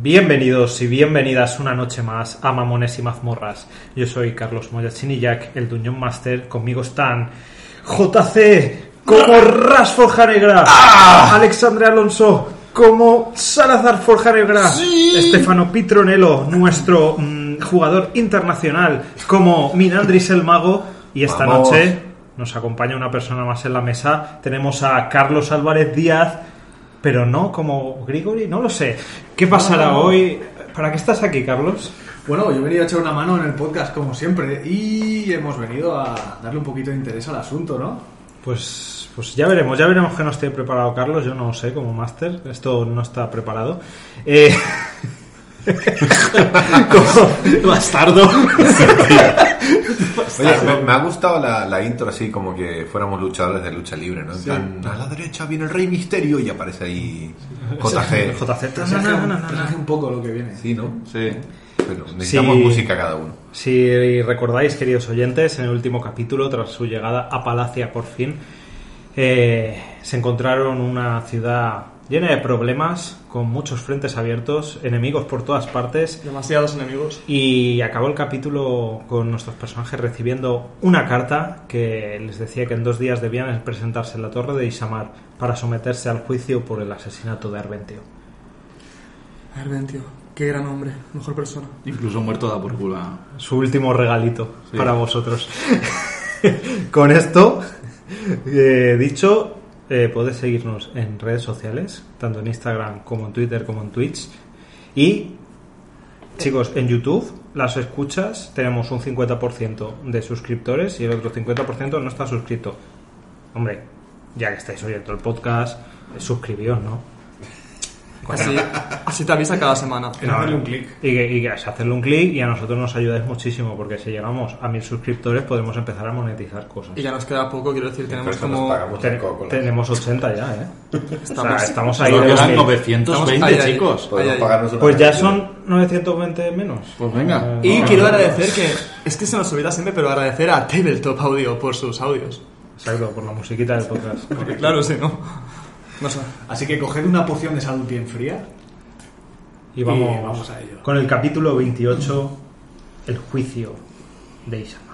Bienvenidos y bienvenidas una noche más a Mamones y Mazmorras. Yo soy Carlos Moyachinillac, el Dungeon Master. Conmigo están JC como Ras Forja Negra, Alexandre Alonso como Salazar Forja Negra, Estefano Pitronello, nuestro mm, jugador internacional, como Minandris el Mago. Y esta Vamos. noche nos acompaña una persona más en la mesa. Tenemos a Carlos Álvarez Díaz, pero no como Grigori, no lo sé. ¿Qué pasará No. hoy? ¿Para qué estás aquí, Carlos? Bueno, yo he venido a echar una mano en el podcast como siempre y hemos venido a darle un poquito de interés al asunto, ¿no? Pues, pues ya veremos, ya veremos que no esté preparado Carlos, yo no sé como máster, esto no está preparado. Eh, como bastardo. Oye, me, me ha gustado la, la intro así como que fuéramos luchadores de lucha libre, ¿no? En plan, a la derecha viene el Rey Misterio y aparece ahí JG. JC. Presagia, presagia un poco lo que viene. Sí, ¿no? Sí. Pero necesitamos Sí. música cada uno. Si recordáis, queridos oyentes, en el último capítulo, tras su llegada a Palacia por fin, eh, se encontraron una ciudad llena de problemas, con muchos frentes abiertos, enemigos por todas partes, Demasiados enemigos. Y acabó el capítulo con nuestros personajes recibiendo una carta que les decía que en dos días debían presentarse en la torre de Isamar para someterse al juicio por el asesinato de Arventio. Arventio, qué gran hombre, mejor persona. Incluso muerto da por culo. Su último regalito Sí. para vosotros. con esto eh, dicho, eh, podéis seguirnos en redes sociales, tanto en Instagram como en Twitter como en Twitch. Y Chicos, en YouTube las escuchas tenemos un 50% de suscriptores y el otro 50% no está suscrito. Hombre, ya que estáis oyendo el podcast, eh, suscribíos, ¿no? Así, así te avisa cada semana. Era darle un clic. Y que, y que es hacerle un clic y a nosotros nos ayudáis muchísimo porque si llegamos a mil suscriptores podemos empezar a monetizar cosas. Y ya nos queda poco, quiero decir, tenemos nos como... Ten- tenemos 80 ya, ¿eh? O Estamos- sea, estamos ahí. Los quedan mil. 920, Estamos ahí, ahí. chicos. Una Pues ya son 920 menos. Pues venga. Eh, Y no, quiero no, no. agradecer que... Es que se nos olvida siempre, pero agradecer a Tabletop Audio por sus audios. Exacto, por la musiquita del podcast. Porque claro, si no... No sé. Así que coged una poción de salud bien fría. Y vamos, Y vamos a ello. con el capítulo 28, el juicio de Isamar.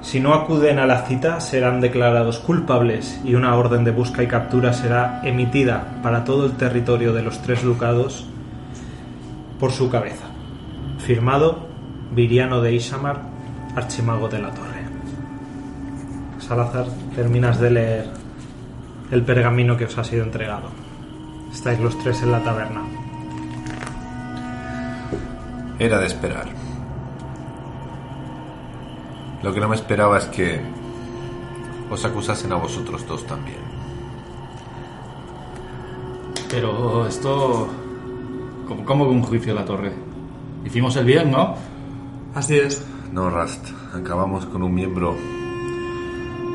Si no acuden a la cita, serán declarados culpables y una orden de busca y captura será emitida para todo el territorio de los tres ducados por su cabeza. Firmado Viriano de Isamar, archimago de la torre. Salazar, terminas de leer el pergamino que os ha sido entregado. Estáis los tres en la taberna. Era de esperar. Lo que no me esperaba es que os acusasen a vosotros dos también. Pero esto... ¿Cómo, cómo un juicio de la torre? Hicimos el bien, ¿no? Así es. No, Rast. Acabamos con un miembro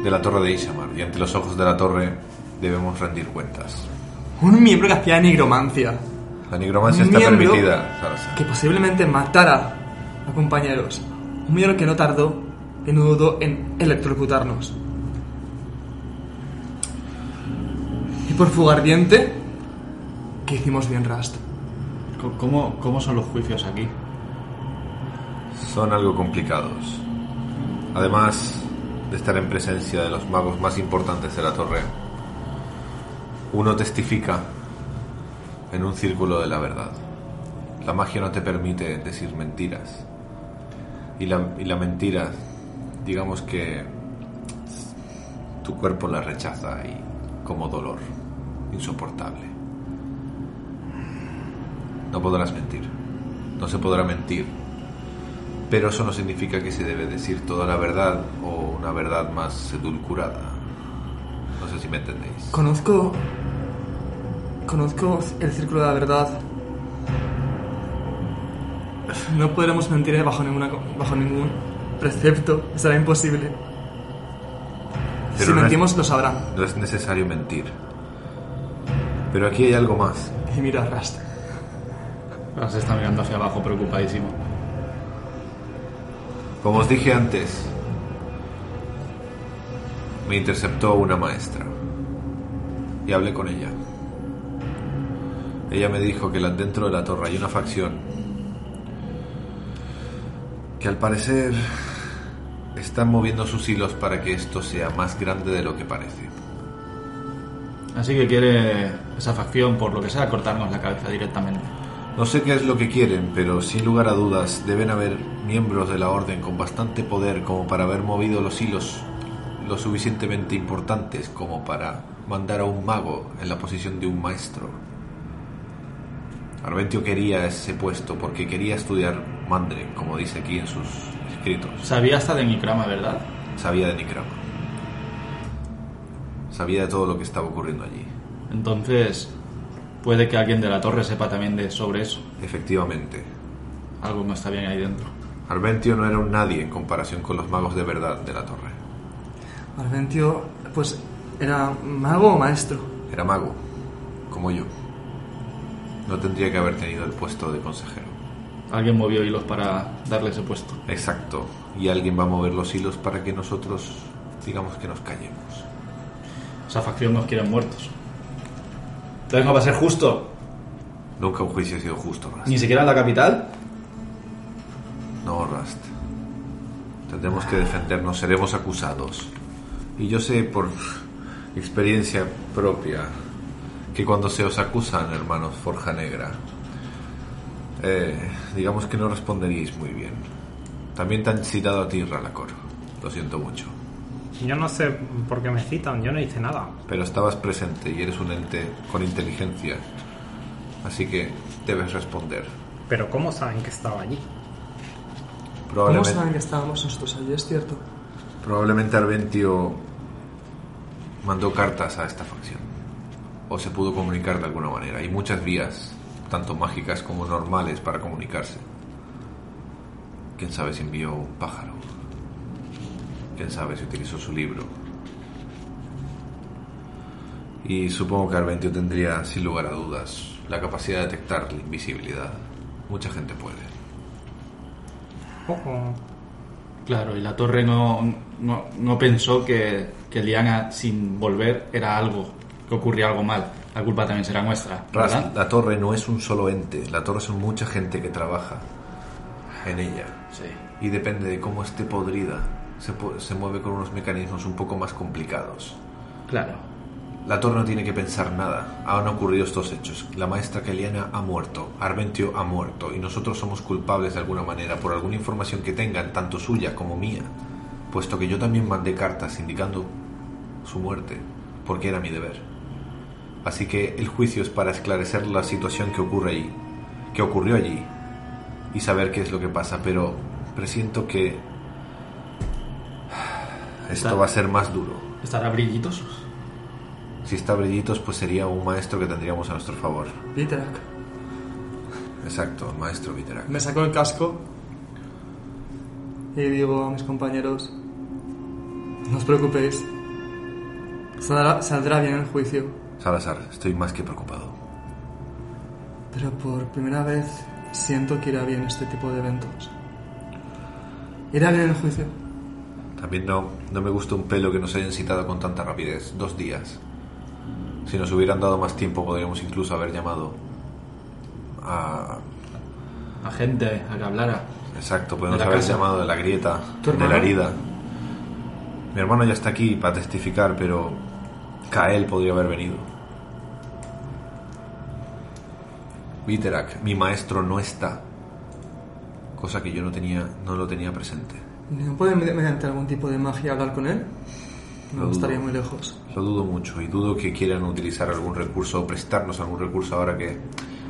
de la torre de Isamar y ante los ojos de la torre debemos rendir cuentas. Un miembro que hacía nigromancia. La nigromancia Un está permitida, Salazar. Que posiblemente matara a compañeros. Un miembro que no tardó, que no dudó en electrocutarnos. Y por fugardiente, que hicimos bien Rust. ¿Cómo, ¿Cómo son los juicios aquí? Son algo complicados. Además de estar en presencia de los magos más importantes de la torre, uno testifica en un círculo de la verdad. La magia no te permite decir mentiras. Y la, y la mentira, digamos que tu cuerpo la rechaza y como dolor insoportable. No podrás mentir. No se podrá mentir. Pero eso no significa que se debe decir toda la verdad o una verdad más edulcorada. No sé si me entendéis. Conozco. Conozco el círculo de la verdad. No podremos mentir bajo, ninguna, bajo ningún precepto. Será imposible. Pero si no es- mentimos, lo sabrán. No es necesario mentir. Pero aquí hay algo más. Y mira, Rast. Se está mirando hacia abajo preocupadísimo. Como os dije antes, me interceptó una maestra y hablé con ella. Ella me dijo que dentro de la torre hay una facción que al parecer están moviendo sus hilos para que esto sea más grande de lo que parece. Así que quiere esa facción, por lo que sea, cortarnos la cabeza directamente. No sé qué es lo que quieren, pero sin lugar a dudas deben haber miembros de la orden con bastante poder como para haber movido los hilos lo suficientemente importantes como para mandar a un mago en la posición de un maestro. Arventio quería ese puesto porque quería estudiar Mandre, como dice aquí en sus escritos. Sabía hasta de Nikrama, ¿verdad? Sabía de Nikrama. Sabía de todo lo que estaba ocurriendo allí. Entonces, puede que alguien de la torre sepa también de sobre eso. Efectivamente, Algo no está bien ahí dentro. Arventio no era un nadie en comparación con los magos de verdad de la torre. Arventio, pues, ¿era mago o maestro? Era mago, como yo. No tendría que haber tenido el puesto de consejero. Alguien movió hilos para darle ese puesto. Exacto. Y alguien va a mover los hilos para que nosotros, digamos que nos callemos. Esa facción nos quieren muertos. Entonces no va a ser justo. Nunca un juicio ha sido justo, Rust. Ni siquiera en la capital. No, Rust. Tendremos que defendernos, seremos acusados. Y yo sé por experiencia propia que cuando se os acusan, hermanos Forja Negra, eh, digamos que no responderíais muy bien. También te han citado a ti, Ralacor. Lo siento mucho. Yo no sé por qué me citan, yo no hice nada. Pero estabas presente y eres un ente con inteligencia. Así que debes responder. Pero ¿cómo saben que estaba allí? ¿Cómo Probablemente, saben que estábamos nosotros allí? Es cierto. probablemente Arventio mandó cartas a esta facción. O se pudo comunicar de alguna manera. Hay muchas vías, tanto mágicas como normales, para comunicarse. Quién sabe si envió un pájaro. Quién sabe si utilizó su libro. Y supongo que Arventio tendría, sin lugar a dudas, la capacidad de detectar la invisibilidad. Mucha gente puede. Ojo. Claro, y la torre no, no, no pensó que, que Liana sin volver era algo, que ocurría algo mal. La culpa también será nuestra, Ras, ¿verdad? la torre no es un solo ente, la torre son mucha gente que trabaja en ella. Sí. Y depende de cómo esté podrida, se, se mueve con unos mecanismos un poco más complicados. Claro. La torre no tiene que pensar nada. Han ocurrido estos hechos. La maestra Keliana ha muerto, Arventio ha muerto, y nosotros somos culpables de alguna manera por alguna información que tengan, tanto suya como mía, puesto que yo también mandé cartas indicando su muerte, porque era mi deber. Así que el juicio es para esclarecer la situación que ocurre allí, que ocurrió allí, y saber qué es lo que pasa, pero presiento que esto Está- va a ser más duro. ¿Estará brillitos? Si está Brillitos, pues sería un maestro que tendríamos a nuestro favor. Viterak. Exacto, maestro Viterak. Me saco el casco y digo a mis compañeros, no os preocupéis, saldrá, saldrá bien el juicio, Salazar, estoy más que preocupado. pero por primera vez siento que irá bien este tipo de eventos. ¿Irá bien el juicio? También no, no me gusta un pelo que nos hayan citado con tanta rapidez. Dos días. Si nos hubieran dado más tiempo, podríamos incluso haber llamado a... A gente a que hablara. Exacto, podemos haber casa. llamado de la grieta, ¿Tu de la herida. Mi hermano ya está aquí para testificar, pero Kael podría haber venido. Viterak, mi maestro, no está. Cosa que yo no tenía, no lo tenía presente. ¿No pueden mediante algún tipo de magia hablar con él? No Lo estaría dudo. muy lejos. Lo dudo mucho y dudo que quieran utilizar algún recurso o prestarnos algún recurso ahora que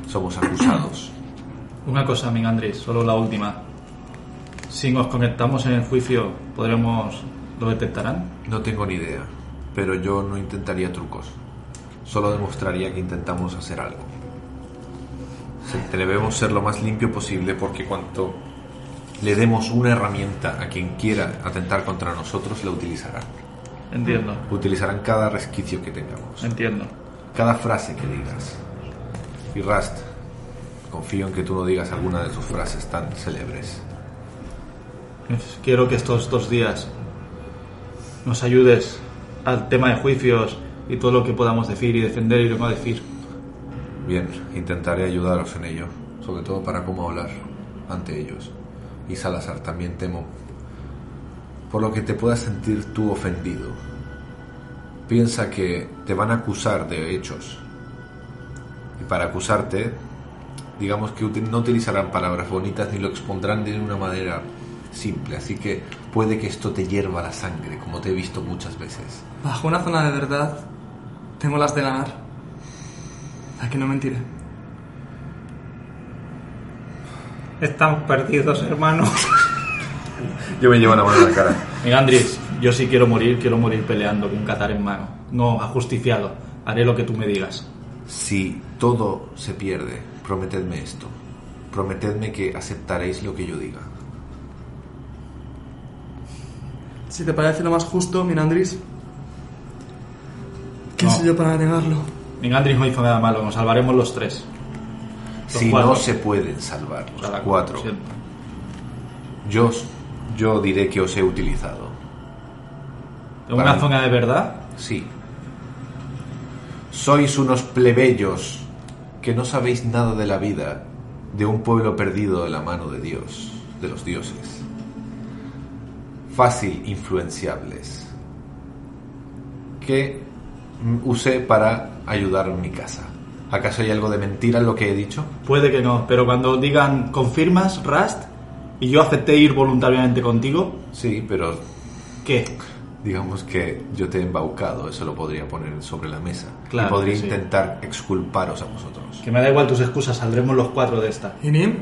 somos acusados. Una cosa, Ming Andrés, solo la última. Si nos conectamos en el juicio, ¿podremos... lo detectarán? No tengo ni idea, pero yo no intentaría trucos. Solo demostraría que intentamos hacer algo. Se- Debemos ser lo más limpio posible porque cuanto le demos una herramienta a quien quiera atentar contra nosotros, la utilizarán. Entiendo, Utilizarán cada resquicio que tengamos, entiendo. cada frase que digas. Y Rust, confío en que tú no digas alguna de sus frases tan célebres. Quiero que estos dos días nos ayudes al tema de juicios y todo lo que podamos decir y defender y lo no decir. Bien, intentaré ayudaros en ello, sobre todo para cómo hablar ante ellos. Y Salazar, también temo por lo que te puedas sentir tú ofendido. Piensa que te van a acusar de hechos. Y para acusarte, digamos que no utilizarán palabras bonitas ni lo expondrán de una manera simple. Así que puede que esto te hierva la sangre, como te he visto muchas veces. Bajo una zona de verdad, tengo las de ganar. ¿A que no mentiré? Estamos perdidos, hermano. Yo me llevo la mano a la cara. Megandris, yo sí quiero morir, quiero morir peleando con Qatar en mano. No ajusticiado. Haré lo que tú me digas. Si todo se pierde, prometedme esto. Prometedme que aceptaréis lo que yo diga. Si te parece lo más justo, Minandris, ¿qué No. soy yo para negarlo? Megandris no hizo nada malo, nos salvaremos los tres. Los Si cuatro. no se pueden salvar los Cada cuatro, yo, yo diré que os he utilizado. ¿En una zona de verdad? Sí. Sois unos plebeyos que no sabéis nada de la vida de un pueblo perdido de la mano de Dios, de los dioses. Fácil influenciables. Que usé para ayudar en mi casa. ¿Acaso hay algo de mentira en lo que he dicho? Puede que no, pero cuando digan confirmas, Rust, y yo acepté ir voluntariamente contigo, Sí, pero ¿qué? digamos que yo te he embaucado, eso lo podría poner sobre la mesa. Claro y podría que sí. intentar exculparos a vosotros. Que me da igual tus excusas, saldremos los cuatro de esta. ¿Y Nim?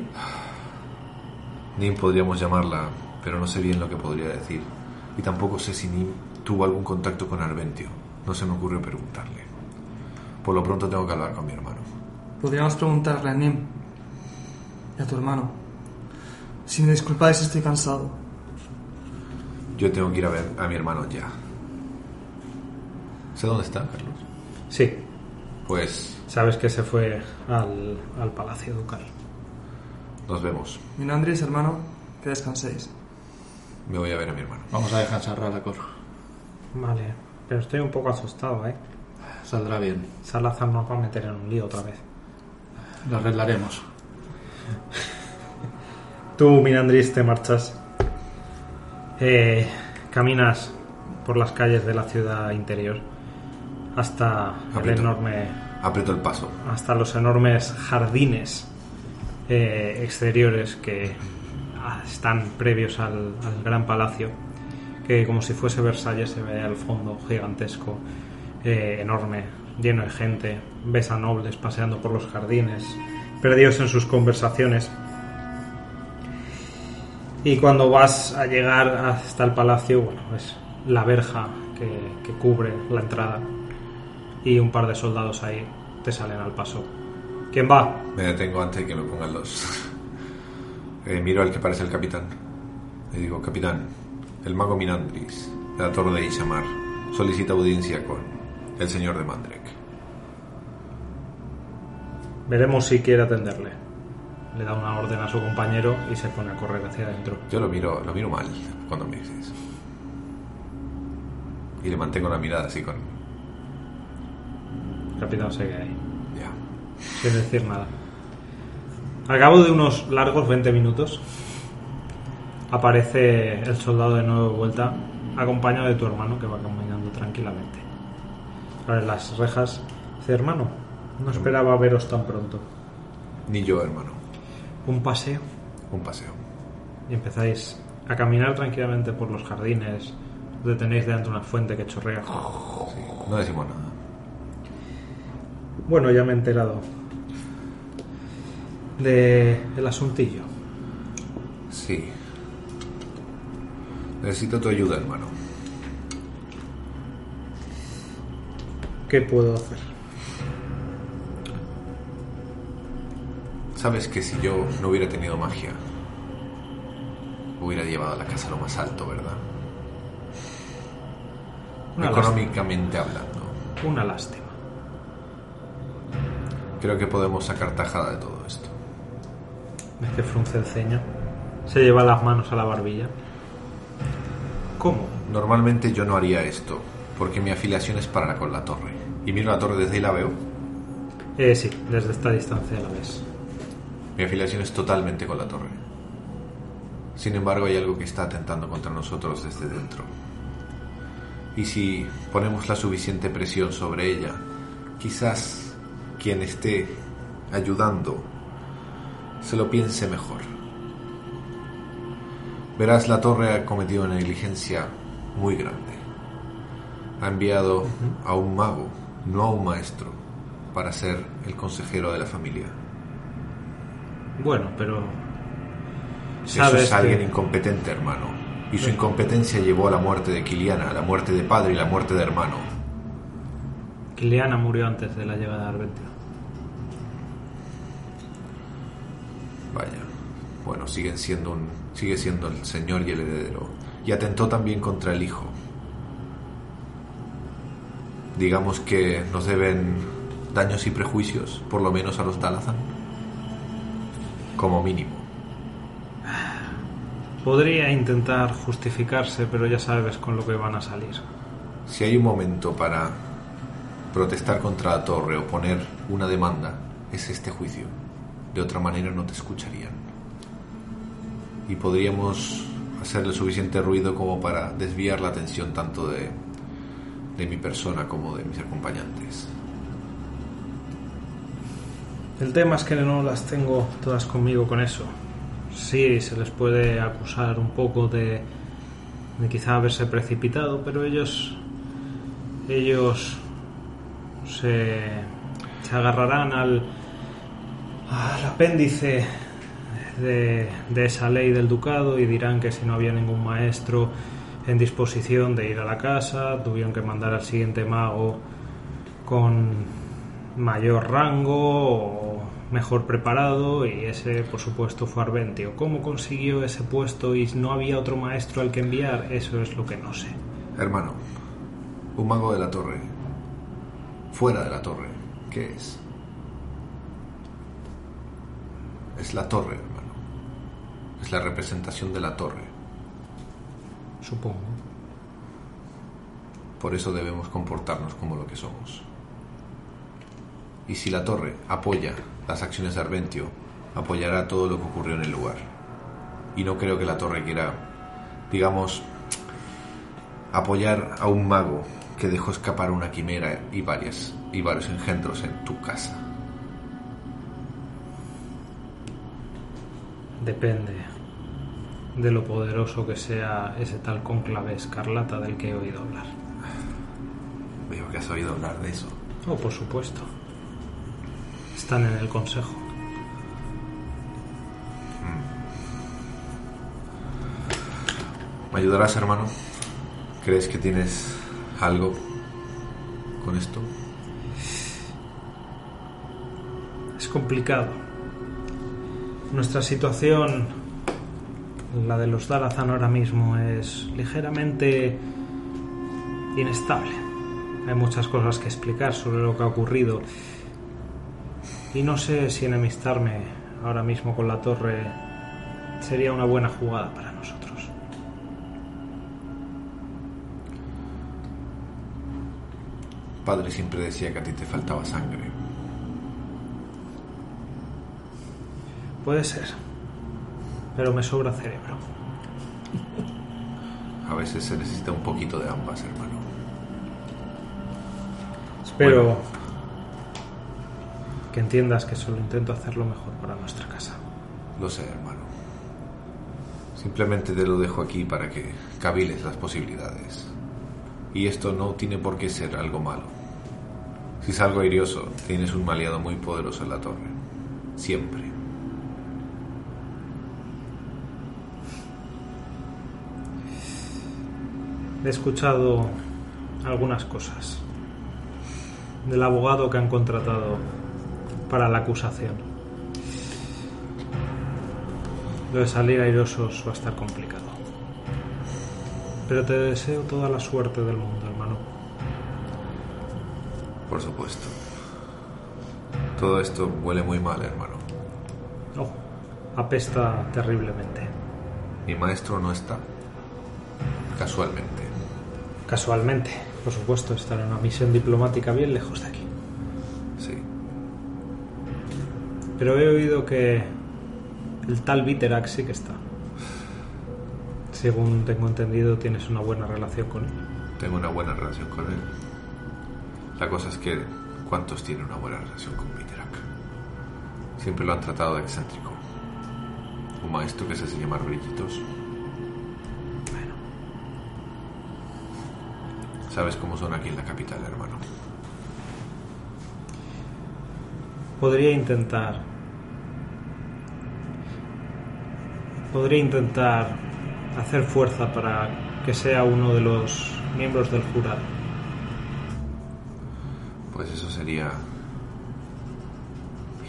Nim podríamos llamarla, pero no sé bien lo que podría decir. Y tampoco sé si Nim tuvo algún contacto con Arventio. No se me ocurre preguntarle. Por lo pronto tengo que hablar con mi hermano. Podríamos preguntarle a Nim y a tu hermano. Si me disculpáis, estoy cansado. Yo tengo que ir a ver a mi hermano ya. ¿Sé dónde está, Carlos? Sí, Pues sabes que se fue al, al palacio ducal. nos vemos. Minandris, hermano, que descanséis. Me voy a ver a mi hermano. Vamos a dejar a. Vale, pero estoy un poco asustado, ¿eh? Saldrá bien. Salazar nos va a meter en un lío otra vez. Lo arreglaremos. Tú, Mirandris, te marchas. Eh, caminas por las calles de la ciudad interior hasta el Aprieto. enorme, Aprieto el paso. hasta los enormes jardines eh, exteriores que ah, están previos al, al gran palacio, que como si fuese Versalles se ve al fondo gigantesco, eh, enorme, lleno de gente. Ves a nobles paseando por los jardines, perdidos en sus conversaciones. Y cuando vas a llegar hasta el palacio, bueno, es la verja que, cubre la entrada y un par de soldados ahí te salen al paso. ¿Quién va? Me detengo antes de que me pongan los... Eh, miro al que parece el capitán. Le digo, capitán, el mago Minandris, de la torre de Ishamar, solicita audiencia con el señor de Mandrek. Veremos si quiere atenderle. Le da una orden a su compañero y se pone a correr hacia adentro. Yo lo miro, lo miro mal cuando me dices eso. Y le mantengo la mirada así con... Capitán sigue ahí, Ya. sin decir nada. Al cabo de unos largos 20 minutos, aparece el soldado de nuevo de vuelta, acompañado de tu hermano que va caminando tranquilamente. Las rejas. Dice, hermano, no esperaba veros tan pronto. Ni yo, hermano. Un paseo. Un paseo. Y empezáis a caminar tranquilamente por los jardines. Detenéis delante de una fuente que chorrea. Sí, no decimos nada. Bueno, ya me he enterado de el asuntillo. Sí. Necesito tu ayuda, hermano. ¿Qué puedo hacer? Sabes que si yo no hubiera tenido magia, hubiera llevado a la casa a lo más alto, ¿verdad? Una Económicamente hablando. Una lástima. Creo que podemos sacar tajada de todo esto. Ves que frunce el ceño. Se lleva las manos a la barbilla. ¿Cómo? Normalmente yo no haría esto, porque mi afiliación es para con la torre. Y miro la torre desde ahí la veo. Eh, sí, desde esta distancia la ves. Mi afiliación es totalmente con la torre. Sin embargo, hay algo que está atentando contra nosotros desde dentro. Y si ponemos la suficiente presión sobre ella, quizás quien esté ayudando se lo piense mejor. Verás, la torre ha cometido una negligencia muy grande. Ha enviado a un mago, no a un maestro, para ser el consejero de la familia. Bueno, pero... Eso es alguien que- incompetente, hermano. Y su incompetencia llevó a la muerte de Kiliana, a la muerte de padre y la muerte de hermano. Kiliana murió antes de la llegada de. Vaya. Bueno, siguen siendo un, sigue siendo el señor y el heredero. Y atentó también contra el hijo. Digamos que nos deben daños y prejuicios, por lo menos a los Dalazan. Como mínimo. Podría intentar justificarse, pero ya sabes con lo que van a salir. Si hay un momento para protestar contra la torre o poner una demanda, es este juicio. De otra manera no te escucharían. Y podríamos hacerle suficiente ruido como para desviar la atención tanto de, de mi persona como de mis acompañantes. El tema es que no las tengo todas conmigo con eso. Sí, se les puede acusar un poco de, de quizá haberse precipitado, pero ellos ellos se, agarrarán al, apéndice de esa ley del ducado y dirán que si no había ningún maestro en disposición de ir a la casa, tuvieron que mandar al siguiente mago con mayor rango o mejor preparado y ese por supuesto fue Arventio. ¿Cómo consiguió ese puesto y no había otro maestro al que enviar? Eso es lo que no sé. Hermano, un mago de la torre. Fuera de la torre. ¿Qué es? Es la torre, hermano. Es la representación de la torre. Supongo. Por eso debemos comportarnos como lo que somos. Y si la torre apoya las acciones de Arventio, apoyará todo lo que ocurrió en el lugar. Y no creo que la torre quiera, digamos, apoyar a un mago que dejó escapar una quimera y varias y varios engendros en tu casa. Depende de lo poderoso que sea ese tal conclave escarlata del que he oído hablar. Veo que has oído hablar de eso. Oh, por supuesto. Están en el consejo. ¿Me ayudarás, hermano? ¿Crees que tienes algo con esto? Es complicado. Nuestra situación, la de los Dalazan ahora mismo, es ligeramente inestable. Hay muchas cosas que explicar sobre lo que ha ocurrido. Y no sé si enemistarme ahora mismo con la torre sería una buena jugada para nosotros. Padre siempre decía que a ti te faltaba sangre. Puede ser. Pero me sobra cerebro. A veces se necesita un poquito de ambas, hermano. Espero Bueno. que entiendas que solo intento hacer lo mejor para nuestra casa. Lo sé, hermano. Simplemente te lo dejo aquí para que caviles las posibilidades. Y esto no tiene por qué ser algo malo. Si es algo airioso, tienes un aliado muy poderoso en la torre. Siempre. He escuchado algunas cosas del abogado que han contratado para la acusación. Lo de salir airosos va a estar complicado. Pero te deseo toda la suerte del mundo, hermano. Por supuesto. Todo esto huele muy mal, hermano. Oh, apesta terriblemente. Mi maestro no está. Casualmente. Casualmente, por supuesto, estar en una misión diplomática bien lejos de aquí. Sí. Pero he oído que el tal Viterax sí que está. Según tengo entendido, tienes una buena relación con él. Tengo una buena relación con él. La cosa es que, ¿cuántos tienen una buena relación con Miterak? Siempre lo han tratado de excéntrico. Un maestro que se hace llamar brillitos. Sabes cómo son aquí en la capital, hermano. podría intentar. Podría intentar hacer fuerza para que sea uno de los miembros del jurado. Pues eso sería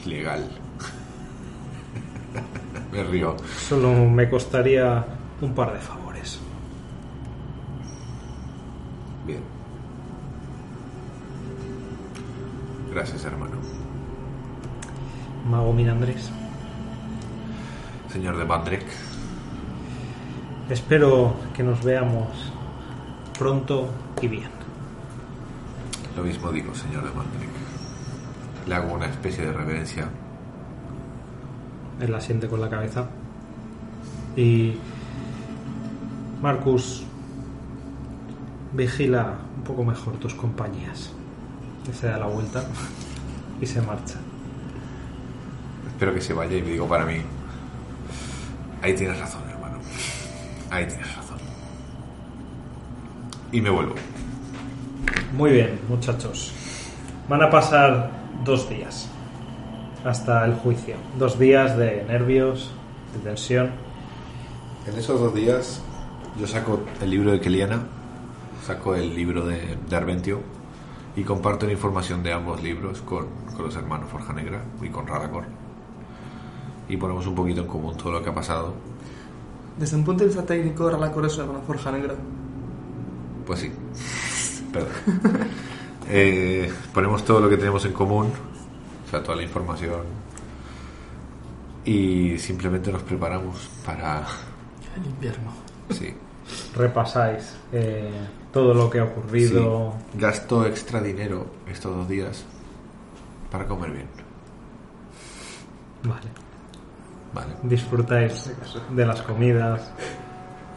ilegal. Me río. Solo me costaría un par de favores. Gracias, hermano. Mago Mirandrés. Señor de Bandrek, Espero que nos veamos pronto y bien. lo mismo digo, señor de Bandrek. Le hago una especie de reverencia. Él asiente con la cabeza. Y Marcus vigila un poco mejor tus compañías. Y se da la vuelta y se marcha. Espero que se vaya y me digo para mí. Ahí tienes razón, hermano. Ahí tienes razón. Y me vuelvo. Muy bien, muchachos. Van a pasar dos días hasta el juicio. Dos días de nervios, de tensión. En esos dos días yo saco el libro de Keliana, saco el libro de, de Arventio y comparto la información de ambos libros con, con los hermanos Forja Negra y con Radacor. Y ponemos un poquito en común todo lo que ha pasado. Desde un punto de vista técnico, Ralacor es una forja negra. Pues sí. Perdón. Eh, ponemos todo lo que tenemos en común, o sea, toda la información. Y simplemente nos preparamos para... El invierno. Sí. Repasáis eh, todo lo que ha ocurrido. Sí. Gasto extra dinero estos dos días para comer bien. Vale. Vale. Disfrutáis de las comidas,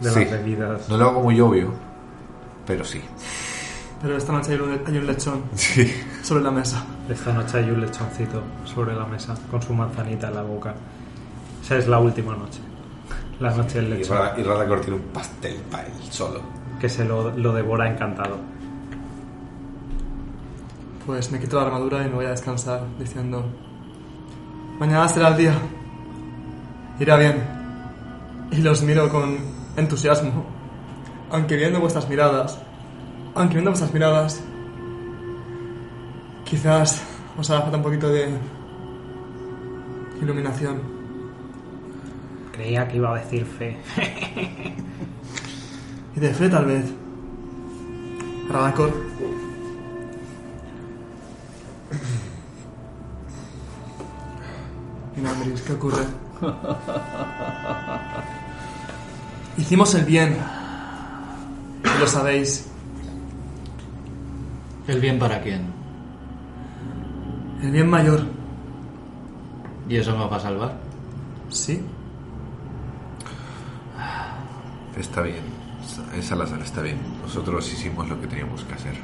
de Sí. las bebidas. No lo hago muy obvio, pero sí. Pero esta noche hay un, hay un lechón Sí. sobre la mesa. Esta noche hay un lechoncito sobre la mesa con su manzanita en la boca. Esa es la última noche. La noche del Y, lechón. Rada- y Radacor tiene un pastel para él solo. Que se lo, lo devora encantado. Pues me quito la armadura y me voy a descansar diciendo... Mañana será el día. Irá bien. Y los miro con entusiasmo. Aunque viendo vuestras miradas... Aunque viendo vuestras miradas... Quizás os haga falta un poquito de... Iluminación. Creía que iba a decir fe. Y de fe tal vez. Radacor. Minambris, ¿qué ocurre? Hicimos el bien. Y lo sabéis. ¿El bien para quién? El bien mayor. ¿Y eso me va a salvar? ¿Sí? Está bien. Es Salazar, está bien. Nosotros hicimos lo que teníamos que hacer.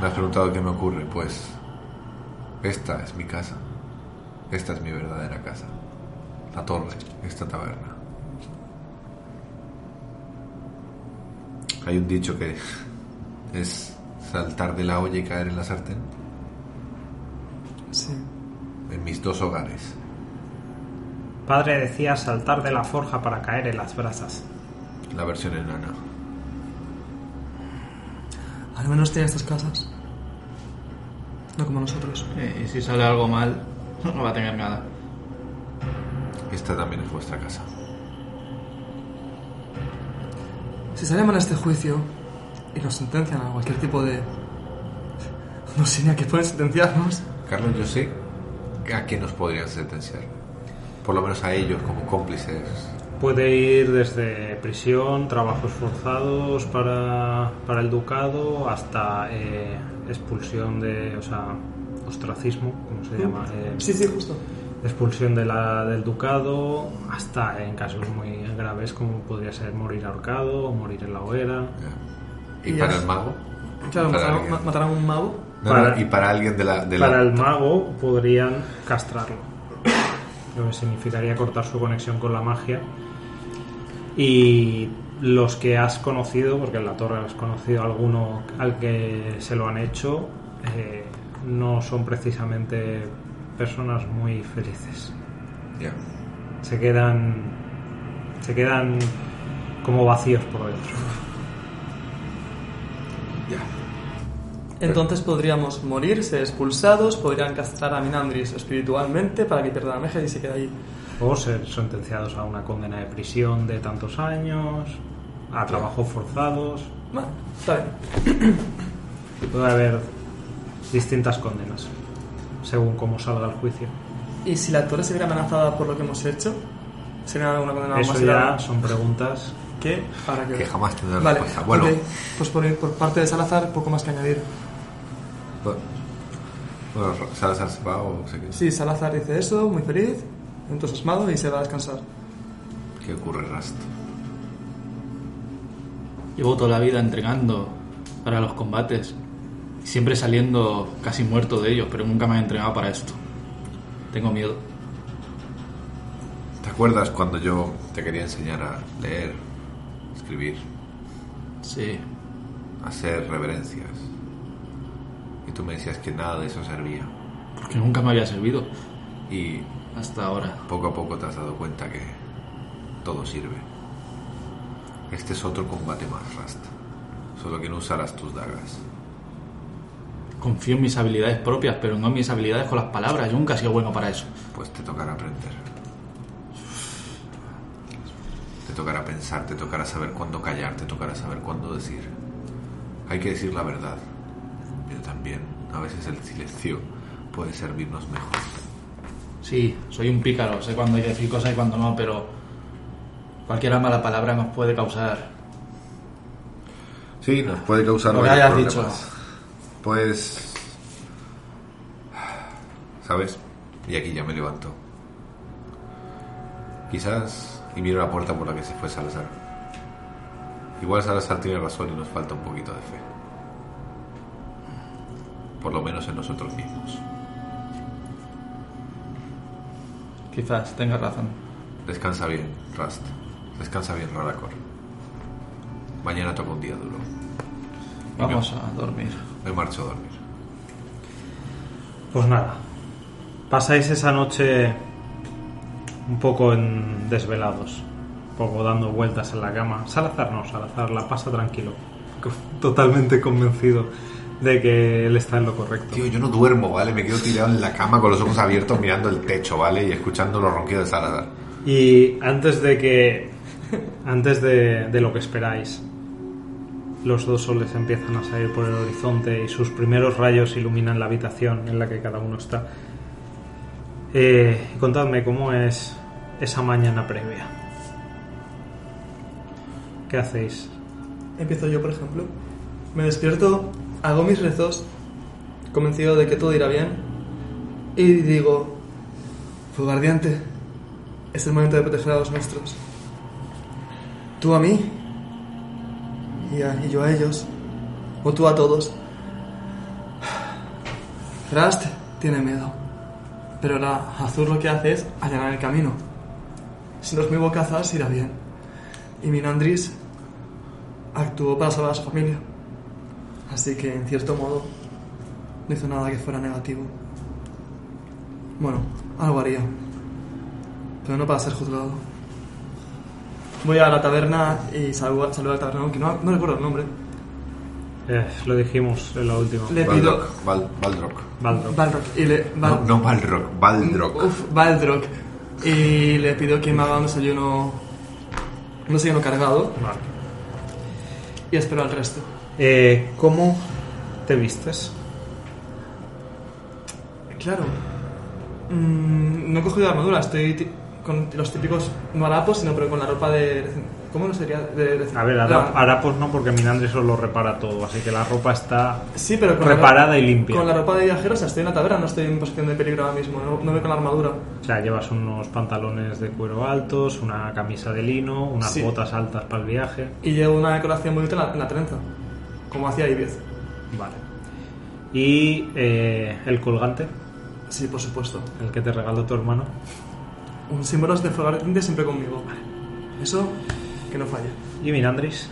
Me has preguntado qué me ocurre. Pues esta es mi casa. Esta es mi verdadera casa. La torre, esta taberna. Hay un dicho que es saltar de la olla y caer en la sartén. Sí. En mis dos hogares. Padre decía saltar de la forja para caer en las brasas. La versión enana. Al menos tiene estas casas. No como nosotros. Eh, y si sale algo mal, no va a tener nada. Esta también es vuestra casa. Si sale mal este juicio y nos sentencian a cualquier tipo de... No sé ni a qué pueden sentenciarnos. Carlos, yo sé a qué nos podrían sentenciar. Por lo menos a ellos como cómplices puede ir desde prisión, trabajos forzados para, para el ducado, hasta eh, expulsión de, o sea, ostracismo, como se llama, Eh, Sí, sí, justo. expulsión de la, del ducado, hasta en casos muy graves como podría ser morir ahorcado o morir en la hoguera. ¿Y Y para el mago? Claro, Para matarán, alguien. ma- matarán a un mago. No, Para- no, y para alguien de la... De la- Para el mago podrían castrarlo, lo que significaría cortar su conexión con la magia. Y los que has conocido, porque en la torre has conocido alguno al que se lo han hecho, eh, no son precisamente personas muy felices. Ya. Se quedan, se quedan como vacíos por dentro. Entonces podríamos morir, ser expulsados, podrían castrar a Minandris espiritualmente para que pierda la magia y se quede ahí. O ser sentenciados a una condena de prisión de tantos años, a trabajos forzados. Bueno, está bien. Puede haber distintas condenas, según cómo salga el juicio. ¿Y si la torre se viera amenazada por lo que hemos hecho? ¿Sería alguna condena Eso más ya grave? son preguntas. Que Que ver. jamás tendrá Vale, respuesta. Bueno, ok. pues por, por parte de Salazar, poco más que añadir. Bueno, Salazar se va o se queda. Sí, Salazar dice eso, muy feliz, entusiasmado y se va a descansar. ¿Qué ocurre, Rast? Llevo toda la vida entrenando para los combates. Siempre saliendo casi muerto de ellos, pero nunca me he entrenado para esto. Tengo miedo. ¿Te acuerdas cuando yo te quería enseñar a leer, escribir, Sí. hacer reverencias? Y tú me decías que nada de eso servía. Porque nunca me había servido. Y Hasta ahora. poco a poco te has dado cuenta que todo sirve. Este es otro combate más, Rast. Solo que no usarás tus dagas. Confío en mis habilidades propias, pero no en mis habilidades con las palabras. Yo nunca he sido bueno para eso. Pues te tocará aprender. Te tocará pensar, te tocará saber cuándo callar, te tocará saber cuándo decir. Hay que decir la verdad, también a veces el silencio puede servirnos mejor. Sí, soy un pícaro. Sé cuándo hay que decir cosas y cuándo no, pero cualquier mala palabra nos puede causar. Sí, nos puede causar Lo que hayas problemas. dicho. Pues... ¿Sabes? Y aquí ya me levanto. Quizás... Y miro la puerta por la que se fue Salazar. Igual Salazar tiene razón y nos falta un poquito de fe. Por lo menos en nosotros mismos. Quizás tengas razón. Descansa bien, Rust. Descansa bien, Raracor. Mañana toca un día duro. Y me- Vamos a dormir. Me marcho a dormir. Pues nada, pasáis esa noche un poco en desvelados, un poco dando vueltas en la cama. Salazar no, Salazar la pasa tranquilo, totalmente convencido de que él está en lo correcto. Tío, yo no duermo, ¿vale? Me quedo tirado en la cama con los ojos abiertos mirando el techo, ¿vale? Y escuchando los ronquidos de Salazar. Y antes de que, antes de, de lo que esperáis, los dos soles empiezan a salir por el horizonte y sus primeros rayos iluminan la habitación en la que cada uno está. Eh, contadme cómo es esa mañana previa. ¿Qué hacéis? Empiezo yo, por ejemplo. Me despierto, hago mis rezos, convencido de que todo irá bien, y digo, Fuego Ardiente, es el momento de proteger a los nuestros. Tú a mí, y, yo a ellos, o tú a todos. Rast tiene miedo, pero la Azur lo que hace es allanar el camino. Si no es muy bocazas, irá bien. Y Minandris actuó para salvar a su familia. Así que, en cierto modo, no hizo nada que fuera negativo. Bueno, algo haría. Pero no para ser juzgado. Voy a la taberna y saludo, saludo al tabernero, que no, no recuerdo el nombre. Eh, lo dijimos en la última. Le pido... Y le... No, Val- no Balrock, Baldrock. Uf. Y le pido que me haga un desayuno... Un desayuno cargado. Vale. Y espero al resto. Eh, ¿Cómo te vistes? Claro. Mm, no he cogido armadura, estoy con los típicos, no harapos, sino pero con la ropa de... ¿Cómo no sería? De, de- A ver, la- harap- harapos no, porque Minandris os lo repara todo, así que la ropa está Sí, pero con la reparada ropa- y limpia. Con la ropa de viajero, o sea, estoy en la taberna, no estoy en posición de peligro ahora mismo, no, no voy con la armadura. O sea, llevas unos pantalones de cuero altos, una camisa de lino, unas Sí. botas altas para el viaje. Y llevo una decoración bonita en la, en la trenza, como hacía Ibiez. Vale. Y eh, el colgante, Sí, por supuesto. el que te regaló tu hermano. Un símbolo de fuego ardiente siempre conmigo. Eso, que no falle. Y Minandris.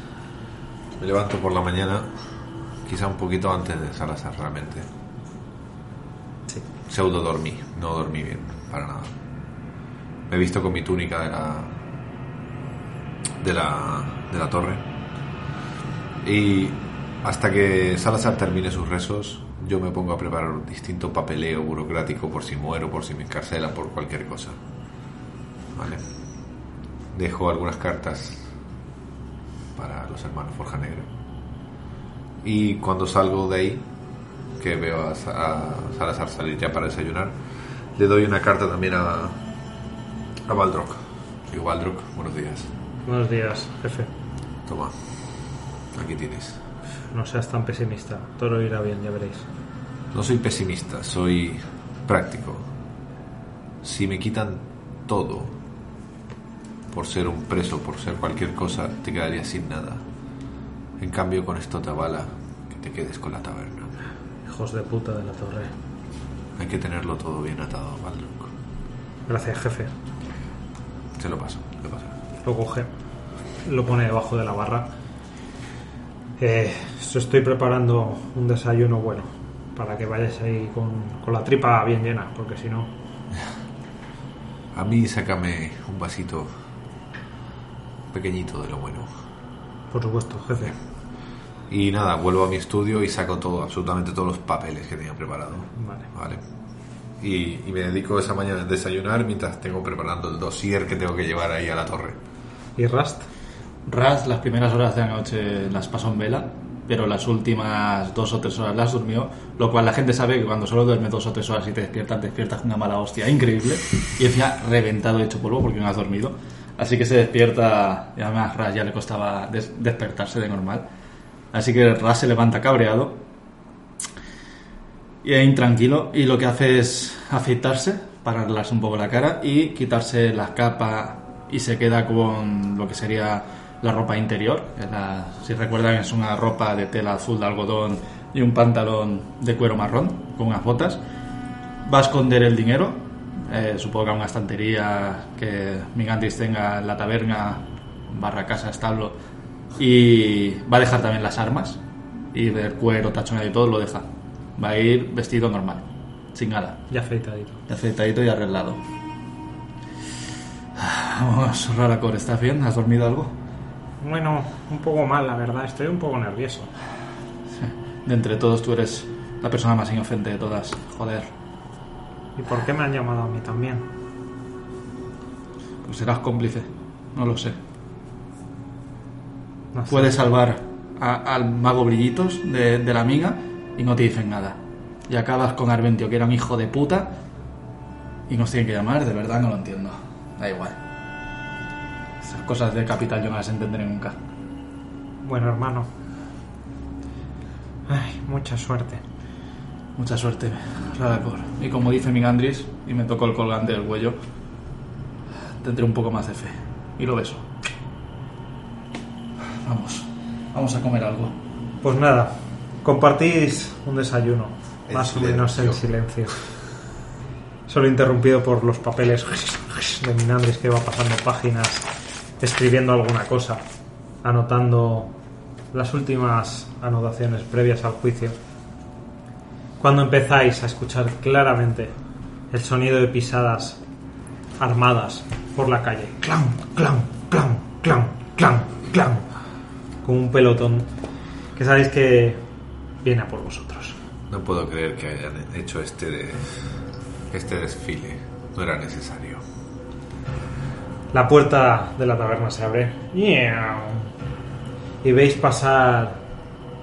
Me levanto por la mañana, quizá un poquito antes de Salazar realmente. Sí. Pseudo dormí, no dormí bien, para nada. Me he visto con mi túnica de la de la de la torre. Y hasta que Salazar termine sus rezos, yo me pongo a preparar un distinto papeleo burocrático por si muero, por si me encarcelan, por cualquier cosa. Vale. Dejo algunas cartas para los hermanos Forja Negra. Y cuando salgo de ahí, que veo a, Sa- a Salazar salir ya para desayunar, le doy una carta también a, a Baldrock. Digo, Baldrock, buenos días. Buenos días, jefe. Toma, aquí tienes. No seas tan pesimista. Todo irá bien, ya veréis. No soy pesimista, soy práctico. Si me quitan todo por ser un preso, por ser cualquier cosa, te quedarías sin nada. En cambio, con esto te avala que te quedes con la taberna. Hijos de puta de la torre. Hay que tenerlo todo bien atado, Baldrock. Gracias, jefe. Se lo paso, le paso. Lo coge, lo pone debajo de la barra. Eh, estoy preparando un desayuno bueno para que vayáis ahí con, con la tripa bien llena, porque si no, A mí sácame un vasito pequeñito de lo bueno. por supuesto, jefe. Y nada, vuelvo a mi estudio y saco todo, absolutamente todos los papeles que tenía preparado. Vale. Vale. Y, y me dedico esa mañana a desayunar mientras tengo preparando el dossier que tengo que llevar ahí a la torre. ¿Y Rust? Raz las primeras horas de la noche las pasó en vela, pero las últimas dos o tres horas las durmió, lo cual la gente sabe que cuando solo duermes dos o tres horas y te despiertas, despiertas con una mala hostia increíble y decía reventado hecho polvo porque no has dormido. Así que se despierta, y además Raz ya le costaba des- despertarse de normal. Así que Raz se levanta cabreado y es intranquilo y lo que hace es afeitarse para arreglarse un poco la cara y quitarse la capa y se queda con lo que sería la ropa interior. la- si recuerdan es una ropa de tela azul de algodón y un pantalón de cuero marrón con unas botas. Va a esconder el dinero, eh, supongo que a una estantería que Migandis tenga en la taberna, barra casa, establo, y va a dejar también las armas y el cuero, tachonado y todo lo deja. Va a ir vestido normal, sin nada, Ya afeitadito. afeitadito y arreglado. Vamos, Raracor, ¿estás bien? ¿Has dormido algo? Bueno, un poco mal, la verdad. Estoy un poco nervioso. De entre todos tú eres la persona más inocente de todas. Joder, ¿Y por qué me han llamado a mí también? pues serás cómplice. No lo sé. No sé. Puedes salvar a- al mago Brillitos de, de la amiga y no te dicen nada. Y acabas con Arventio, que era un hijo de puta, y nos tienen que llamar, de verdad no lo entiendo. Da igual. Cosas de capital yo no las entenderé nunca. Bueno, hermano. Ay, mucha suerte. Mucha suerte, Radacor. Y como dice Migandris, y me tocó el colgante del cuello, tendré un poco más de fe. Y lo beso. Vamos, vamos a comer algo. Pues nada, compartís un desayuno, más o menos en silencio. silencio. Solo interrumpido por los papeles de Minandris que va pasando páginas, escribiendo alguna cosa, anotando las últimas anotaciones previas al juicio. Cuando empezáis a escuchar claramente el sonido de pisadas armadas por la calle, clan, clan, clan, clan, clan, clan, como un pelotón que sabéis que viene a por vosotros. No puedo creer que hayan hecho este, este desfile. No era necesario. La puerta de la taberna se abre y veis pasar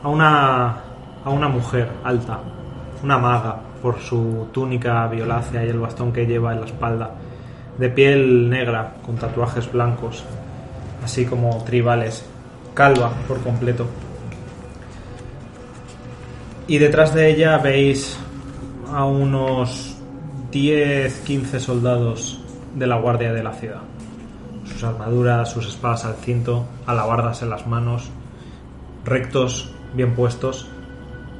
a una, a una mujer alta, una maga, por su túnica violácea y el bastón que lleva en la espalda. de piel negra, con tatuajes blancos, así como tribales, calva por completo. Y detrás de ella veis a unos 10-15 soldados de la guardia de la ciudad. Sus armaduras, sus espadas al cinto, alabardas en las manos, rectos, bien puestos.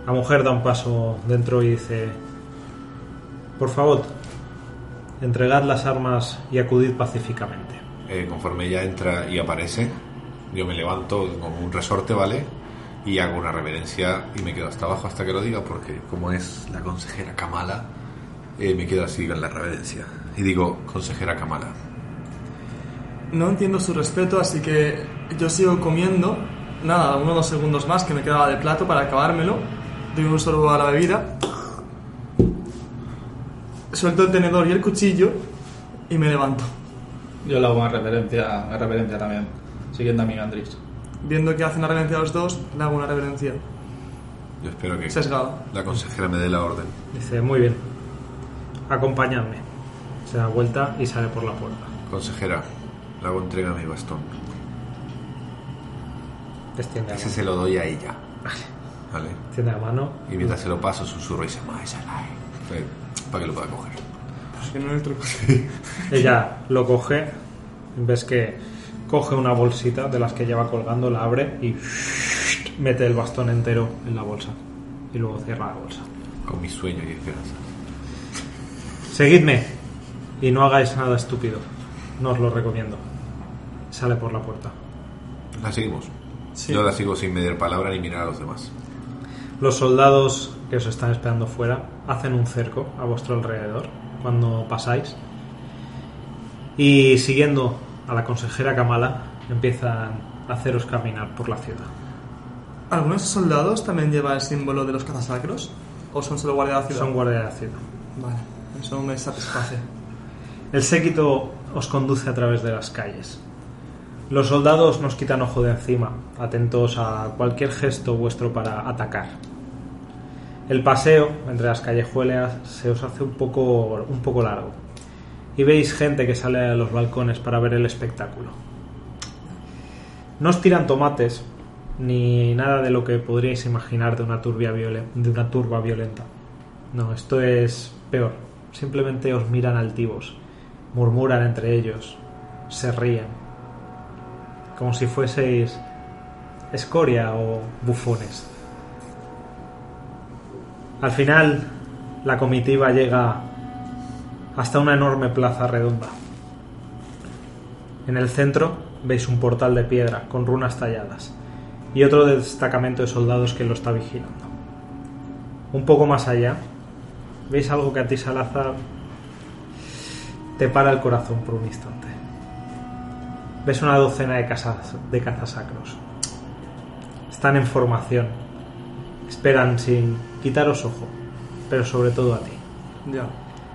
La mujer da un paso dentro y dice, por favor, entregad las armas y acudid pacíficamente. Eh, conforme ella entra y aparece, yo me levanto como un resorte, ¿vale? Y hago una reverencia y me quedo hasta abajo hasta que lo diga, porque como es la consejera Kamala, eh, me quedo así en la reverencia. Y digo, consejera Kamala. No entiendo su respeto, así que yo sigo comiendo. Nada, uno o dos segundos más que me quedaba de plato para acabármelo. Doy un sorbo a la bebida. Suelto el tenedor y el cuchillo y me levanto. Yo le hago una reverencia, una reverencia también, siguiendo a mi Andrés. Viendo que hacen una reverencia a los dos, le hago una reverencia. Yo espero que Sesgado. la consejera me dé la orden. Dice, muy bien, acompañadme. Se da vuelta y sale por la puerta. Consejera, hago entrega mi bastón. Extiende la Ese mano. se lo doy a ella. Vale. Extiende la mano. Y mientras se lo paso, susurro y se llama esa Para que lo pueda coger. Pues que no es el truco. Ella lo coge. Ves que coge una bolsita de las que lleva colgando, la abre y mete el bastón entero en la bolsa. Y luego cierra la bolsa. Con mis sueños y esperanzas. Seguidme y no hagáis nada estúpido. No os lo recomiendo. Sale por la puerta. La seguimos. Sí. Yo la sigo sin medir palabra ni mirar a los demás. Los soldados que os están esperando fuera hacen un cerco a vuestro alrededor cuando pasáis. Y siguiendo a la consejera Kamala, empiezan a haceros caminar por la ciudad. ¿Algunos soldados también lleva el símbolo de los cazasacros? ¿O son solo guardia de la ciudad? Son guardia de la ciudad. Vale, eso me satisface. El séquito os conduce a través de las calles. Los soldados nos quitan ojo de encima, atentos a cualquier gesto vuestro para atacar. El paseo entre las callejuelas se os hace un poco, un poco largo y veis gente que sale a los balcones para ver el espectáculo. No os tiran tomates ni nada de lo que podríais imaginar de una, turbia de una turba violenta. No, esto es peor. Simplemente os miran altivos, murmuran entre ellos, se ríen, como si fueseis escoria o bufones. Al final, la comitiva llega hasta una enorme plaza redonda. En el centro veis un portal de piedra con runas talladas y otro destacamento de soldados que lo está vigilando. Un poco más allá, veis algo que a ti, Salazar, te para el corazón por un instante. Ves una docena de, casas, de cazasacros. Están en formación. Esperan sin quitaros ojo, pero sobre todo a ti. Ya.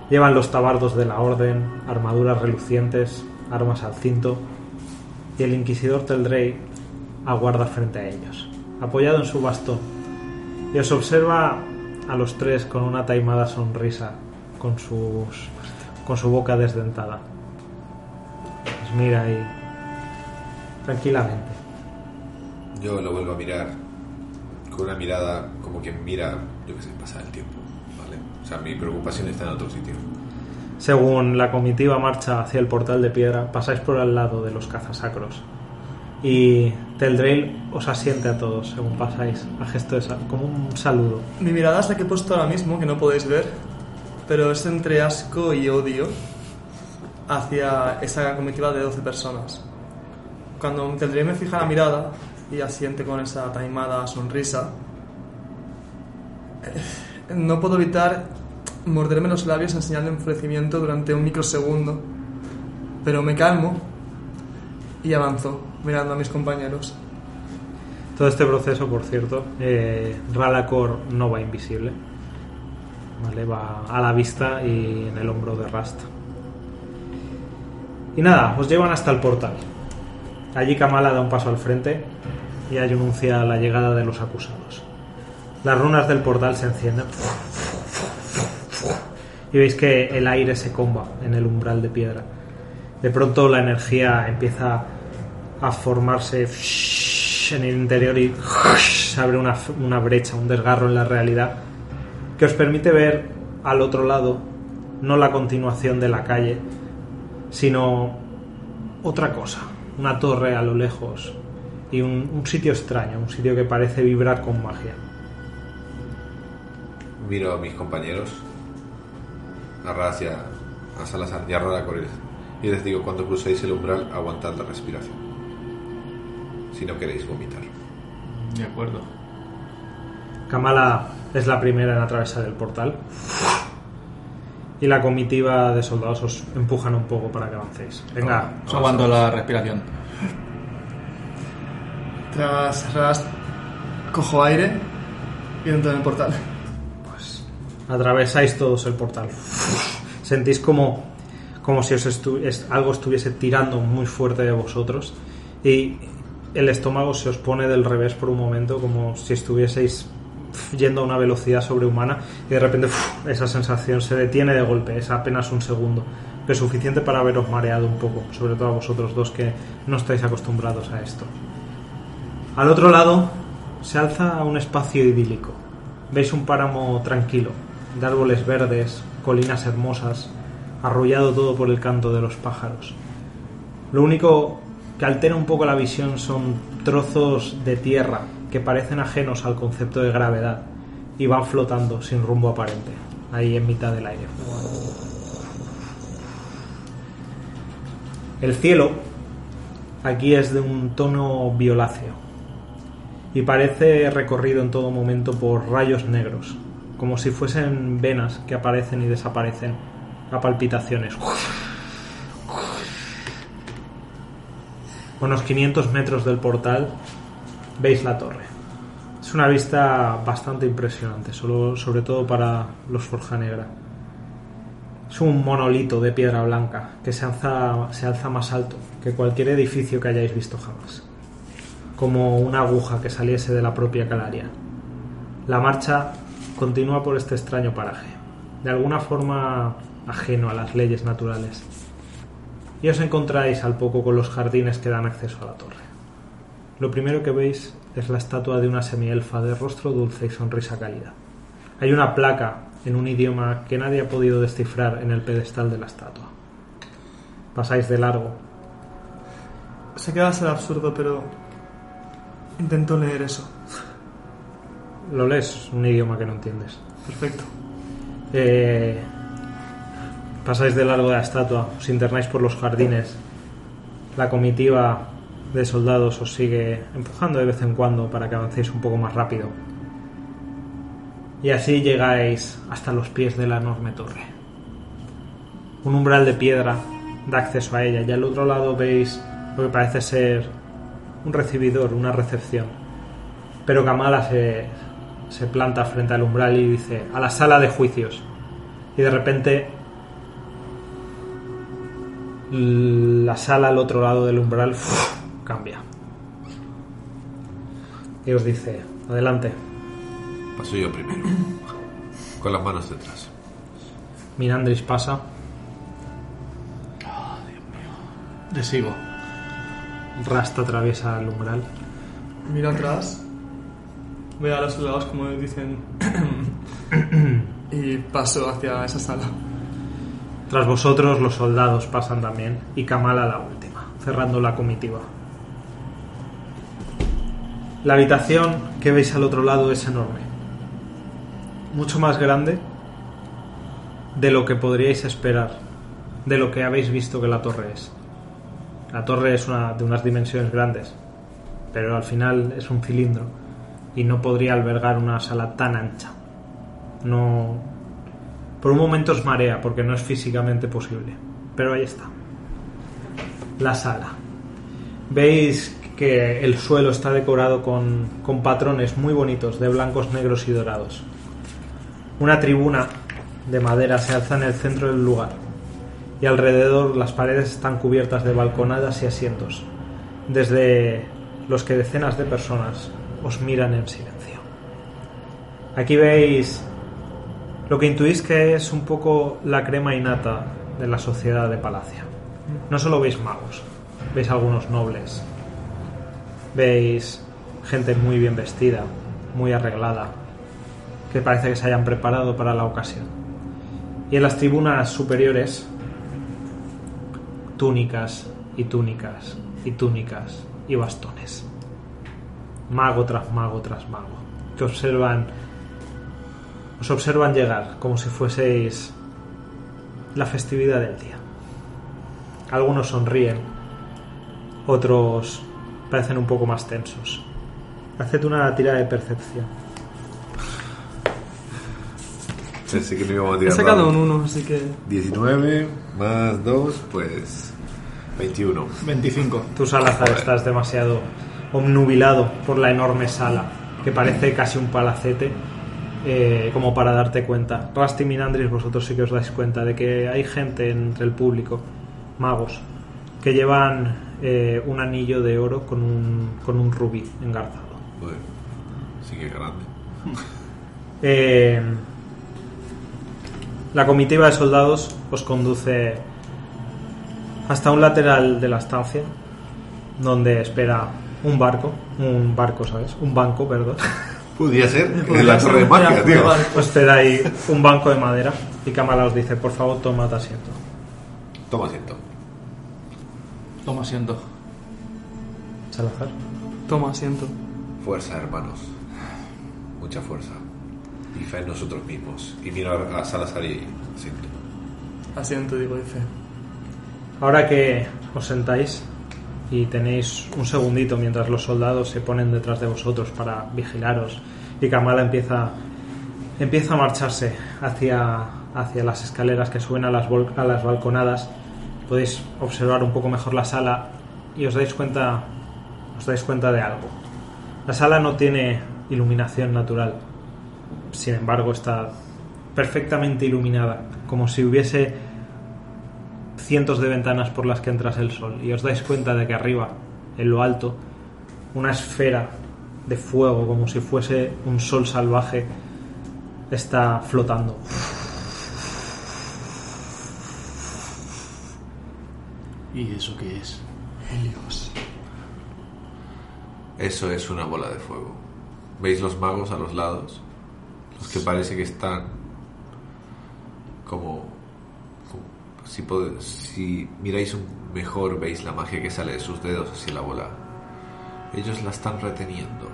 Llevan los tabardos de la orden, armaduras relucientes, armas al cinto, y el inquisidor Teldrey aguarda frente a ellos, apoyado en su bastón, y os observa a los tres con una taimada sonrisa, con, sus, con su boca desdentada. Os mira ahí tranquilamente. Yo lo vuelvo a mirar con una mirada como quien mira, yo que sé, pasar el tiempo. ¿Vale? O sea, mi preocupación está en otro sitio. Según la comitiva marcha hacia el portal de piedra, pasáis por al lado de los cazasacros. Y Teldrail os asiente a todos según pasáis, a gesto de sal- como un saludo. Mi mirada es la que he puesto ahora mismo, que no podéis ver, pero es entre asco y odio hacia esa comitiva de 12 personas. Cuando tendré me fija la mirada y asiente con esa taimada sonrisa, eh, no puedo evitar morderme los labios en señal de enfurecimiento durante un microsegundo, pero me calmo y avanzo mirando a mis compañeros. Todo este proceso, por cierto, eh, Ralacor no va invisible. ¿Vale? Va a la vista y en el hombro de Rast. Y nada, os llevan hasta el portal. Allí Kamala da un paso al frente y anuncia la llegada de los acusados. Las runas del portal se encienden. Y veis que el aire se comba en el umbral de piedra. De pronto la energía empieza a formarse en el interior y se abre una, una brecha, un desgarro en la realidad que os permite ver al otro lado no la continuación de la calle, sino otra cosa, una torre a lo lejos y un, un sitio extraño, un sitio que parece vibrar con magia. Miro a mis compañeros, a y a, Salazar y a Roracoris, y les digo, cuando crucéis el umbral, aguantad la respiración. Si no queréis vomitar. De acuerdo. Kamala es la primera en atravesar el portal. Y la comitiva de soldados os empujan un poco para que avancéis. Venga, Os aguanto la respiración. Tras cojo aire y entro en el portal. atravesáis todos el portal. Sentís como, como si os estu- es- algo estuviese tirando muy fuerte de vosotros y el estómago se os pone del revés por un momento, como si estuvieseis yendo a una velocidad sobrehumana y de repente esa sensación se detiene de golpe, es apenas un segundo, pero es suficiente para haberos mareado un poco, sobre todo a vosotros dos que no estáis acostumbrados a esto. Al otro lado se alza un espacio idílico. Veis un páramo tranquilo, de árboles verdes, colinas hermosas, arrullado todo por el canto de los pájaros. Lo único que altera un poco la visión son trozos de tierra que parecen ajenos al concepto de gravedad y van flotando sin rumbo aparente, ahí en mitad del aire. El cielo aquí es de un tono violáceo y parece recorrido en todo momento por rayos negros, como si fuesen venas que aparecen y desaparecen a palpitaciones. Unos 500 metros del portal veis la torre. Es una vista bastante impresionante, sobre todo para los Forja Negra. Es un monolito de piedra blanca que se alza, se alza más alto que cualquier edificio que hayáis visto jamás como una aguja que saliese de la propia calaria. La marcha continúa por este extraño paraje, de alguna forma ajeno a las leyes naturales. Y os encontráis al poco con los jardines que dan acceso a la torre. Lo primero que veis es la estatua de una semielfa de rostro dulce y sonrisa cálida. Hay una placa en un idioma que nadie ha podido descifrar en el pedestal de la estatua. Pasáis de largo Sé que va a ser absurdo, pero intento leer eso. Lo lees, un idioma que no entiendes. Perfecto. Eh, pasáis de largo de la estatua, os internáis por los jardines. La comitiva de soldados os sigue empujando de vez en cuando para que avancéis un poco más rápido. Y así llegáis hasta los pies de la enorme torre. Un umbral de piedra da acceso a ella y al otro lado veis lo que parece ser un recibidor, una recepción. Pero Kamala se, se planta frente al umbral y dice, a la sala de juicios. Y de repente la sala al otro lado del umbral. Cambia. Y os dice, adelante. Paso yo primero. Con las manos detrás. Minandris pasa. Le sigo. Rasta atraviesa el umbral. Miro atrás. Veo a los soldados como dicen. y paso hacia esa sala. Tras vosotros los soldados pasan también y Kamala la última, cerrando la comitiva. La habitación que veis al otro lado es enorme. Mucho más grande de lo que podríais esperar, de lo que habéis visto que la torre es. La torre es una, de unas dimensiones grandes, pero al final es un cilindro y no podría albergar una sala tan ancha. No, por un momento os marea porque no es físicamente posible. Pero ahí está. La sala. Veis que el suelo está decorado con, con patrones muy bonitos de blancos, negros y dorados. Una tribuna de madera se alza en el centro del lugar y alrededor las paredes están cubiertas de balconadas y asientos, desde los que decenas de personas os miran en silencio. Aquí veis lo que intuís que es un poco la crema innata de la sociedad de Palacio. no solo veis magos, veis algunos nobles, veis gente muy bien vestida, muy arreglada, que parece que se hayan preparado para la ocasión. Y en las tribunas superiores, túnicas y túnicas y túnicas y bastones. Mago tras mago tras mago, que observan os observan llegar como si fueseis la festividad del día. Algunos sonríen, otros parecen un poco más tensos. Haced una tirada de percepción. Pensé que no íbamos a He sacado un 1, así que. 19 más 2, pues 21. 25. Tú, Salazar, Joder. estás demasiado omnubilado por la enorme sala, que parece casi un palacete, eh, como para darte cuenta. Rusty y Minandris, vosotros sí que os dais cuenta de que hay gente entre el público, magos, que llevan eh, un anillo de oro con un, con un rubí engarzado. Joder, sí que grande. Eh, la comitiva de soldados os conduce hasta un lateral de la estancia donde espera un barco, un barco, ¿sabes? Un banco, perdón. Podría ser en la torre de magia, tío. espera ahí un banco de madera y Kamala os dice, por favor, tomad asiento. Toma asiento. Toma asiento. Salazar. Toma asiento. Fuerza, hermanos. Mucha fuerza. Y fe en nosotros mismos. Y mira a Salazar y asiento. Asiento, digo, dice. Ahora que os sentáis y tenéis un segundito mientras los soldados se ponen detrás de vosotros para vigilaros y Kamala empieza empieza a marcharse hacia, hacia las escaleras que suben a las, a las balconadas, podéis observar un poco mejor la sala y os dais cuenta os dais cuenta de algo. La sala no tiene iluminación natural, sin embargo está perfectamente iluminada, como si hubiese cientos de ventanas por las que entras el sol y os dais cuenta de que arriba, en lo alto, una esfera de fuego como si fuese un sol salvaje está flotando. ¿Y eso qué es? Helios. Eso es una bola de fuego. ¿Veis los magos a los lados? Los que parece que están como... como- si, pode- si miráis un mejor veis la magia que sale de sus dedos hacia la bola. Ellos la están reteniendo.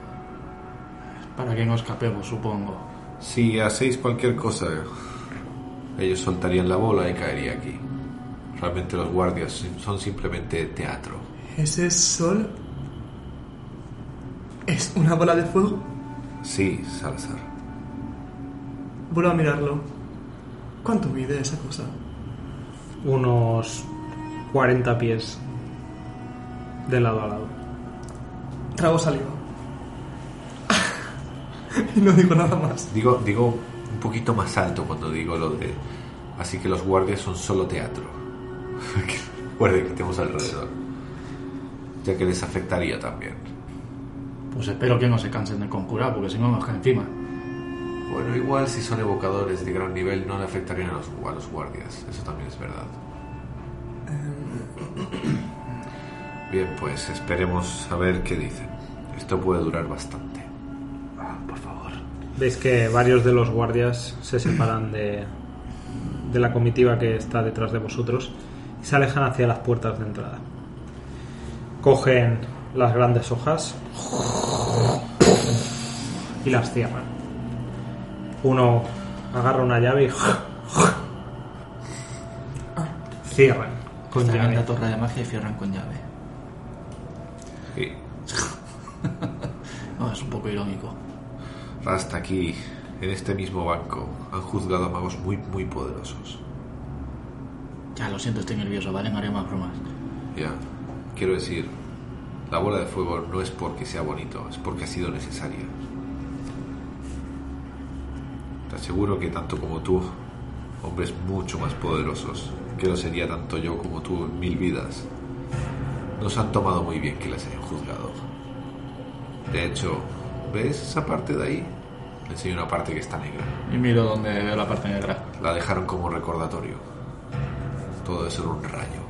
Para que no escapemos, supongo. Si hacéis cualquier cosa, ellos soltarían la bola y caería aquí. Realmente los guardias son simplemente teatro. ¿Ese sol es una bola de fuego? Sí, Salazar. Vuelvo a mirarlo. ¿Cuánto mide esa cosa? Unos 40 pies de lado a lado. Trago saliva. y no digo nada más. Digo, digo un poquito más alto cuando digo lo de... Así que los guardias son solo teatro. Guardia que tenemos alrededor. Ya que les afectaría también. Pues espero que no se cansen de conjurar, porque si no nos cae encima. Bueno, igual si son evocadores de gran nivel no le afectarían a los, a los guardias. Eso también es verdad. Bien, pues esperemos a ver qué dicen. Esto puede durar bastante. Por favor. Veis que varios de los guardias se separan de, de la comitiva que está detrás de vosotros y se alejan hacia las puertas de entrada. Cogen las grandes hojas y las cierran. Uno agarra una llave y cierran con llave. la torre de magia y cierran con llave. No, es un poco irónico. hasta aquí, en este mismo banco, han juzgado a magos muy, muy poderosos. Ya, lo siento, estoy nervioso, ¿vale? No haré más bromas. Ya, quiero decir, la bola de fuego no es porque sea bonito, es porque ha sido necesaria. Te aseguro que tanto como tú, hombres mucho más poderosos, que lo sería tanto yo como tú en mil vidas, nos han tomado muy bien que las hayan juzgado. De hecho, ¿ves esa parte de ahí? Le enseño una parte que está negra. Y miro donde veo la parte negra. La dejaron como recordatorio. Todo eso era un rayo.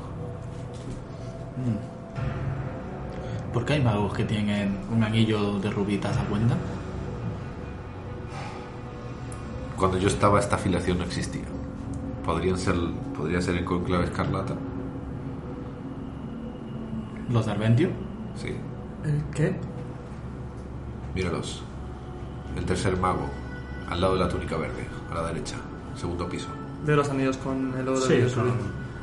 ¿Por qué hay magos que tienen un anillo de rubí das cuenta? Cuando yo estaba, esta afiliación no existía. Podrían ser, podría ser el conclave escarlata. ¿Los de Arventio? Sí, ¿El qué? míralos. El tercer mago, al lado de la túnica verde, a la derecha, segundo piso. Veo los anillos con el oro Sí, de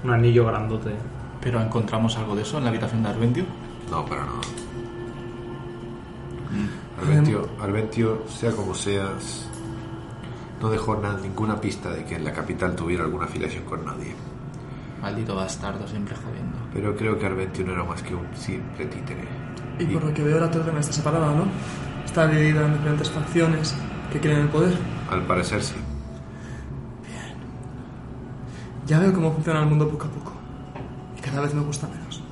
un, anillo grandote. ¿Pero encontramos algo de eso en la habitación de Arventio? No, para nada. Arventio, Arventio, sea como seas, no dejó na- ninguna pista de que en la capital tuviera alguna afiliación con nadie. Maldito bastardo, siempre jodiendo. Pero creo que Arventio no era más que un simple títere. Y por lo que veo la torre está separada, ¿no? Está dividida en diferentes facciones que quieren el poder. Al parecer sí. Ya veo cómo funciona el mundo poco a poco. Y cada vez me gusta menos.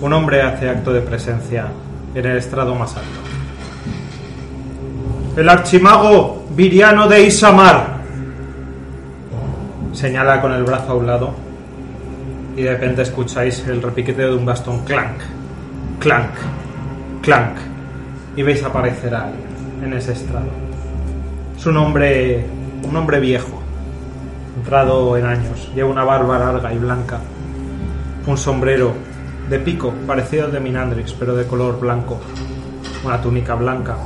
Un hombre hace acto de presencia en el estrado más alto. El archimago Viriano de Isamar. Señala con el brazo a un lado y de repente escucháis el repiqueteo de un bastón clank, clank, clank y veis aparecer a alguien en ese estrado. Es un hombre, un hombre viejo, entrado en años, lleva una barba larga y blanca, un sombrero de pico parecido al de Minandrix, pero de color blanco, una túnica blanca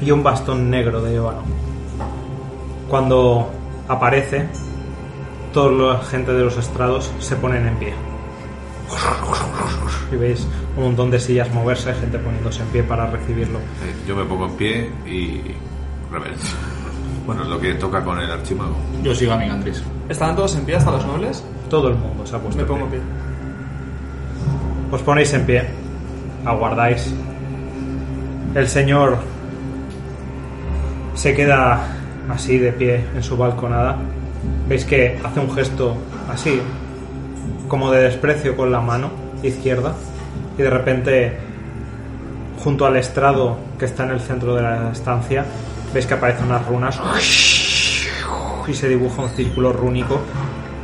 y un bastón negro de ébano. Cuando aparece, toda la gente de los estrados se ponen en pie. Y veis un montón de sillas moverse, gente poniéndose en pie para recibirlo. Eh, Yo me pongo en pie y reverencia. Bueno, lo que toca con el archimago. Yo sigo a Mingandris. ¿Estaban todos en pie hasta los nobles? Todo el mundo se ha puesto Me en pongo en pie. pie. Os ponéis en pie, aguardáis. El señor se queda así de pie en su balconada. Veis que hace un gesto así, como de desprecio con la mano izquierda. Y de repente, junto al estrado que está en el centro de la estancia, veis que aparecen unas runas. Y se dibuja un círculo rúnico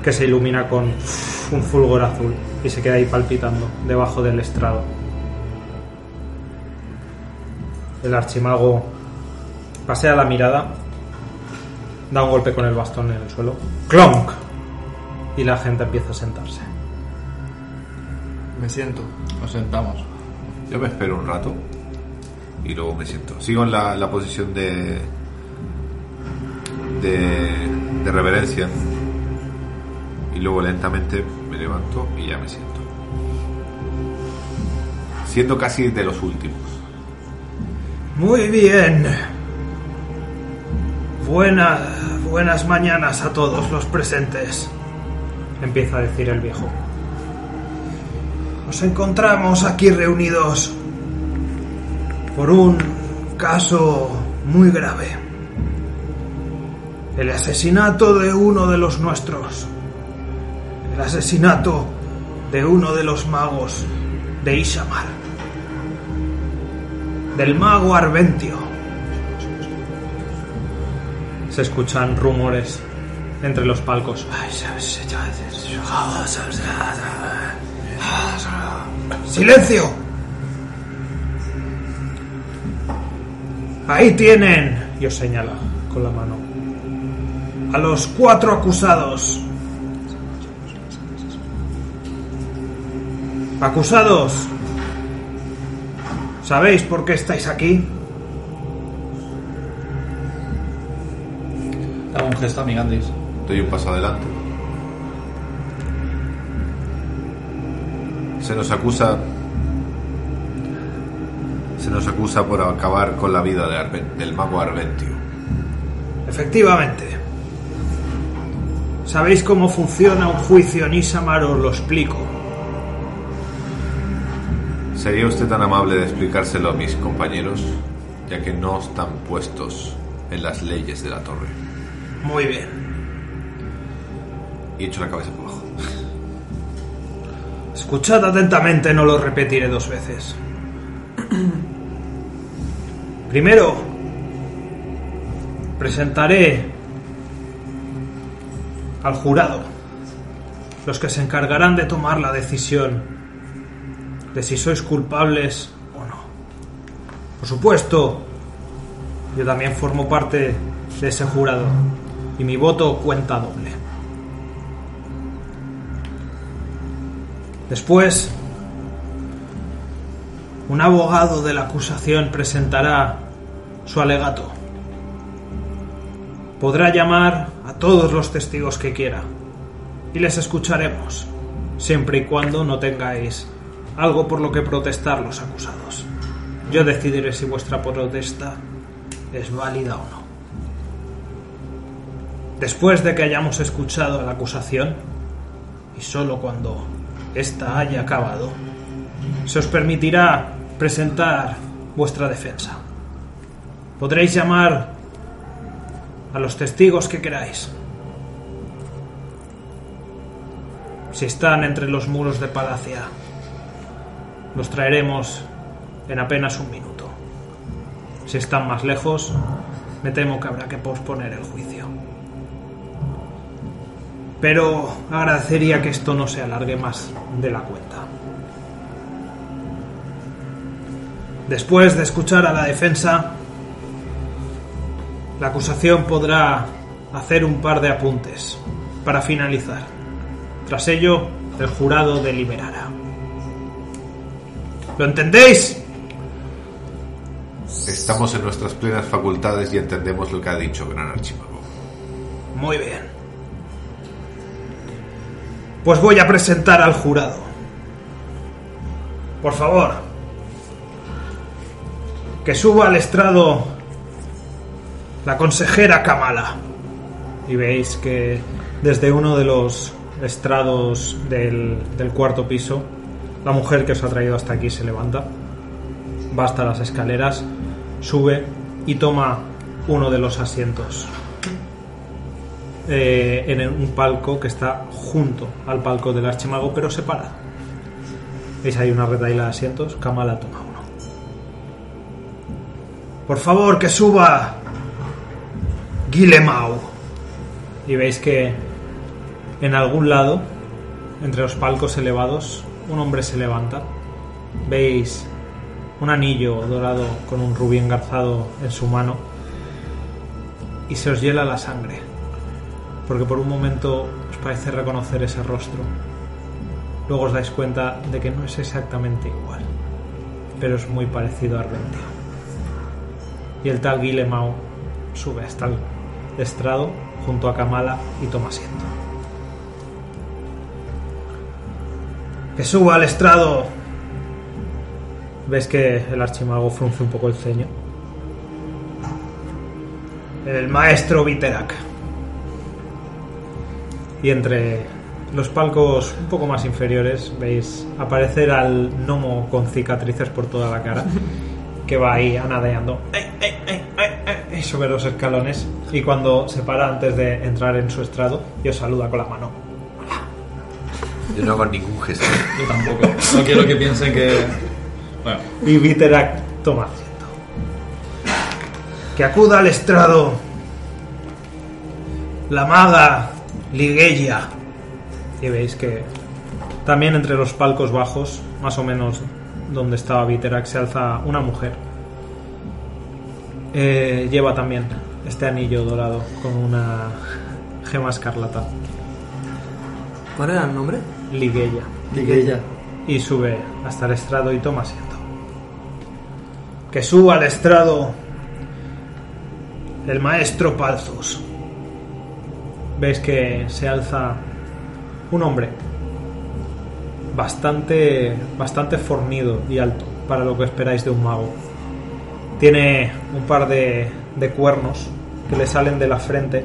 que se ilumina con un fulgor azul y se queda ahí palpitando debajo del estrado. El archimago pasea la mirada, da un golpe con el bastón en el suelo, ¡clonk! Y la gente empieza a sentarse. Me siento. Nos sentamos. Yo me espero un rato y luego me siento. Sigo en la, la posición de, de de reverencia y luego lentamente me levanto y ya me siento. Siendo casi de los últimos. Muy bien. Buena, buenas mañanas a todos los presentes. Empieza a decir el viejo. Nos encontramos aquí reunidos por un caso muy grave. El asesinato de uno de los nuestros. El asesinato de uno de los magos de Ishamar. Del mago Arventio. Se escuchan rumores entre los palcos. ¡Silencio! Ahí tienen, y os señala con la mano, a los cuatro acusados. Acusados, ¿sabéis por qué estáis aquí? Hago un gesto a Mingandris. Doy un paso adelante. Se nos acusa. Se nos acusa por acabar con la vida de del mago Arventio. Efectivamente. ¿Sabéis cómo funciona un juicio en Isamar? Os lo explico. ¿Sería usted tan amable de explicárselo a mis compañeros, ya que no están puestos en las leyes de la torre? Muy bien. Y echo la cabeza por abajo. Escuchad atentamente, no lo repetiré dos veces. Primero, presentaré al jurado, los que se encargarán de tomar la decisión de si sois culpables o no. Por supuesto, yo también formo parte de ese jurado y mi voto cuenta doble. Después, un abogado de la acusación presentará su alegato. Podrá llamar a todos los testigos que quiera y les escucharemos, siempre y cuando no tengáis algo por lo que protestar los acusados. Yo decidiré si vuestra protesta es válida o no. Después de que hayamos escuchado la acusación, y solo cuando ésta haya acabado, se os permitirá presentar vuestra defensa. Podréis llamar a los testigos que queráis. Si están entre los muros de Palacia, los traeremos en apenas un minuto. Si están más lejos, me temo que habrá que posponer el juicio. Pero agradecería que esto no se alargue más de la cuenta. Después de escuchar a la defensa, la acusación podrá hacer un par de apuntes para finalizar. Tras ello, el jurado deliberará. ¿Lo entendéis? Estamos en nuestras plenas facultades y entendemos lo que ha dicho Gran Archimago. Muy bien. Pues voy a presentar al jurado. Por favor, que suba al estrado la consejera Kamala. Y veis que desde uno de los estrados del, del cuarto piso, la mujer que os ha traído hasta aquí se levanta, va hasta las escaleras, sube y toma uno de los asientos eh, en un palco que está junto al palco del archimago, pero separado. Veis ahí una retaila de asientos, Kamala toma uno. Por favor, que suba Guillemau. Y veis que en algún lado, entre los palcos elevados, un hombre se levanta. Veis un anillo dorado con un rubí engarzado en su mano y se os hiela la sangre, porque por un momento os parece reconocer ese rostro. Luego os dais cuenta de que no es exactamente igual, pero es muy parecido a Arventio. Y el tal Guillemau sube hasta el estrado junto a Kamala y toma asiento. Que suba al estrado. Ves que el archimago frunce un poco el ceño. El maestro Viterak. Y entre los palcos un poco más inferiores veis aparecer al gnomo con cicatrices por toda la cara que va ahí anadeando ¡Ey, ey, ey, ey, ey! sobre los escalones y cuando se para antes de entrar en su estrado y os saluda con la mano. Yo no hago ningún gesto. Yo tampoco. No quiero que piensen que. Bueno, Y Viterak toma asiento. Que acuda al estrado la maga Ligeia. Y veis que también entre los palcos bajos, más o menos donde estaba Viterak, se alza una mujer. Eh, lleva también este anillo dorado con una gema escarlata. ¿Cuál era el nombre? Ligeia. Liguella. y sube hasta el estrado y toma asiento. Que suba al estrado el maestro Palzus. Veis que se alza un hombre bastante bastante fornido y alto para lo que esperáis de un mago. Tiene un par de, de cuernos que le salen de la frente,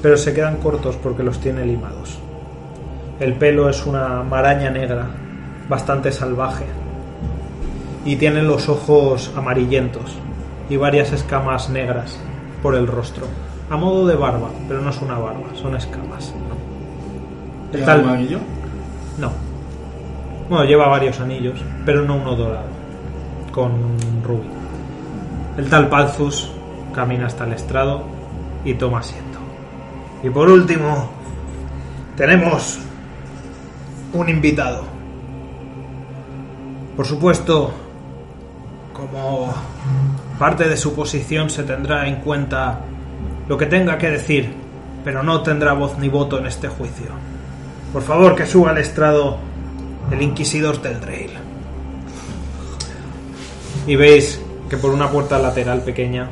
pero se quedan cortos porque los tiene limados. El pelo es una maraña negra, bastante salvaje. Y tiene los ojos amarillentos y varias escamas negras por el rostro. A modo de barba, pero no es una barba, son escamas. El ¿lleva tal- anillo? No. Bueno, lleva varios anillos, pero no uno dorado, con rubí. El tal Palzus camina hasta el estrado y toma asiento. Y por último, tenemos un invitado. Por supuesto, como parte de su posición se tendrá en cuenta lo que tenga que decir, pero no tendrá voz ni voto en este juicio. Por favor, que suba al estrado el inquisidor del. Y veis que por una puerta lateral pequeña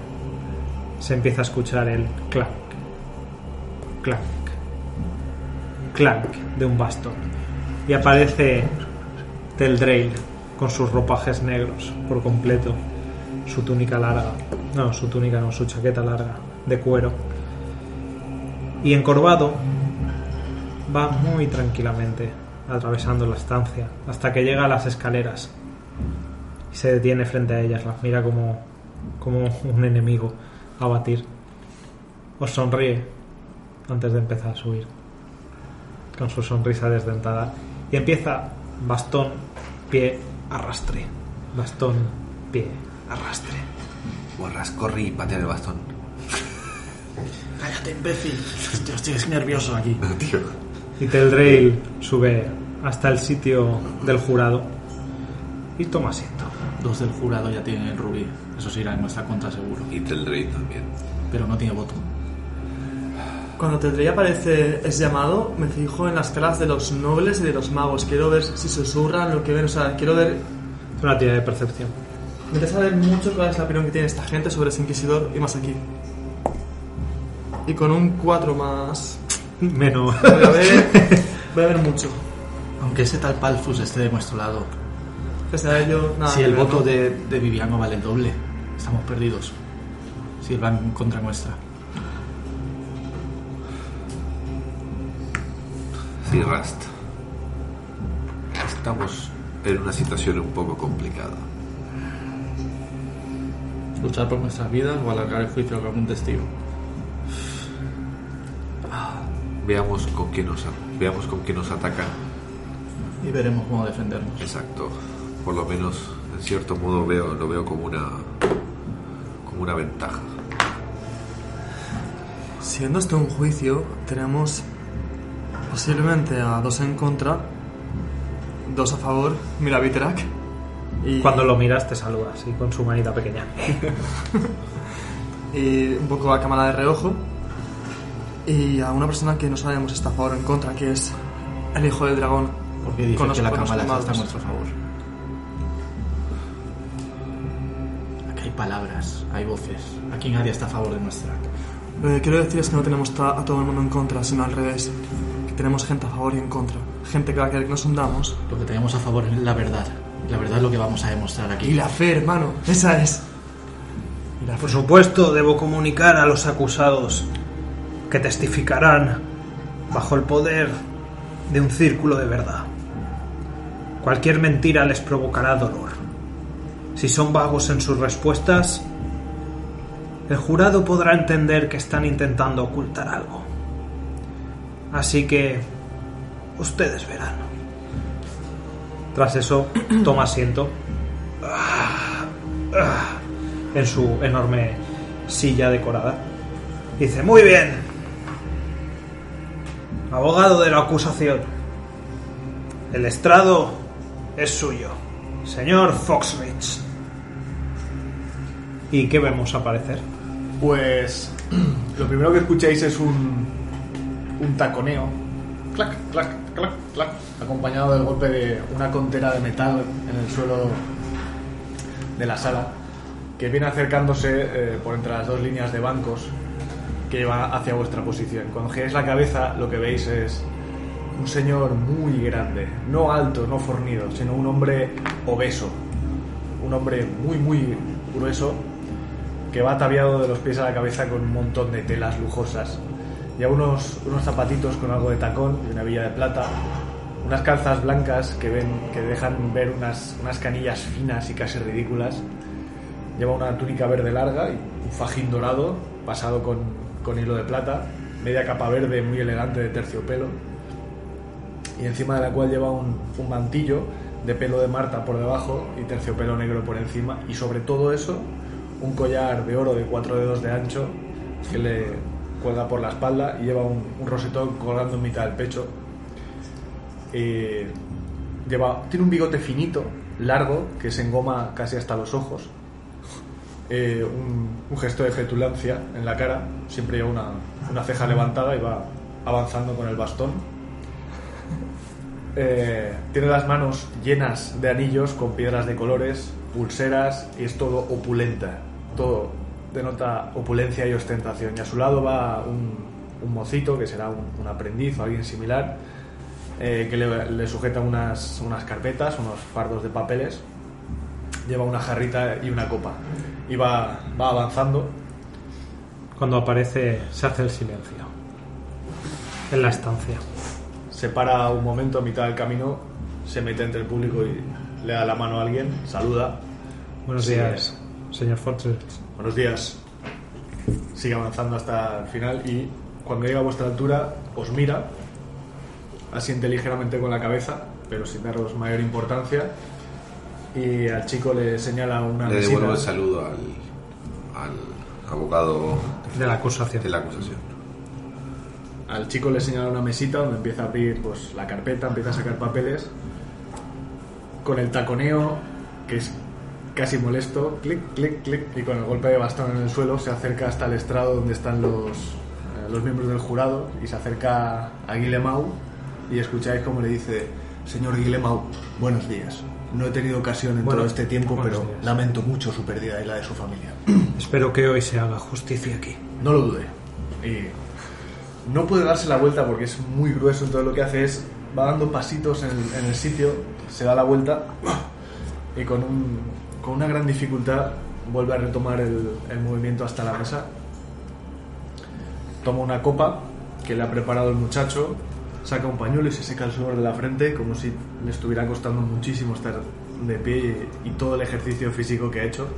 se empieza a escuchar el clank, clank, clank de un bastón. Y aparece Teldrail con sus ropajes negros por completo, su túnica larga, no, su túnica no, su chaqueta larga de cuero. Y encorvado va muy tranquilamente atravesando la estancia hasta que llega a las escaleras y se detiene frente a ellas, las mira como, como un enemigo a batir. Os sonríe antes de empezar a subir, con su sonrisa desdentada, y empieza bastón, pie, arrastre. Bastón, pie, arrastre. Borras, corrí y patea el bastón. Cállate, imbécil. Yo estoy nervioso aquí. Tío. Y Teldrail sube hasta el sitio del jurado y toma asiento. Dos del jurado ya tienen el rubí. Eso se irá en nuestra contra seguro. Y Teldray también. Pero no tiene voto. Cuando Tedrey aparece es llamado, me fijo en las caras de los nobles y de los magos. Quiero ver si susurran lo que ven. O sea, quiero ver. Es una tira de percepción. Me interesa saber mucho cuál es la opinión que tiene esta gente sobre ese inquisidor y más aquí. Y con un 4 más. Menos. Voy a ver. Voy a ver mucho. Aunque ese tal Palfus esté de nuestro lado, Pese a ello, nada. si que el voto ¿no? de, de Viviano vale el doble, estamos perdidos. Si él va en contra nuestra. Sí, Rast. Estamos en una situación un poco complicada. Luchar por nuestras vidas o alargar el juicio con un testigo. Veamos con quién nos, veamos con quién nos atacan. Y veremos cómo defendernos. Exacto. Por lo menos, en cierto modo, veo, lo veo como una, como una ventaja. Siendo esto un juicio, tenemos posiblemente a dos en contra, dos a favor, mira Viterak. Y, Cuando lo miras te saludas y con su manita pequeña. y un poco a cámara de reojo. Y a una persona que no sabemos si está a favor o en contra, que es el hijo del dragón. Porque dice que la cámara está a nuestro favor. Aquí hay palabras, hay voces. Aquí nadie está a favor de nuestra. Lo que quiero decir es que no tenemos a todo el mundo en contra, sino al revés. Que tenemos gente a favor y en contra. Gente que va a querer que nos hundamos. Lo que tenemos a favor es la verdad. La verdad es lo que vamos a demostrar aquí. Y la fe, hermano, esa es. Por supuesto, debo comunicar a los acusados que testificarán bajo el poder de un círculo de verdad. Cualquier mentira les provocará dolor. Si son vagos en sus respuestas, el jurado podrá entender que están intentando ocultar algo. Así que ustedes verán. Tras eso, toma asiento en su enorme silla decorada. Dice, muy bien. Abogado de la acusación. El estrado es suyo. Señor Foxrich. ¿Y qué vemos aparecer? Pues lo primero que escucháis es un, un taconeo. Clac, clac, clac, clac. Acompañado del golpe de una contera de metal en el suelo de la sala. Que viene acercándose eh, por entre las dos líneas de bancos que llevan hacia vuestra posición. Cuando giráis la cabeza, lo que veis es un señor muy grande. No alto, no fornido, sino un hombre obeso. Un hombre muy, muy grueso que va ataviado de los pies a la cabeza con un montón de telas lujosas. Lleva unos, unos zapatitos con algo de tacón y una villa de plata, unas calzas blancas que, ven, que dejan ver unas, unas canillas finas y casi ridículas. Lleva una túnica verde larga y un fajín dorado pasado con, con hilo de plata, media capa verde muy elegante de terciopelo y encima de la cual lleva un, un mantillo de pelo de Marta por debajo y terciopelo negro por encima y sobre todo eso un collar de oro de cuatro dedos de ancho que le, cuelga por la espalda y lleva un, un rosetón colgando en mitad del pecho. Eh, lleva, tiene un bigote finito, largo, que se engoma casi hasta los ojos. Eh, un, gesto de petulancia en la cara, siempre lleva una, ceja levantada y va avanzando con el bastón. Eh, tiene las manos llenas de anillos con piedras de colores, pulseras y es todo opulenta. Todo denota opulencia y ostentación. Y a su lado va un, mocito que será un, un aprendiz o alguien similar eh, que le, le sujeta unas, unas carpetas, unos fardos de papeles. Lleva una jarrita y una copa. Y va, va avanzando. Cuando aparece, se hace el silencio. En la estancia. Se para un momento a mitad del camino, se mete entre el público y le da la mano a alguien, saluda. Buenos días, señor Fortress. Buenos días. Sigue avanzando hasta el final y cuando llega a vuestra altura os mira, asiente ligeramente con la cabeza, pero sin daros mayor importancia. Y al chico le señala una Le mesita. devuelvo el saludo al, al abogado De la acusación. de la acusación. Al chico le señala una mesita donde empieza a abrir pues, la carpeta, empieza a sacar papeles. Con el taconeo, que es casi molesto, clic, clic, clic, y con el golpe de bastón en el suelo se acerca hasta el estrado donde están los, eh, los miembros del jurado y se acerca a Guillemau y escucháis como le dice, señor Guillemau, buenos días. No he tenido ocasión en Bueno, todo este tiempo, pero días. lamento mucho su pérdida y la de su familia. Espero que hoy se haga justicia aquí. No lo dude. Y no puede darse la vuelta porque es muy grueso, entonces lo que hace es va dando pasitos en, en el sitio, se da la vuelta y con, un- con una gran dificultad vuelve a retomar el, el movimiento hasta la mesa. Toma una copa que le ha preparado el muchacho, saca un pañuelo y se seca el sudor de la frente como si le estuviera costando muchísimo estar de pie y, y todo el ejercicio físico que ha hecho.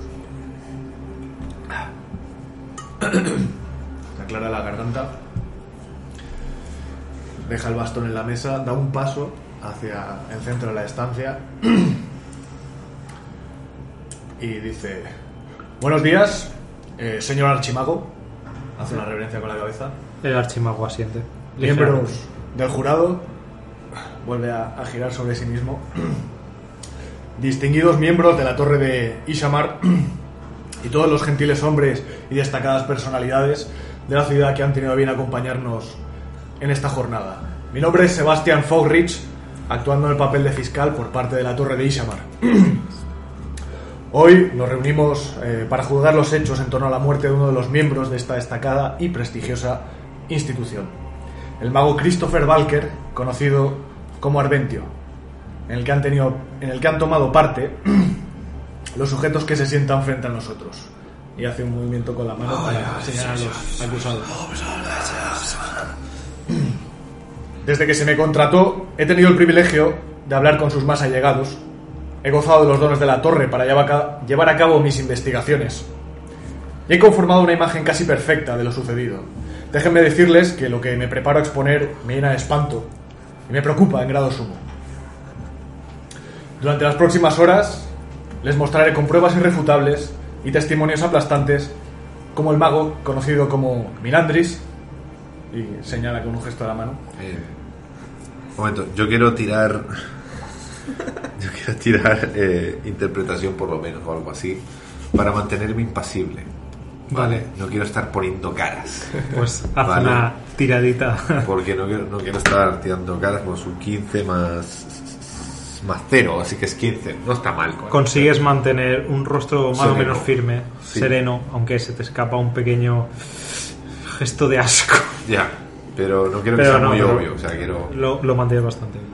Se aclara la garganta. Deja el bastón en la mesa, da un paso hacia el centro de la estancia y dice: Buenos días, eh, señor Archimago. Hace una reverencia con la cabeza. El archimago asiente. Miembros del jurado. Vuelve a, girar sobre sí mismo. Distinguidos miembros de la torre de Ishamar y todos los gentiles hombres y destacadas personalidades de la ciudad que han tenido bien acompañarnos en esta jornada. Mi nombre es Sebastian Fogrich, actuando en el papel de fiscal por parte de la torre de Ishamar. Hoy nos reunimos eh, para juzgar los hechos en torno a la muerte de uno de los miembros de esta destacada y prestigiosa institución, el mago Christopher Walker, conocido como Arventio, en el que han, tenido, en el que han tomado parte los sujetos que se sientan frente a nosotros. Y hace un movimiento con la mano para señalar a los acusados. Desde que se me contrató, he tenido el privilegio de hablar con sus más allegados. He gozado de los dones de la torre para llevar a ca- llevar a cabo mis investigaciones. Y he conformado una imagen casi perfecta de lo sucedido. Déjenme decirles que lo que me preparo a exponer me llena de espanto y me preocupa en grado sumo. Durante las próximas horas les mostraré con pruebas irrefutables y testimonios aplastantes como el mago, conocido como Milandris, y señala con un gesto de la mano, Eh, un momento, yo quiero tirar. Yo quiero tirar eh, interpretación por lo menos o algo así para mantenerme impasible. Vale, no quiero estar poniendo caras. Pues haz Vale. una tiradita. Porque no quiero, no quiero estar tirando caras con su 15 más. más 0, así que es 15. No está mal. con- Consigues mantener un rostro más o menos firme, Sí. sereno, aunque se te escapa un pequeño gesto de asco. Ya, pero no quiero que sea no, muy obvio. O sea, quiero. Lo, lo mantienes bastante bien.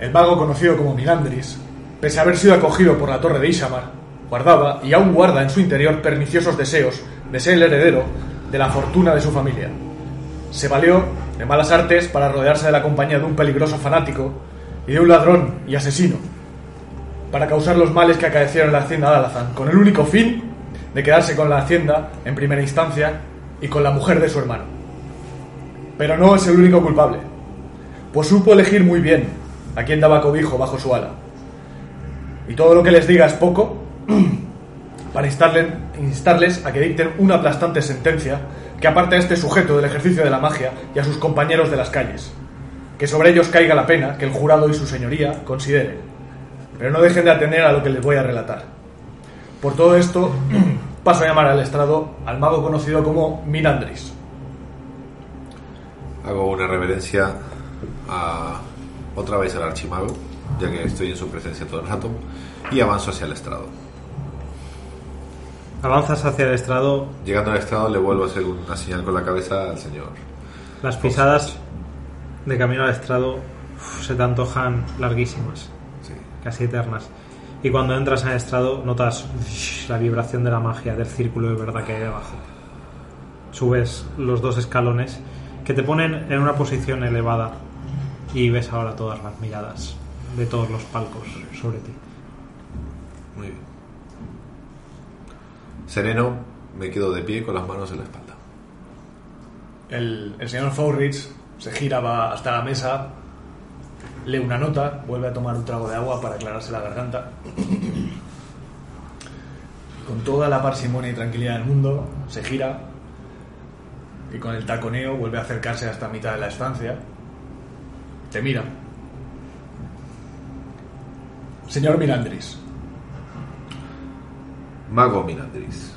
El mago conocido como Milandris, pese a haber sido acogido por la torre de Ishamar, guardaba y aún guarda en su interior perniciosos deseos de ser el heredero de la fortuna de su familia. Se valió de malas artes para rodearse de la compañía de un peligroso fanático y de un ladrón y asesino, para causar los males que acaecieron en la hacienda de Alazán, con el único fin de quedarse con la hacienda en primera instancia y con la mujer de su hermano. Pero no es el único culpable, pues supo elegir muy bien a quien daba cobijo bajo su ala. Y todo lo que les diga es poco para instarle- instarles a que dicten una aplastante sentencia que aparte a este sujeto del ejercicio de la magia y a sus compañeros de las calles. Que sobre ellos caiga la pena que el jurado y su señoría consideren. Pero no dejen de atender a lo que les voy a relatar. Por todo esto, paso a llamar al estrado al mago conocido como Minandris. Hago una reverencia a otra vez al archimago, ya que estoy en su presencia todo el rato, y avanzo hacia el estrado. Avanzas hacia el estrado, Llegando al estrado le vuelvo a hacer una señal con la cabeza al señor. las pisadas de camino al estrado uf, se te antojan larguísimas, Sí. casi eternas. Y cuando entras en el estrado notas la vibración de la magia, del círculo de verdad que hay debajo. Subes los dos escalones que te ponen en una posición elevada y ves ahora todas las miradas de todos los palcos sobre ti. Muy bien. Sereno, me quedo de pie con las manos en la espalda. El, señor Faurich se gira va hasta la mesa, lee una nota, vuelve a tomar un trago de agua para aclararse la garganta. Con toda la parsimonia y tranquilidad del mundo, se gira y con el taconeo vuelve a acercarse hasta mitad de la estancia. Te mira. Señor Mirandris, Mago Minandris.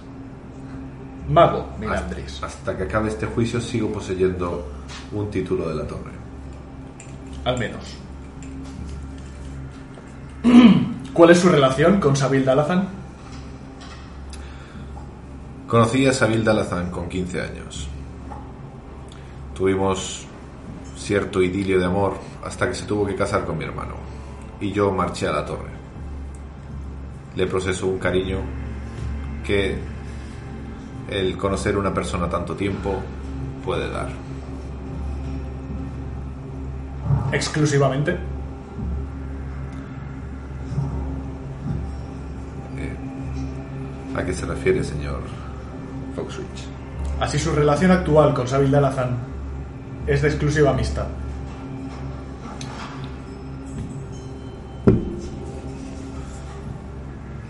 mago Mirandris. Hasta que acabe este juicio sigo poseyendo un título de la torre. Al menos. ¿Cuál es su relación con Sabil Dalazan? Conocí a Sabil Dalazán con 15 años. Tuvimos cierto idilio de amor hasta que se tuvo que casar con mi hermano. Y yo marché a la torre. Le proceso un cariño que el conocer una persona tanto tiempo puede dar. Exclusivamente. ¿A qué se refiere, señor Foxwitch? Así su relación actual con Sabil Dalazan es de exclusiva amistad.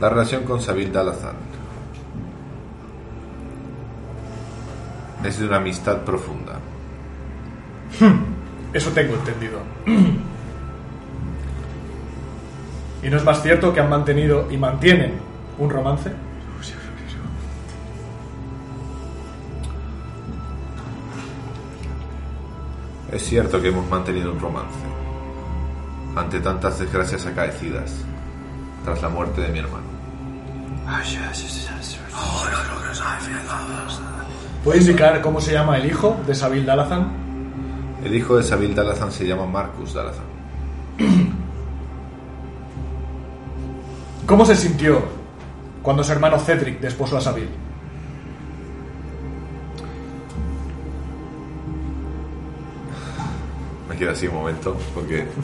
La relación con Sabil Dalazán es de una amistad profunda. Eso tengo entendido. ¿Y no es más cierto que han mantenido y mantienen un romance? Es cierto que hemos mantenido un romance ante tantas desgracias acaecidas tras la muerte de mi hermano. ¿Puede indicar cómo se llama el hijo de Sabil Dalazan? El hijo de Sabil Dalazán se llama Marcus Dalazán. ¿Cómo se sintió cuando su hermano Cedric desposó a Sabil? Me quedo así un momento porque...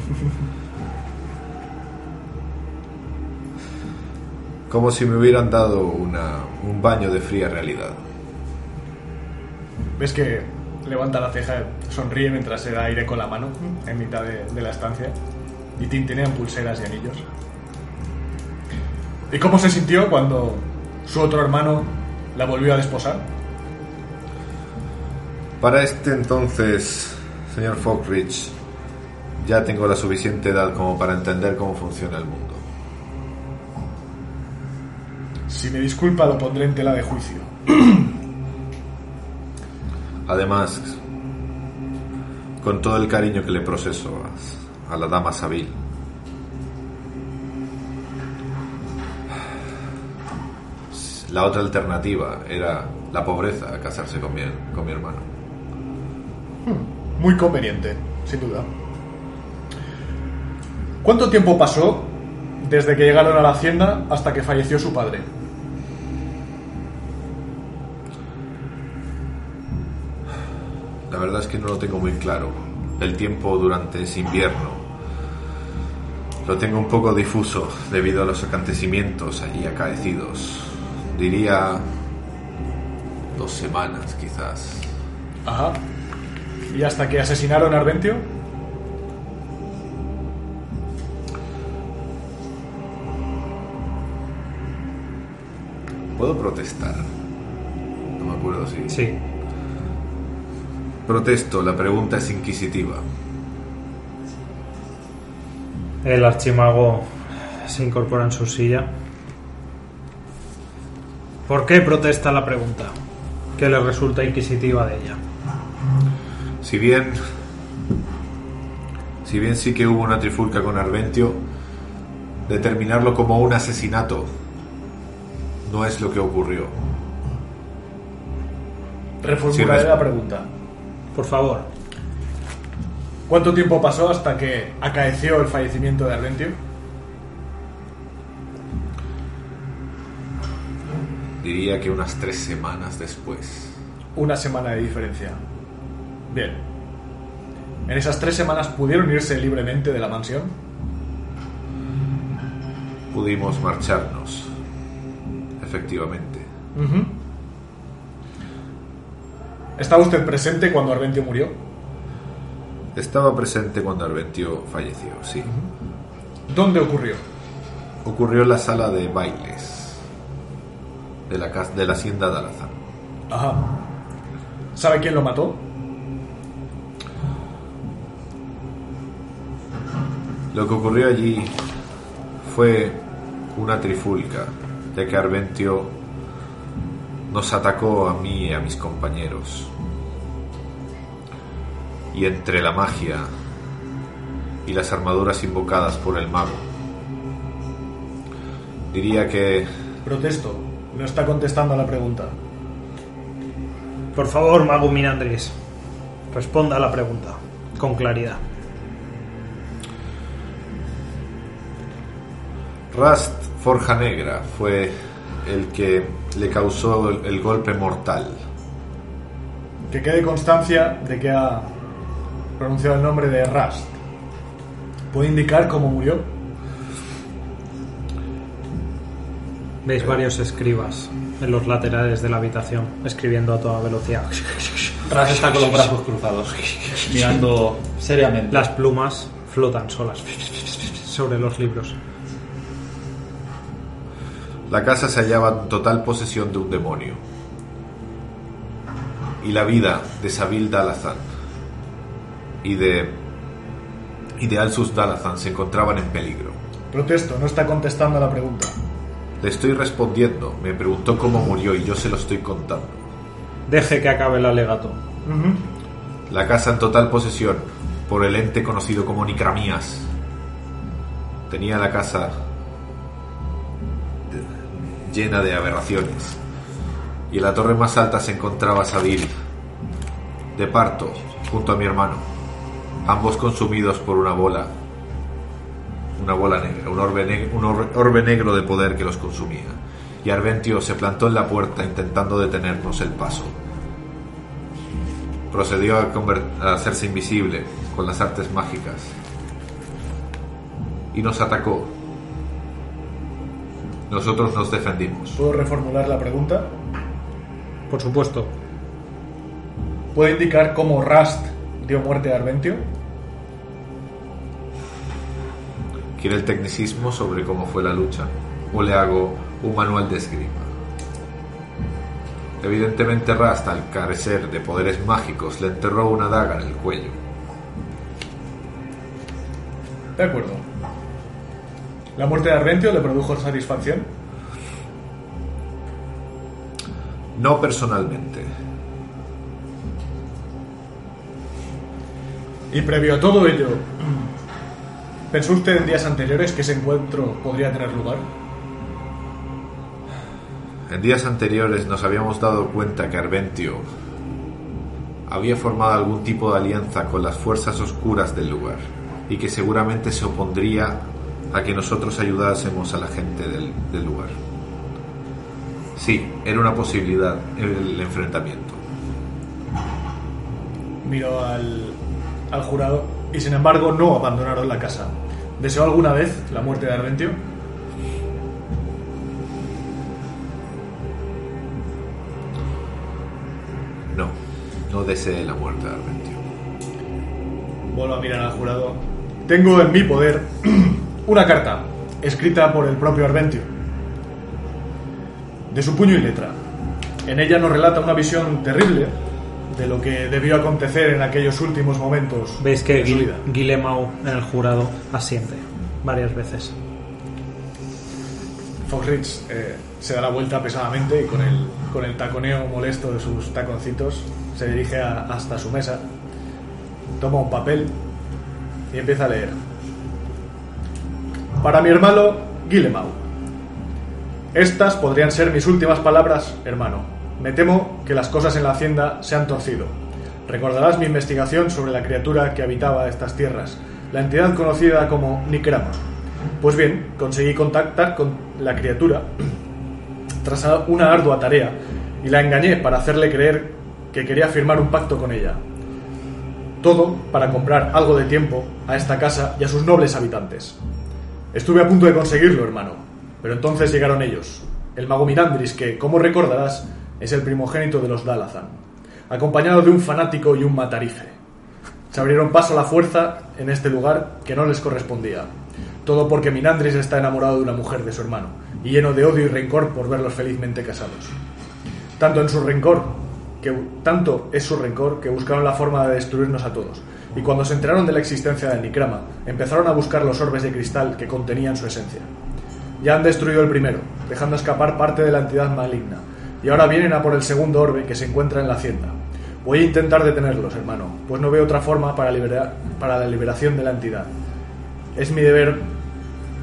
Como si me hubieran dado una, un baño de fría realidad. ¿Ves que levanta la ceja, sonríe mientras se da aire con la mano en mitad de, de la estancia? Y tintinean pulseras y anillos. ¿Y cómo se sintió cuando su otro hermano la volvió a desposar? Para este entonces, señor Falkridge, ya tengo la suficiente edad como para entender cómo funciona el mundo. Si me disculpa, lo pondré en tela de juicio. Además, con todo el cariño que le proceso a, la dama Sabil, la otra alternativa era la pobreza, casarse con mi, con mi hermano. Muy conveniente, sin duda. ¿Cuánto tiempo pasó desde que llegaron a la hacienda hasta que falleció su padre? Verdad es que no lo tengo muy claro. El tiempo durante ese invierno lo tengo un poco difuso debido a los acontecimientos allí acaecidos. Diría dos semanas quizás. Ajá. ¿Y hasta que asesinaron a Arventio? ¿Puedo protestar? No me acuerdo si... Sí. Protesto, la pregunta es inquisitiva. El archimago se incorpora en su silla. ¿Por qué protesta la pregunta? ¿Qué le resulta inquisitiva de ella? Si bien... Si bien sí que hubo una trifulca con Arventio, determinarlo como un asesinato no es lo que ocurrió. Reformularé la pregunta. Por favor. ¿Cuánto tiempo pasó hasta que acaeció el fallecimiento de Arventio? Diría que unas tres semanas después. Una semana de diferencia. Bien. ¿En esas tres semanas pudieron irse libremente de la mansión? Pudimos marcharnos. Efectivamente. ¿Estaba usted presente cuando Arventio murió? Estaba presente cuando Arventio falleció, sí. ¿Dónde ocurrió? Ocurrió en la sala de bailes de la, cas- de la hacienda de Alazán. Ajá. ¿Sabe quién lo mató? Lo que ocurrió allí fue una trifulca, ya que Arventio nos atacó a mí y a mis compañeros. Y entre la magia y las armaduras invocadas por el mago, diría que Protesto. No está contestando a la pregunta. Por favor, Mago Minandris. Responda a la pregunta. Con claridad. Rast Forja Negra fue el que le causó el, el golpe mortal. Que quede constancia de que ha pronunciado el nombre de Rast. ¿Puede indicar cómo murió? Veis varios escribas en los laterales de la habitación, escribiendo a toda velocidad. Ras está con los brazos cruzados, mirando seriamente. Las plumas flotan solas sobre los libros. La casa se hallaba en total posesión de un demonio. Y la vida de Sabil Dalazan y de, y de Alsus Dalazan se encontraban en peligro. Protesto. No está contestando a la pregunta. Le estoy respondiendo. Me preguntó cómo murió y yo se lo estoy contando. Deje que acabe el alegato. La casa en total posesión por el ente conocido como Nicramías. Tenía la casa llena de aberraciones. Y en la torre más alta se encontraba Sabil, de parto, junto a mi hermano, ambos consumidos por una bola, una bola negra, un orbe, negro de poder que los consumía. Y Arventio se plantó en la puerta intentando detenernos el paso procedió a, a hacerse invisible con las artes mágicas y nos atacó. Nosotros nos defendimos. ¿Puedo reformular la pregunta? Por supuesto. ¿Puede indicar cómo Rast dio muerte a Arventio? ¿Quiere el tecnicismo sobre cómo fue la lucha? ¿O le hago un manual de esgrima? Evidentemente Rast, al carecer de poderes mágicos, le enterró una daga en el cuello. De acuerdo. ¿La muerte de Arventio le produjo satisfacción? No personalmente. Y previo a todo ello, ¿pensó usted en días anteriores que ese encuentro podría tener lugar? En días anteriores nos habíamos dado cuenta que Arventio había formado algún tipo de alianza con las fuerzas oscuras del lugar y que seguramente se opondría a que nosotros ayudásemos a la gente del, del lugar. Sí, era una posibilidad el enfrentamiento. Miró al, al jurado y sin embargo no abandonaron la casa. ¿Deseó alguna vez la muerte de Arventio? No, no deseé la muerte de Arventio. Vuelvo a mirar al jurado. Tengo en mi poder una carta escrita por el propio Arventio. de su puño y letra. En ella nos relata una visión terrible de lo que debió acontecer en aquellos últimos momentos Veis que de su Guil- vida. Guillemau en el jurado asiente varias veces. Foxrich eh, se da la vuelta pesadamente y con el, con el taconeo molesto de sus taconcitos se dirige a- hasta su mesa, toma un papel y empieza a leer. Para mi hermano Guillemau. Estas podrían ser mis últimas palabras, hermano. Me temo que las cosas en la hacienda se han torcido. Recordarás mi investigación sobre la criatura que habitaba estas tierras, la entidad conocida como Nikrama. Pues bien, conseguí contactar con la criatura tras una ardua tarea y la engañé para hacerle creer que quería firmar un pacto con ella. Todo para comprar algo de tiempo a esta casa y a sus nobles habitantes. Estuve a punto de conseguirlo, hermano, pero entonces llegaron ellos. El mago Mirandris, que, como recordarás, es el primogénito de los Dalazan, acompañado de un fanático y un matarife. Se abrieron paso a la fuerza en este lugar que no les correspondía. Todo porque Minandris está enamorado de una mujer de su hermano y lleno de odio y rencor por verlos felizmente casados. Tanto en su rencor, que tanto es su rencor que buscaron la forma de destruirnos a todos. Y cuando se enteraron de la existencia del Nikrama, empezaron a buscar los orbes de cristal que contenían su esencia. Ya han destruido el primero, dejando escapar parte de la entidad maligna, y ahora vienen a por el segundo orbe que se encuentra en la hacienda. Voy a intentar detenerlos, hermano, pues no veo otra forma para, para la liberación de la entidad. Es mi deber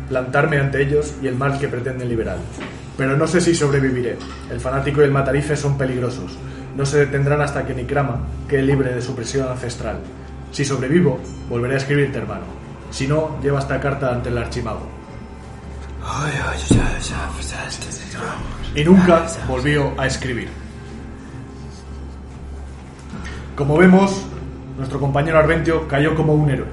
plantarme ante ellos y el mal que pretenden liberar. Pero no sé si sobreviviré. El fanático y el matarife son peligrosos. No se detendrán hasta que Nikrama quede libre de su presión ancestral. Si sobrevivo, volveré a escribirte, hermano. Si no, lleva esta carta ante el archimago. Y nunca volvió a escribir. Como vemos, nuestro compañero Arventio cayó como un héroe,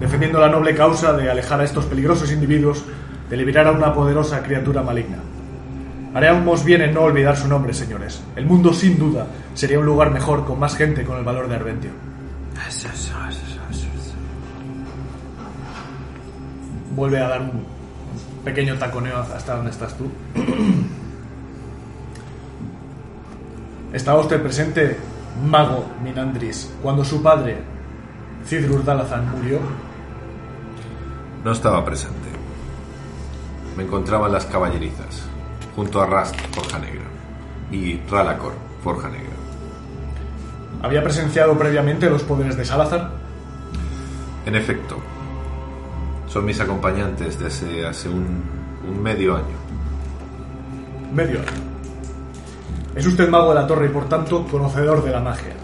defendiendo la noble causa de alejar a estos peligrosos individuos de liberar a una poderosa criatura maligna. Haríamos bien en no olvidar su nombre, señores. El mundo, sin duda, sería un lugar mejor con más gente con el valor de Arventio. Vuelve a dar un pequeño taconeo hasta donde estás tú. ¿Estaba usted presente, mago Minandris, cuando su padre, Cidrur Dalazan, murió? No estaba presente. Me encontraba en las caballerizas, junto a Rast, Forja Negra, y Ralacor, Forja Negra. ¿Había presenciado previamente los poderes de Salazar? En efecto, son mis acompañantes desde hace un, un medio año. Medio año. Es usted mago de la torre y por tanto conocedor de la magia.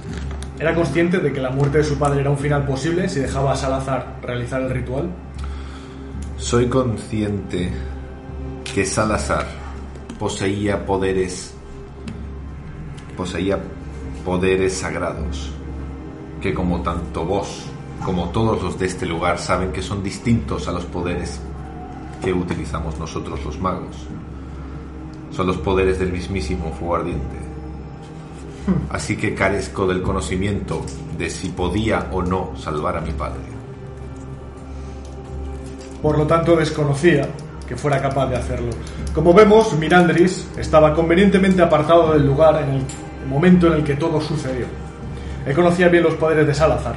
¿Era consciente de que la muerte de su padre era un final posible si dejaba a Salazar realizar el ritual? Soy consciente que Salazar poseía poderes poseía poderes sagrados que como tanto vos como todos los de este lugar saben que son distintos a los poderes que utilizamos nosotros los magos. Son los poderes del mismísimo fuego ardiente. Así que carezco del conocimiento de si podía o no salvar a mi padre. Por lo tanto, desconocía que fuera capaz de hacerlo. Como vemos, Mirandris estaba convenientemente apartado del lugar en el momento en el que todo sucedió. Él conocía bien los poderes de Salazar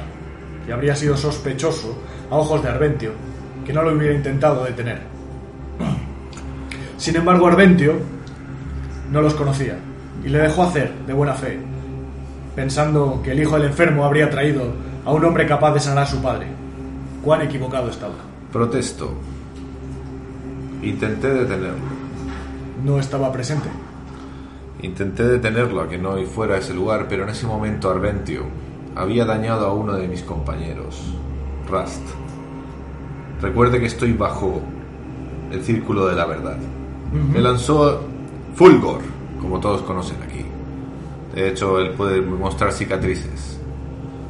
y habría sido sospechoso, a ojos de Arventio, que no lo hubiera intentado detener. Sin embargo, Arventio no los conocía y le dejó hacer de buena fe, pensando que el hijo del enfermo habría traído a un hombre capaz de sanar a su padre. Cuán equivocado estaba. Protesto. Intenté detenerlo. No estaba presente. Intenté detenerlo a que no fuera a ese lugar, pero en ese momento Arventio había dañado a uno de mis compañeros, Rust. Recuerde que estoy bajo el círculo de la verdad. Me lanzó Fulgor, como todos conocen aquí. De hecho, él puede mostrar cicatrices.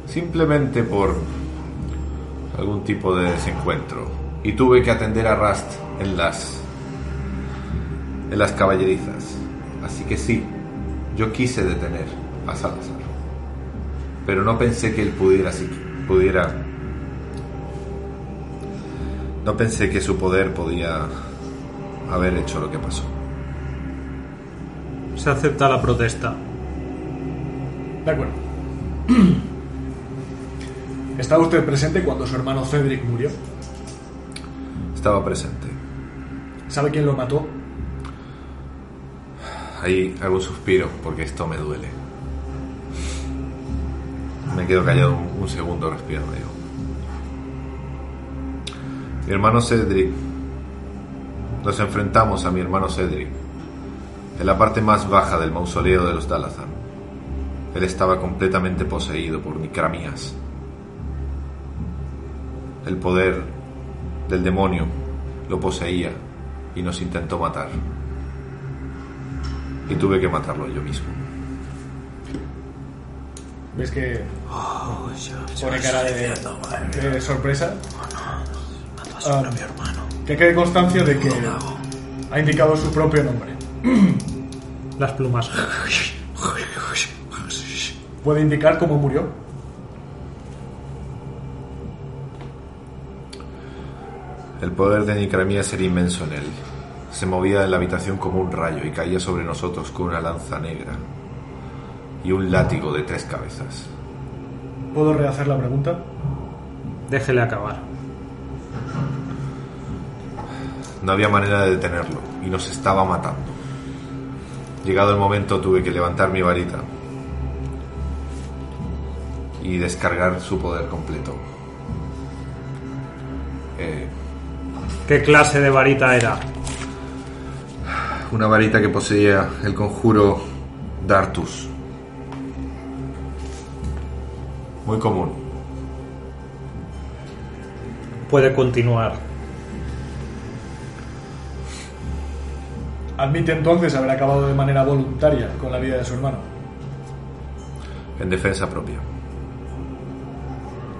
Simplemente por algún tipo de desencuentro. Y tuve que atender a Rust en las en las caballerizas. Así que sí, yo quise detener a Salazar. Pero no pensé que él pudiera si pudiera no pensé que su poder podía haber hecho lo que pasó. Se acepta la protesta. De acuerdo. ¿Estaba usted presente cuando su hermano Cedric murió? Estaba presente. ¿Sabe quién lo mató? Ahí un suspiro porque esto me duele. Me quedo callado un, un segundo respirando. Mi hermano Cedric. Nos enfrentamos a mi hermano Cedric en la parte más baja del mausoleo de los Dalazan. Él estaba completamente poseído por Nicramías. El poder del demonio lo poseía y nos intentó matar. Y tuve que matarlo yo mismo. ¿Ves que pone cara de, de sorpresa? Ah, que quede constancia de que ha indicado su propio nombre. Las plumas. ¿Puede indicar cómo murió? El poder de Nicramías era inmenso en él. Se movía en la habitación como un rayo y caía sobre nosotros con una lanza negra y un látigo de tres cabezas. ¿Puedo rehacer la pregunta? Déjele acabar. No había manera de detenerlo y nos estaba matando. Llegado el momento tuve que levantar mi varita y descargar su poder completo. Eh, ¿Qué clase de varita era? Una varita que poseía el conjuro Dartus. Muy común. Puede continuar. Admite entonces haber acabado de manera voluntaria con la vida de su hermano. En defensa propia.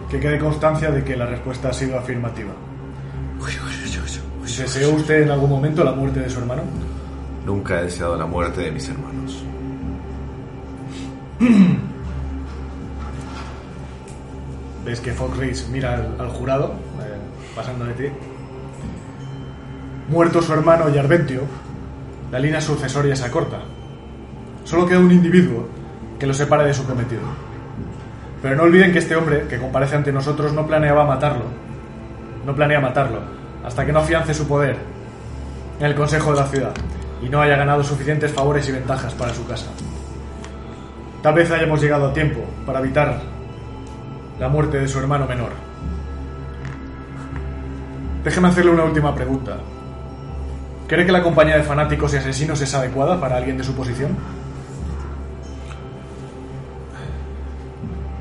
Que quede constancia de que la respuesta ha sido afirmativa. ¿Deseó usted en algún momento la muerte de su hermano? Nunca he deseado la muerte de mis hermanos. Ves que Fox mira al, al jurado, eh, pasando de ti. Muerto su hermano Yarventio, la línea sucesoria se acorta. Solo queda un individuo que lo separe de su cometido. Pero no olviden que este hombre, que comparece ante nosotros, no planeaba matarlo. No planea matarlo, hasta que no afiance su poder en el Consejo de la Ciudad y no haya ganado suficientes favores y ventajas para su casa. Tal vez hayamos llegado a tiempo para evitar la muerte de su hermano menor. Déjeme hacerle una última pregunta. ¿Cree que la compañía de fanáticos y asesinos es adecuada para alguien de su posición?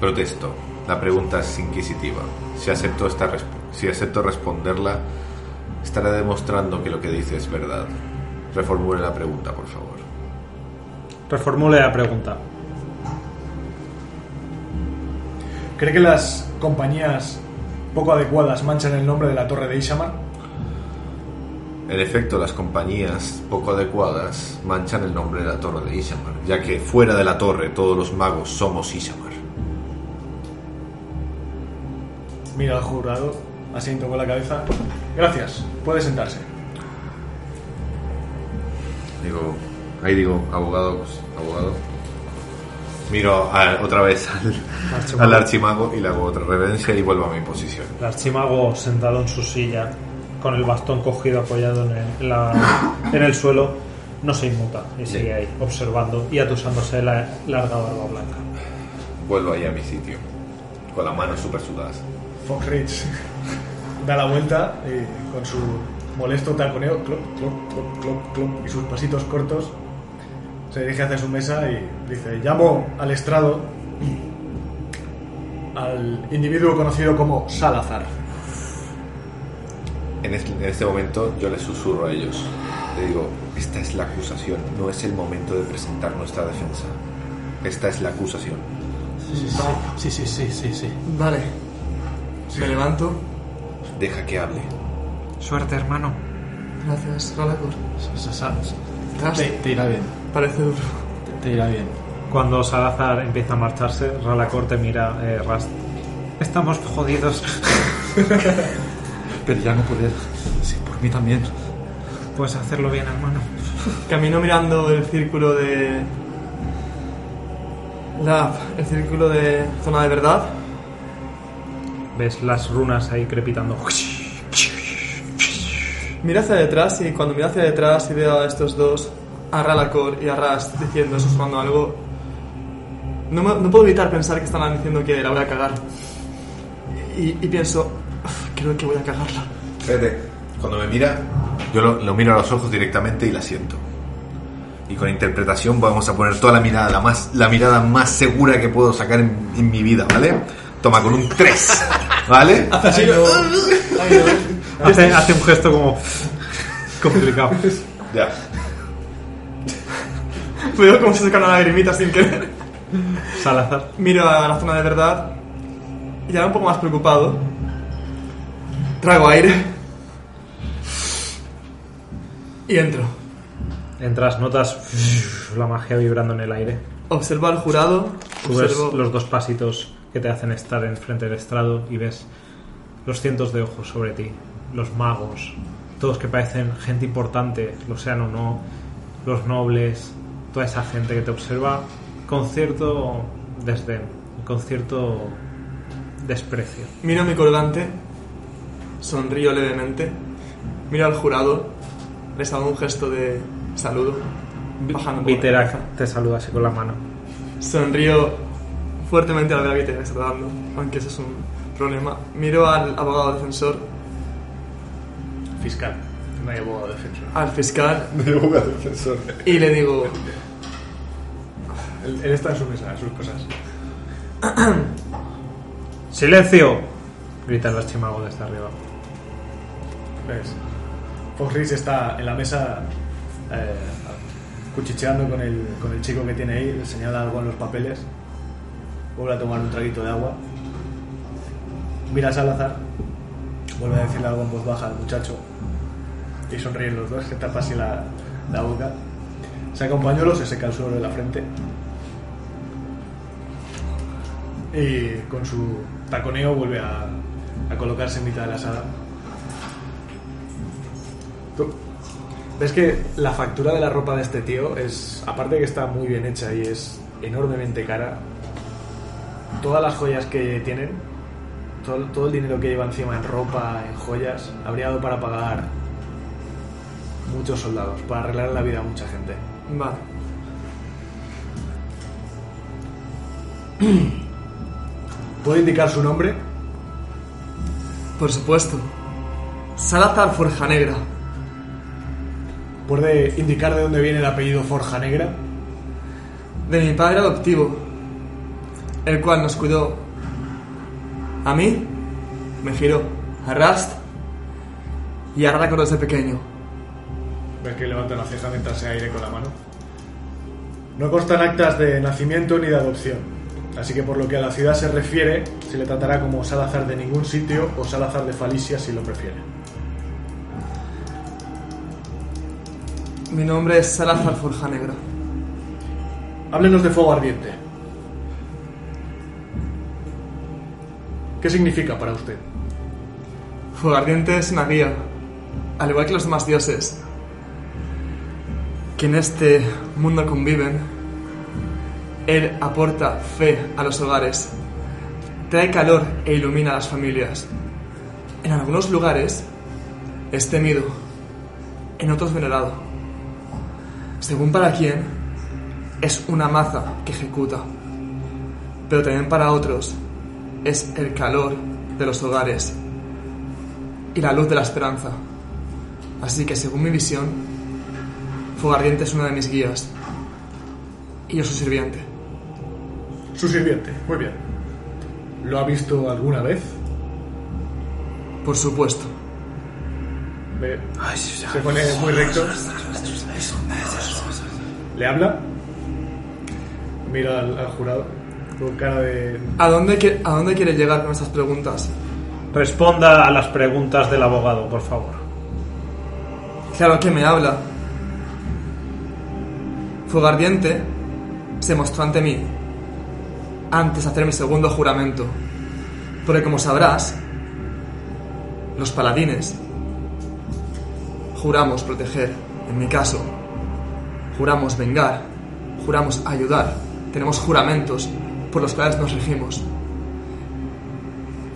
Protesto. La pregunta es inquisitiva. Si acepto, esta si acepto responderla, estaré demostrando que lo que dice es verdad. Reformule la pregunta, por favor. Reformule la pregunta. ¿Cree que las compañías poco adecuadas manchan el nombre de la torre de Ishamar? En efecto, las compañías poco adecuadas manchan el nombre de la torre de Ishamar, ya que fuera de la torre todos los magos somos Ishamar. Mira al jurado, asiento con la cabeza. Gracias, puede sentarse. Digo, ahí digo, abogado, pues, abogado. Miro a- otra vez al, Archimago. al archimago y le hago otra reverencia y vuelvo a mi posición. El archimago sentado en su silla, con el bastón cogido apoyado en el, en la- en el suelo, no se inmuta y sigue ahí, observando y atusándose la larga barba blanca. Vuelvo ahí a mi sitio, con las manos súper sudadas. Fox Ridge da la vuelta y con su molesto taconeo, clop, clop, clop, clop, clop, y sus pasitos cortos, se dirige hacia su mesa y dice, llamo al estrado al individuo conocido como Salazar. En este, en este momento yo les susurro a ellos. Le digo, esta es la acusación, no es el momento de presentar nuestra defensa. Esta es la acusación. Sí, sí, sí, sí, sí, sí. Vale. Me levanto. Deja que hable. Suerte, hermano. Gracias, Ras, Te, te irá bien, Parece duro. te, te irá bien. Cuando Salazar empieza a marcharse, Ralacor te mira, eh, Rast. Estamos jodidos. Pero ya no poder. Sí, por mí también. Puedes hacerlo bien, hermano. Camino mirando el círculo de. La, el círculo de zona de verdad. Ves las runas ahí crepitando. Miro hacia detrás y cuando miro hacia detrás y veo a estos dos, a Ralacor y a Rast diciendo, susurrando algo, no, me- no puedo evitar pensar que están diciendo que la voy a cagar. Y, y pienso, "Uf, creo que voy a cagarla. Fíjate, cuando me mira, yo lo, lo miro a los ojos directamente y la siento. Y con interpretación vamos a poner toda la mirada, la, más, la mirada más segura que puedo sacar en, en mi vida, ¿vale? Toma, con un 3, ¿vale? Ay, no. Ay, no. Hace, hace un gesto como complicado. Ya. Veo cómo se saca una lagrimita sin querer. Salazar. Miro a la zona de verdad y ya un poco más preocupado. Trago aire. Y entro. Entras, notas la magia vibrando en el aire. Observo al jurado. Ves Observo los dos pasitos que te hacen estar enfrente del estrado y ves los cientos de ojos sobre ti, los magos, todos que parecen gente importante, lo sean o no, los nobles, toda esa gente que te observa con cierto desdén, con cierto desprecio. Miro mi colgante. Sonrío levemente. Miro al jurado. Les hago un gesto de saludo. Bajando la cabeza. te saluda así con la mano. Sonrío fuertemente al ver a Viterak saludando, aunque ese es un problema. Miro al abogado defensor, Fiscal. No hay abogado defensor. al fiscal defensor. y le digo, Él, él está en su mesa, en sus cosas. ¡Silencio! Grita el archimago desde arriba. ¿Ves? Fox está en la mesa eh, cuchicheando con el, con el chico que tiene ahí, le señala algo en los papeles, vuelve a tomar un traguito de agua, mira a Salazar, vuelve a decirle algo en voz baja al muchacho y sonríen los dos, se tapa así la, la boca, saca un pañuelo, se seca el suelo de la frente y con su taconeo vuelve a, a colocarse en mitad de la sala. Ves que la factura de la ropa de este tío es, aparte de que está muy bien hecha y es enormemente cara, todas las joyas que tienen, todo, todo el dinero que lleva encima en ropa, en joyas, habría dado para pagar muchos soldados, para arreglar la vida a mucha gente. vale. ¿Puedo indicar su nombre? Por supuesto. Salazar Forja Negra. ¿Puede indicar de dónde viene el apellido Forja Negra? De mi padre adoptivo. El cual nos cuidó. A mí. Me giró. A Rast. Y a Radacor desde pequeño. Ves que levanta una ceja mientras se aire con la mano. No constan actas de nacimiento ni de adopción. Así que por lo que a la ciudad se refiere, se le tratará como Salazar de ningún sitio o Salazar de Falicia si lo prefiere. Mi nombre es Salazar Forja Negra. Háblenos de fuego ardiente. ¿Qué significa para usted? Fuego Ardiente es una guía, al igual que los demás dioses, que en este mundo conviven. Él aporta fe a los hogares, trae calor e ilumina a las familias. En algunos lugares es temido, en otros venerado. Según para quién, es una maza que ejecuta, pero también para otros es el calor de los hogares y la luz de la esperanza. Así que según mi visión, Fuego Ardiente es uno de mis guías y yo su sirviente. Su sirviente. Muy bien. ¿Lo ha visto alguna vez? Por supuesto. Se pone muy recto. ¿Le habla? Mira al, al jurado con cara de... ¿A dónde, ¿A dónde quiere llegar con estas preguntas? Responda a las preguntas del abogado, por favor. Claro que me habla. Fuego Ardiente se mostró ante mí antes de hacer mi segundo juramento. Porque como sabrás, los paladines juramos proteger. En mi caso, juramos vengar, juramos ayudar. Tenemos juramentos por los cuales nos regimos.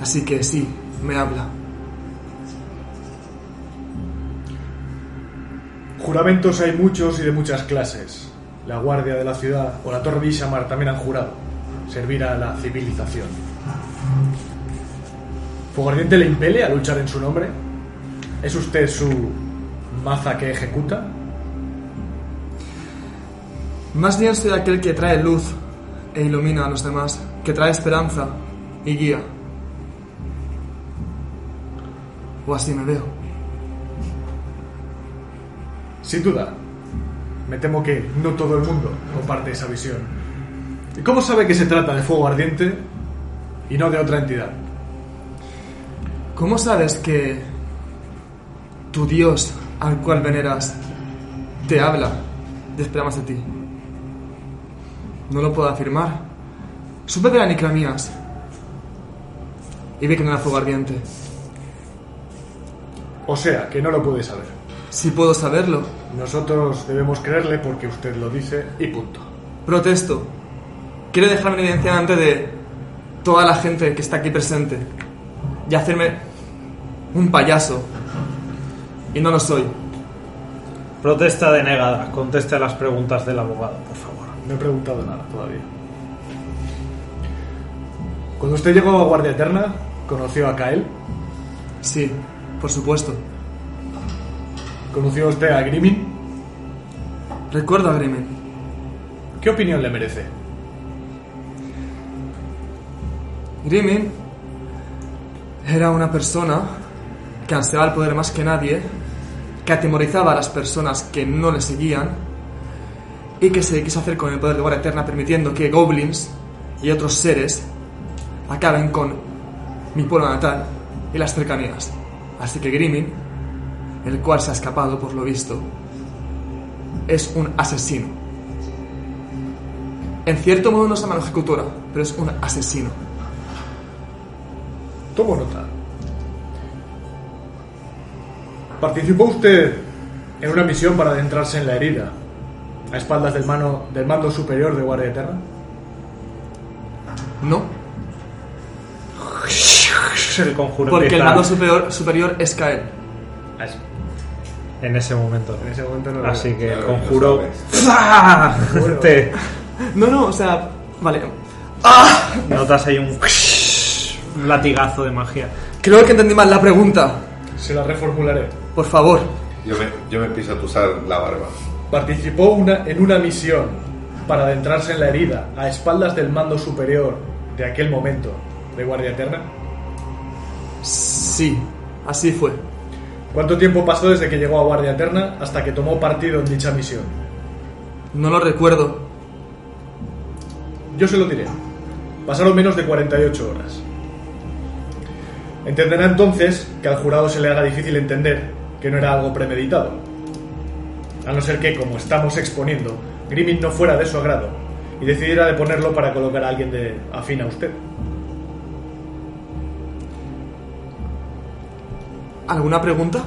Así que sí, me habla. Juramentos hay muchos y de muchas clases. La Guardia de la Ciudad o la Torre Bishamar también han jurado servir a la civilización. ¿Fueguardiente le impele a luchar en su nombre? ¿Es usted su maza que ejecuta? Más bien soy aquel que trae luz e ilumina a los demás, que trae esperanza y guía. O así me veo. Sin duda. Me temo que no todo el mundo comparte esa visión. ¿Y cómo sabe que se trata de fuego ardiente y no de otra entidad? ¿Cómo sabes que tu Dios al cual veneras te habla de esperamos de ti? No lo puedo afirmar. Supe de la Nicramías y vi que no era fuego ardiente. O sea, que no lo puede saber. Si puedo saberlo, Nosotros debemos creerle porque usted lo dice y punto. protesto. Quiero dejarme en evidencia delante de toda la gente que está aquí presente y hacerme un payaso. Y no lo soy. Protesta denegada. Conteste a las preguntas del abogado, por favor. No he preguntado nada todavía. Cuando usted llegó a Guardia Eterna, conoció a Kael, Sí, por supuesto. Conoció usted a Grimin. Recuerdo a Grimen. ¿Qué opinión le merece? Grimin era una persona que ansiaba el poder más que nadie, que atemorizaba a las personas que no le seguían y que se quiso hacer con el poder de Guardia Eterna permitiendo que goblins y otros seres acaben con mi pueblo natal y las cercanías. Así que Grimin, el cual se ha escapado por lo visto, es un asesino. En cierto modo no es una mano ejecutora, pero es un asesino. Tomo nota. ¿Participó usted en una misión para adentrarse en la herida a espaldas del, mano, del mando superior de Guardia Eterna? No, El conjuro porque el mando superior, superior es Kael. En ese momento. En ese momento no lo Así que el Claro, conjuro. sabes. ¡Fua! Te No, no, o sea, vale. notas ahí un, un latigazo de magia. Creo que entendí mal la pregunta. Se la reformularé. Por favor. Yo me, yo me empiezo a tusar la barba. Participó una, en una misión para adentrarse en la herida a espaldas del mando superior de aquel momento de Guardia Eterna. Sí, así fue. ¿Cuánto tiempo pasó desde que llegó a Guardia Eterna hasta que tomó partido en dicha misión? No lo recuerdo. Yo se lo diré. Pasaron menos de 48 horas. Entenderá entonces que al jurado se le haga difícil entender que no era algo premeditado. A no ser que, como estamos exponiendo, Grimming no fuera de su agrado y decidiera deponerlo para colocar a alguien de afín a usted. ¿Alguna pregunta?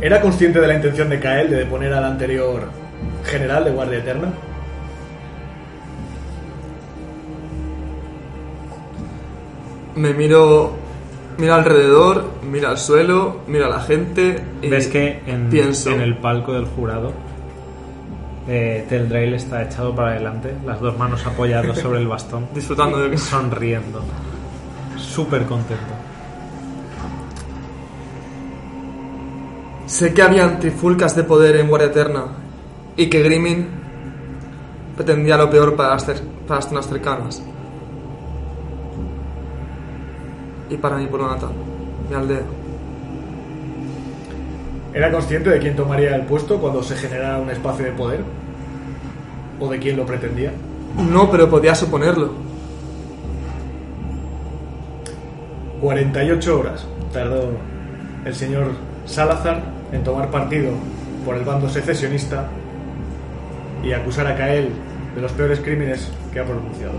¿Era consciente de la intención de Kael de deponer al anterior general de Guardia Eterna? Me miro. Miro alrededor, miro al suelo, miro a la gente. Y Ves que en, pienso. en el palco del jurado eh, Teldrail está echado para adelante, las dos manos apoyadas sobre el bastón, Disfrutando de que sonriendo, súper contento. Sé que habían trifulcas de poder en Guardia Eterna y que Grimming pretendía lo peor para las, para las zonas cercanas. Y para mi pueblo natal, mi aldea. ¿Era consciente de quién tomaría el puesto cuando se generara un espacio de poder? ¿O de quién lo pretendía? No, pero podía suponerlo. 48 horas tardó el señor Salazar en tomar partido por el bando secesionista y acusar a Kael de los peores crímenes que ha pronunciado.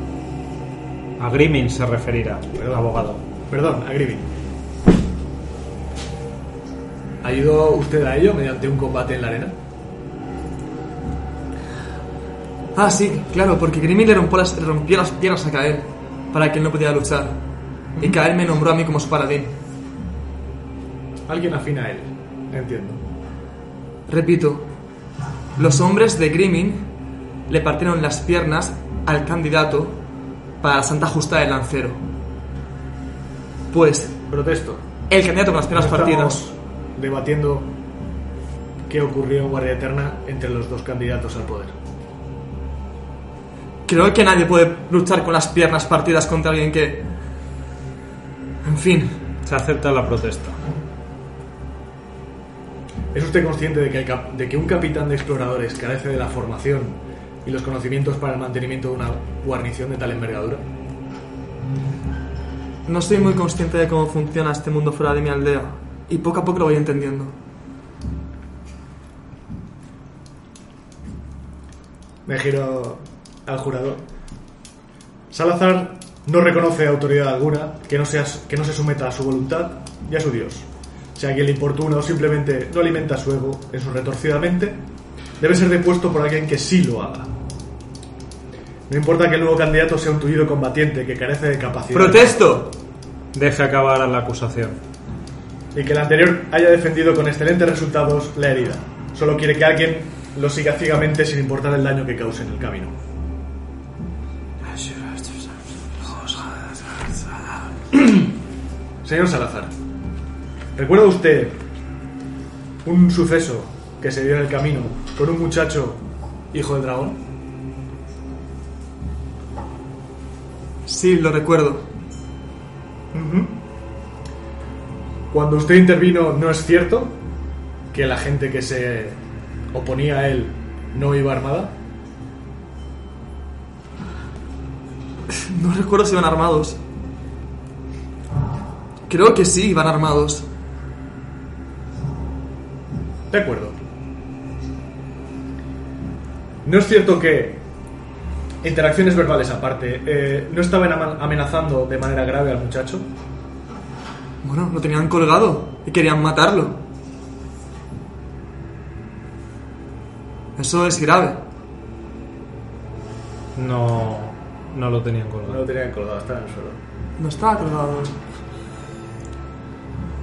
A Grimming se referirá, Perdón. abogado. Perdón, a Grieving. ¿Ayudó usted a ello mediante un combate en la arena? Ah, sí, claro, porque Grimmy le rompió las, rompió las piernas a Kael para que él no pudiera luchar. Y Kael me nombró a mí como su paladín. Alguien afín a él. Entiendo. Repito, los hombres de Grimming le partieron las piernas al candidato para Santa Justa del Lancero. Pues Protesto. el candidato con las piernas No partidas. estamos debatiendo qué ocurrió en Guardia Eterna entre los dos candidatos al poder. Creo que nadie puede luchar con las piernas partidas contra alguien que... En fin, Se acepta la protesta. ¿Es usted consciente de que, el cap- de que un capitán de exploradores carece de la formación y los conocimientos para el mantenimiento de una guarnición de tal envergadura? no soy muy consciente de cómo funciona este mundo fuera de mi aldea. Y poco a poco lo voy entendiendo. Me giro al jurado. Salazar no reconoce autoridad alguna que no, sea, que no se someta a su voluntad y a su Dios. Si alguien le importuna o simplemente no alimenta su ego en su retorcida mente, debe ser depuesto por alguien que sí lo haga. No importa que el nuevo candidato sea un tullido combatiente que carece de capacidad ¡Protesto! Deje acabar a la acusación. y que el anterior haya defendido con excelentes resultados la herida. Solo quiere que alguien lo siga ciegamente sin importar el daño que cause en el camino. Señor Salazar, ¿recuerda usted un suceso que se dio en el camino con un muchacho hijo del dragón? Sí, lo recuerdo. Cuando usted intervino, ¿no es cierto que la gente que se oponía a él no iba armada? No recuerdo si iban armados. Creo que sí, iban armados. De acuerdo. ¿No es cierto que, interacciones verbales aparte, eh, no estaban amenazando de manera grave al muchacho? Bueno, lo tenían colgado y querían matarlo. Eso es grave. No, no lo tenían No colgado. lo tenían colgado, estaba en el suelo. No estaba colgado.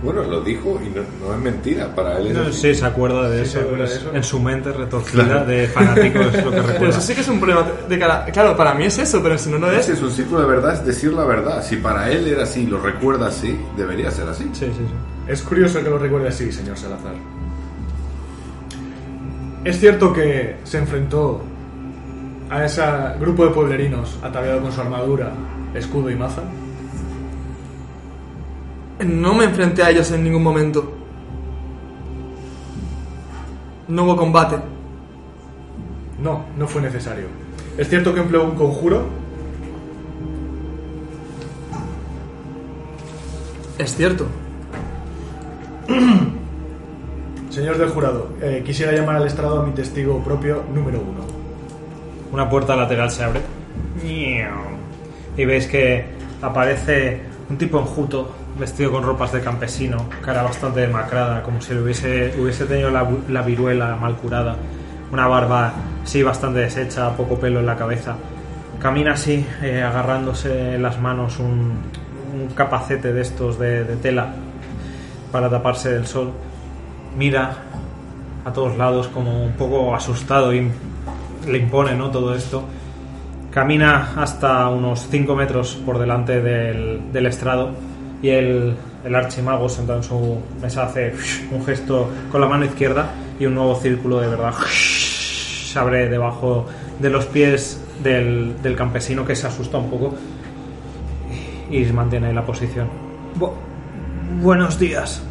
Bueno, lo dijo y no, no es mentira. Para él es No, así. Sí, se acuerda de Sí, se eso. acuerda de es- eso. En su mente retorcida de fanático es lo que Pero eso recuerda. sí que es un problema de cara. Claro, para mí es eso, pero si no lo Ese es. es un círculo de verdad, es decir la verdad. Si para él era así, lo recuerda así, debería ser así. Sí, sí, sí. Es curioso que lo recuerde así, señor Salazar. Es cierto que se enfrentó a ese grupo de pueblerinos ataviado con su armadura, escudo y maza. No me enfrenté a ellos en ningún momento. No hubo combate. No, no fue necesario. Es cierto que empleó un conjuro. Es cierto. Señor del jurado, eh, quisiera llamar al estrado a mi testigo propio número uno. Una puerta lateral se abre. Y veis que aparece un tipo enjuto, vestido con ropas de campesino, cara bastante demacrada, como si le hubiese, hubiese tenido la, la viruela mal curada. Una barba, sí, bastante deshecha, poco pelo en la cabeza. Camina así, eh, agarrándose en las manos un, capacete de estos de, tela para taparse del sol. Mira a todos lados como un poco asustado y le impone ¿no? todo esto. Camina hasta unos 5 metros por delante del, del estrado y el, el archimago sentado en su mesa hace un gesto con la mano izquierda y un nuevo círculo de verdad se abre debajo de los pies del, del campesino que se asusta un poco y mantiene la posición. Bu- buenos días.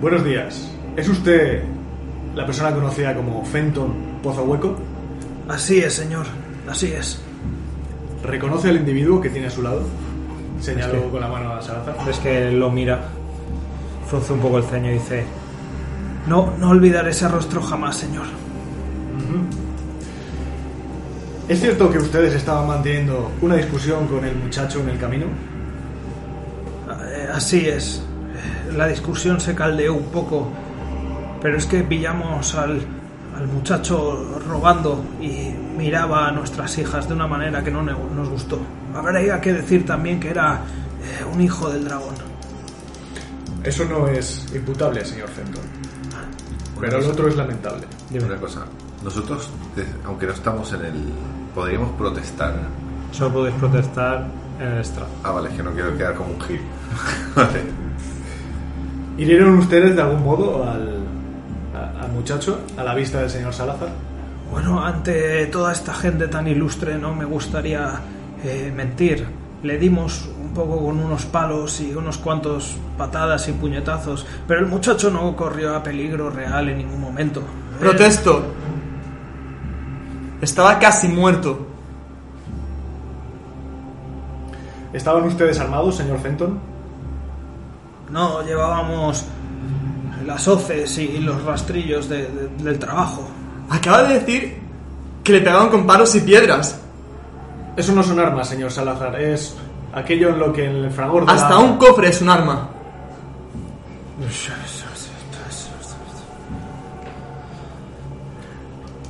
Buenos días. ¿Es usted la persona conocida como Fenton Pozo Hueco? Así es, señor. Así es. ¿Reconoce al individuo que tiene a su lado? Señaló Es que- con la mano a Salazar. Ves que lo mira, frunce un poco el ceño y dice: No, no olvidaré ese rostro jamás, señor. ¿Es cierto que ustedes estaban manteniendo una discusión con el muchacho en el camino? Eh, Así es. La discusión se caldeó un poco Pero es que pillamos al, al muchacho robando y miraba a nuestras hijas de una manera que no nos gustó. Habría que decir también que era eh, un hijo del dragón. Eso no es imputable, señor Fenton. Pero Una el otro es lamentable. Una cosa, nosotros, aunque no estamos en el... Podríamos protestar. Solo podéis protestar en el estrado. Ah, vale, es que no quiero quedar como un gil. vale. ¿Hirieron ustedes de algún modo al, a- al muchacho a la vista del señor Salazar? Bueno, ante toda esta gente tan ilustre no me gustaría eh, mentir. Le dimos un poco con unos palos y unos cuantos patadas y puñetazos, pero el muchacho no corrió a peligro real en ningún momento. Protesto. Estaba casi muerto. ¿Estaban ustedes armados, señor Fenton? no, llevábamos las hoces y los rastrillos de- de- del trabajo. Acaba de decir que le pegaban con palos y piedras. Eso no son armas, señor Salazar. Es aquello en lo que en el fragor de Hasta la- un cofre es un arma.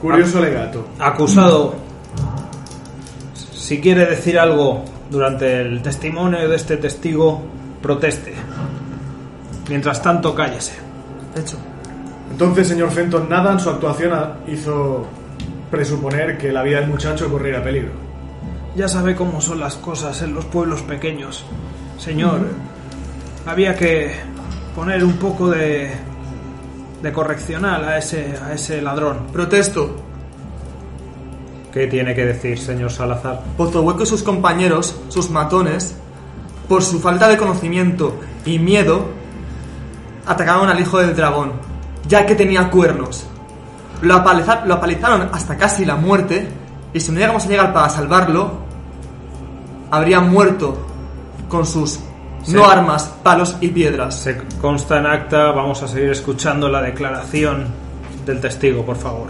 Curioso legato. Acusado, si quiere decir algo durante el testimonio de este testigo, proteste. Mientras tanto, cállese. Hecho. Entonces, señor Fenton, nada en su actuación hizo presuponer que la vida del muchacho corriera peligro. Ya sabe cómo son las cosas en los pueblos pequeños. Señor, había que poner un poco de, de correccional a ese, a ese ladrón. Protesto. ¿Qué tiene que decir, señor Salazar? Pozohueco y sus compañeros, sus matones, por su falta de conocimiento y miedo, atacaron al hijo del dragón, ya que tenía cuernos. Lo, apaliza- lo apalizaron hasta casi la muerte, y si no llegamos a llegar para salvarlo, habría muerto con sus no armas, palos y piedras. Se consta en acta, vamos a seguir escuchando la declaración del testigo, por favor.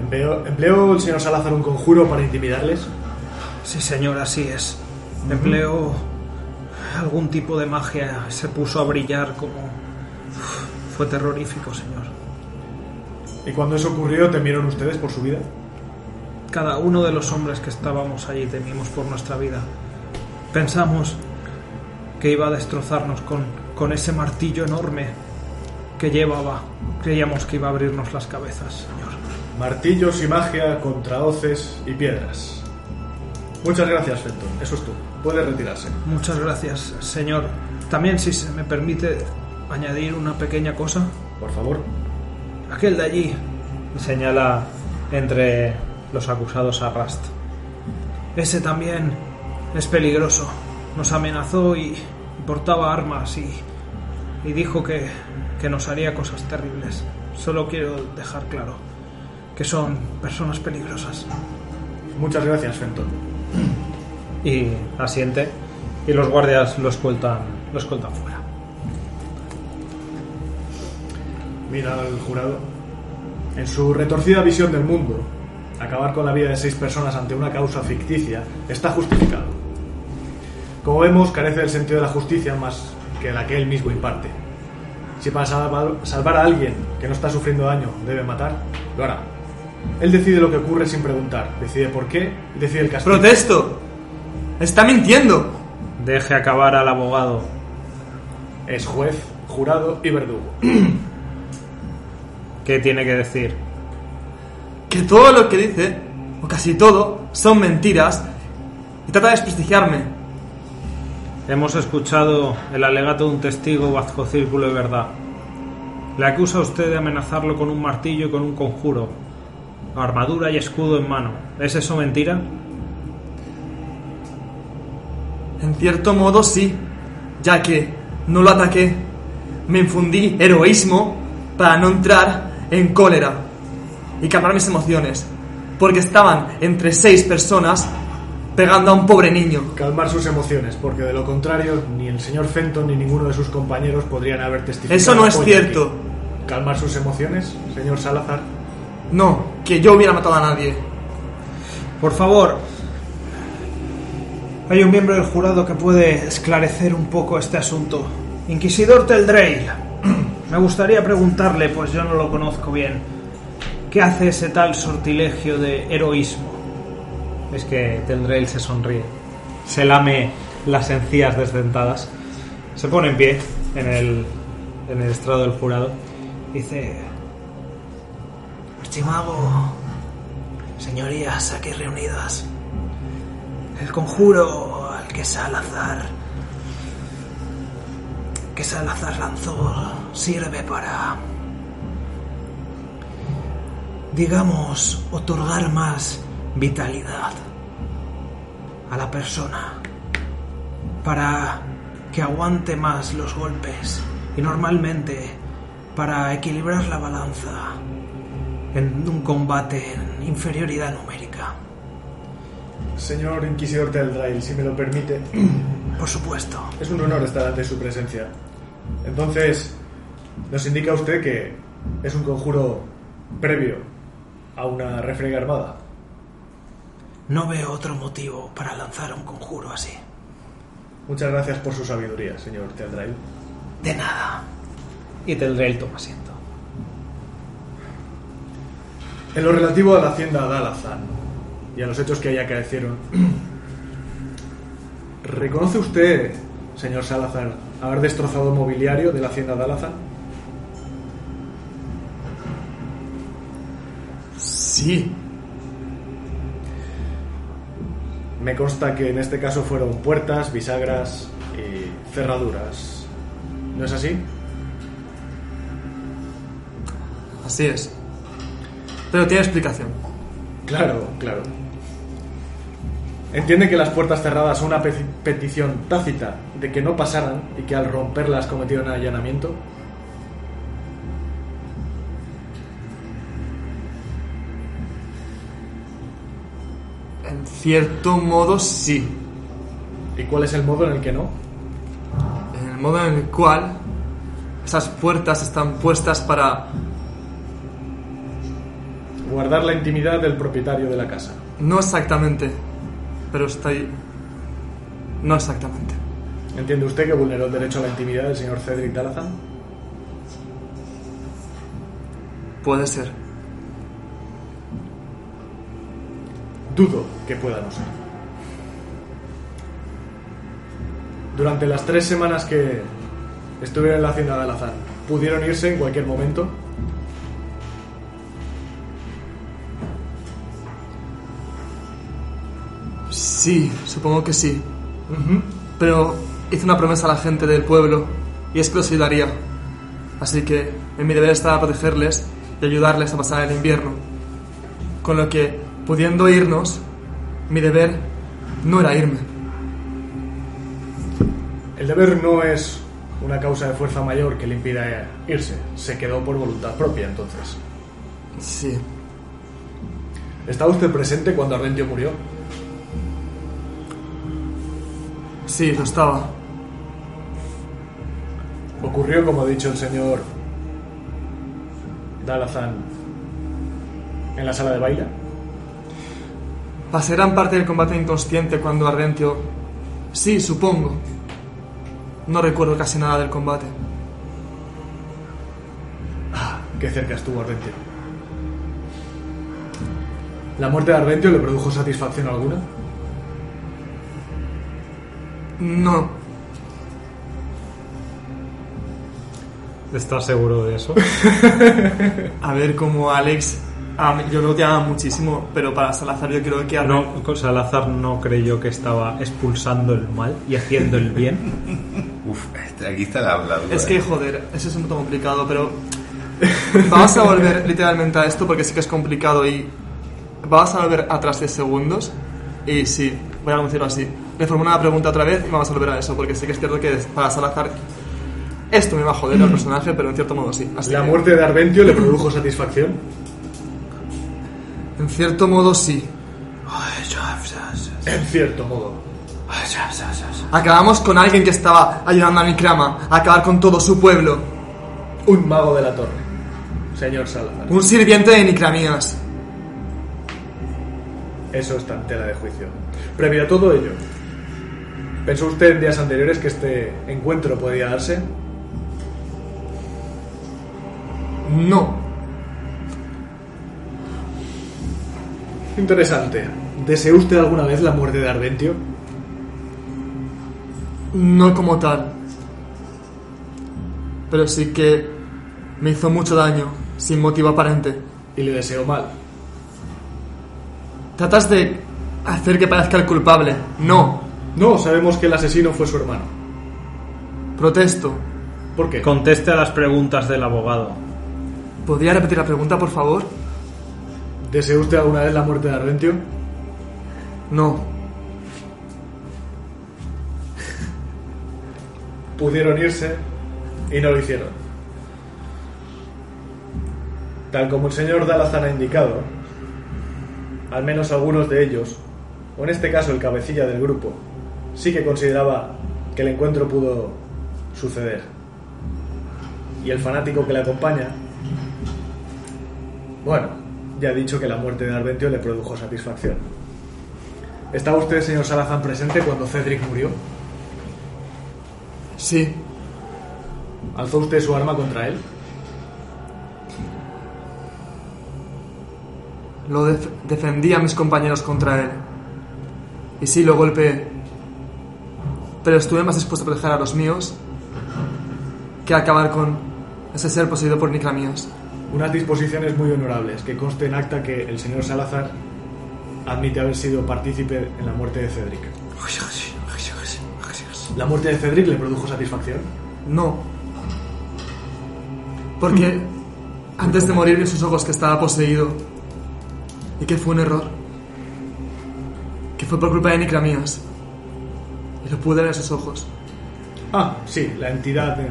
¿Empleó, empleó el señor Salazar un conjuro para intimidarles? Sí, señor, así es. Empleó algún tipo de magia. Se puso a brillar como... Uf, Fue terrorífico, señor. ¿Y cuando eso ocurrió, temieron ustedes por su vida? Cada uno de los hombres que estábamos allí temimos por nuestra vida. Pensamos que iba a destrozarnos con, con ese martillo enorme que llevaba. Creíamos que iba a abrirnos las cabezas, señor. Martillos y magia contra hoces y piedras. Muchas gracias, Fenton. Eso es todo. Puede retirarse. Muchas gracias, señor. También, si se me permite añadir una pequeña cosa. Por favor. Aquel de allí, señala entre los acusados a Rast. ese también es peligroso. Nos amenazó y, y portaba armas y, y dijo que, que nos haría cosas terribles. Solo quiero dejar claro que son personas peligrosas. Muchas gracias, Fenton. Y asiente. Y los guardias lo escoltan, lo escoltan fuera. Mira al jurado. En su retorcida visión del mundo, acabar con la vida de seis personas ante una causa ficticia está justificado. Como vemos, carece del sentido de la justicia más que la que él mismo imparte. Si para salvar, salvar a alguien que no está sufriendo daño debe matar, lo hará. Él decide lo que ocurre sin preguntar, decide por qué y decide el castigo. Protesto. Está mintiendo. Deje acabar al abogado. Es juez, jurado y verdugo. ¿Qué tiene que decir? Que todo lo que dice, o casi todo, son mentiras y trata de desprestigiarme. Hemos escuchado el alegato de un testigo bajo círculo de verdad. Le acusa a usted de amenazarlo con un martillo y con un conjuro. Armadura y escudo en mano. ¿Es eso mentira? En cierto modo sí, ya que no lo ataqué. Me infundí heroísmo para no entrar en cólera y calmar mis emociones, porque estaban entre seis personas pegando a un pobre niño. Calmar sus emociones, porque de lo contrario, ni el señor Fenton ni ninguno de sus compañeros podrían haber testificado. Eso no es cierto. aquí. ¿Calmar sus emociones, señor Salazar? No, que yo hubiera matado a nadie. Por favor, hay un miembro del jurado que puede esclarecer un poco este asunto. Inquisidor Teldreil, Me gustaría preguntarle, pues yo no lo conozco bien, ¿qué hace ese tal sortilegio de heroísmo? Es que Teldrail se sonríe. Se lame las encías desdentadas. Se pone en pie en el, en el estrado del jurado. Dice, Archimago, señorías aquí reunidas, el conjuro al que Salazar, que Salazar lanzó sirve para, digamos, otorgar más vitalidad a la persona, para que aguante más los golpes y normalmente para equilibrar la balanza en un combate en inferioridad numérica. Señor Inquisidor Teldrail, si me lo permite, Por supuesto. es un honor estar ante su presencia. Entonces, nos indica usted que es un conjuro previo a una refriega armada. No veo otro motivo para lanzar un conjuro así. Muchas gracias por su sabiduría, señor Teldrail. De nada. Y Teldrail toma asiento. En lo relativo a la hacienda Dalazan y a los hechos que ahí acaecieron, ¿reconoce usted, señor Salazar, haber destrozado mobiliario de la hacienda Dalazan? Sí, Me consta que en este caso fueron puertas, bisagras y cerraduras. ¿No es así? así es. Pero tiene explicación. Claro, claro. Entiende que las puertas cerradas son una pe- petición tácita de que no pasaran y que al romperlas cometieron allanamiento. En cierto modo, sí. ¿Y cuál es el modo en el que no? En el modo en el cual esas puertas están puestas para Guardar la intimidad del propietario de la casa. No exactamente, pero está ahí. No exactamente. ¿Entiende usted que vulneró el derecho a la intimidad del señor Cedric Dalazan? Puede ser. Dudo que pueda no ser. Durante las tres semanas que estuvieron en la hacienda de Alazán, ¿pudieron irse en cualquier momento? Sí, supongo que sí. Pero hice una promesa a la gente del pueblo y es que los ayudaría. Así que en mi deber estaba protegerles y ayudarles a pasar el invierno. Con lo que, pudiendo irnos, mi deber no era irme. El deber no es una causa de fuerza mayor que le impida irse. Se quedó por voluntad propia, entonces. Sí, ¿Estaba usted presente cuando Arrentio murió? Sí, lo estaba. Ocurrió, como ha dicho el señor Dalazan, en la sala de baile. Pasé gran parte del combate inconsciente cuando Arrentio... Sí, supongo. No recuerdo casi nada del combate. Qué cerca estuvo Arrentio. ¿La muerte de Arrentio le produjo satisfacción alguna? No, ¿Estás seguro de eso? a ver como Alex... a mí- yo lo odiaba muchísimo, pero para Salazar yo creo que... No, Salazar no creyó que estaba expulsando el mal y haciendo el bien. Uf, este- aquí está la, la duda. Es que, joder, eso es un poco complicado, pero... Vamos a volver literalmente a esto porque sí que es complicado y... Vamos a volver atrás 10 segundos y sí, voy a anunciarlo así. Le formulo una pregunta otra vez y vamos a volver a eso porque sí que es cierto que para Salazar... Esto me va a joder al personaje, pero en cierto modo sí. Así ¿La que, muerte de Arventio le produjo satisfacción? En cierto modo sí. En cierto modo. Acabamos con alguien que estaba ayudando a Nikrama a acabar con todo su pueblo. Un mago de la torre. Señor Salazar. Un sirviente de Nicramías. Eso está en tela de juicio. Previo a todo ello, ¿pensó usted en días anteriores que este encuentro podía darse? No. Interesante. ¿Deseó usted alguna vez la muerte de Arventio? No como tal. Pero sí que me hizo mucho daño, sin motivo aparente. Y le deseo mal. Tratas de hacer que parezca el culpable. No. No, sabemos que el asesino fue su hermano. Protesto. ¿Por qué? Conteste a las preguntas del abogado. ¿Podría repetir la pregunta, por favor? ¿Deseó usted alguna vez la muerte de Arventio? No. Pudieron irse y no lo hicieron. Tal como el señor Dalazan ha indicado, al menos algunos de ellos, o en este caso el cabecilla del grupo, sí que consideraba que el encuentro pudo suceder. Y el fanático que le acompaña, bueno, ya ha dicho que la muerte de Arventio le produjo satisfacción. ¿Estaba usted, señor Salazán, presente cuando Cedric murió? Sí. ¿Alzó usted su arma contra él? Lo def- defendí a mis compañeros contra él. Y sí, lo golpeé. Pero estuve más dispuesto a proteger a los míos que a acabar con ese ser poseído por Nicramias. Unas disposiciones muy honorables, que conste en acta que el señor Salazar admite haber sido partícipe en la muerte de Cedric. ¿La muerte de Cedric le produjo satisfacción? No. Porque antes de morir vi sus ojos que estaba poseído. Y que fue un error. Que fue por culpa de Nicramias. Lo pude ver sus ojos. Ah, sí, la entidad eh,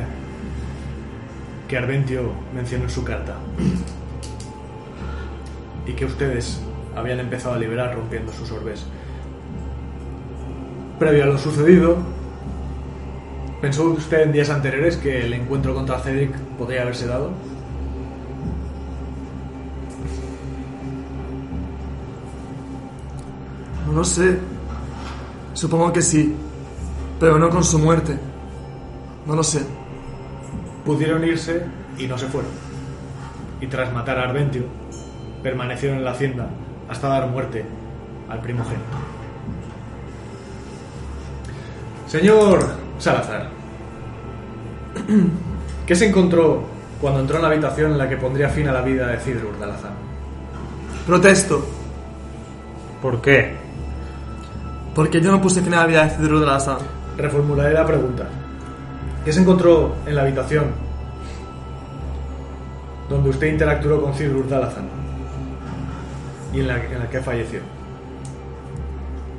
que Arventio mencionó en su carta. Y que ustedes habían empezado a liberar rompiendo sus orbes. Previo a lo sucedido, ¿pensó usted en días anteriores que el encuentro contra Cedric podría haberse dado? No lo sé. Supongo que sí. Pero no con su muerte. No lo sé. Pudieron irse y no se fueron. Y tras matar a Arventio, permanecieron en la hacienda hasta dar muerte al primogénito. Señor Salazar, ¿qué se encontró cuando entró en la habitación en la que pondría fin a la vida de Cidrur Dalazán? Protesto. ¿Por qué? Porque yo no puse fin a la vida de la Asa. Reformularé la pregunta. ¿Qué se encontró en la habitación donde usted interactuó con Cidrur Dalazán y en la, en la que falleció?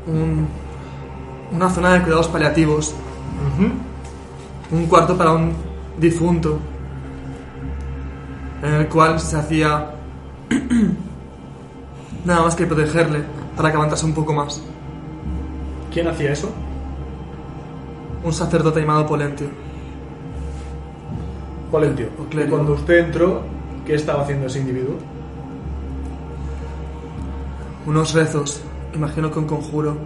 Un- una zona de cuidados paliativos. Un cuarto para un difunto. En el cual se hacía nada más que protegerle para que aguantase un poco más. ¿Quién hacía eso? Un sacerdote llamado Polentio. Polentio. Y cuando usted entró, ¿qué estaba haciendo ese individuo? Unos rezos, imagino que un conjuro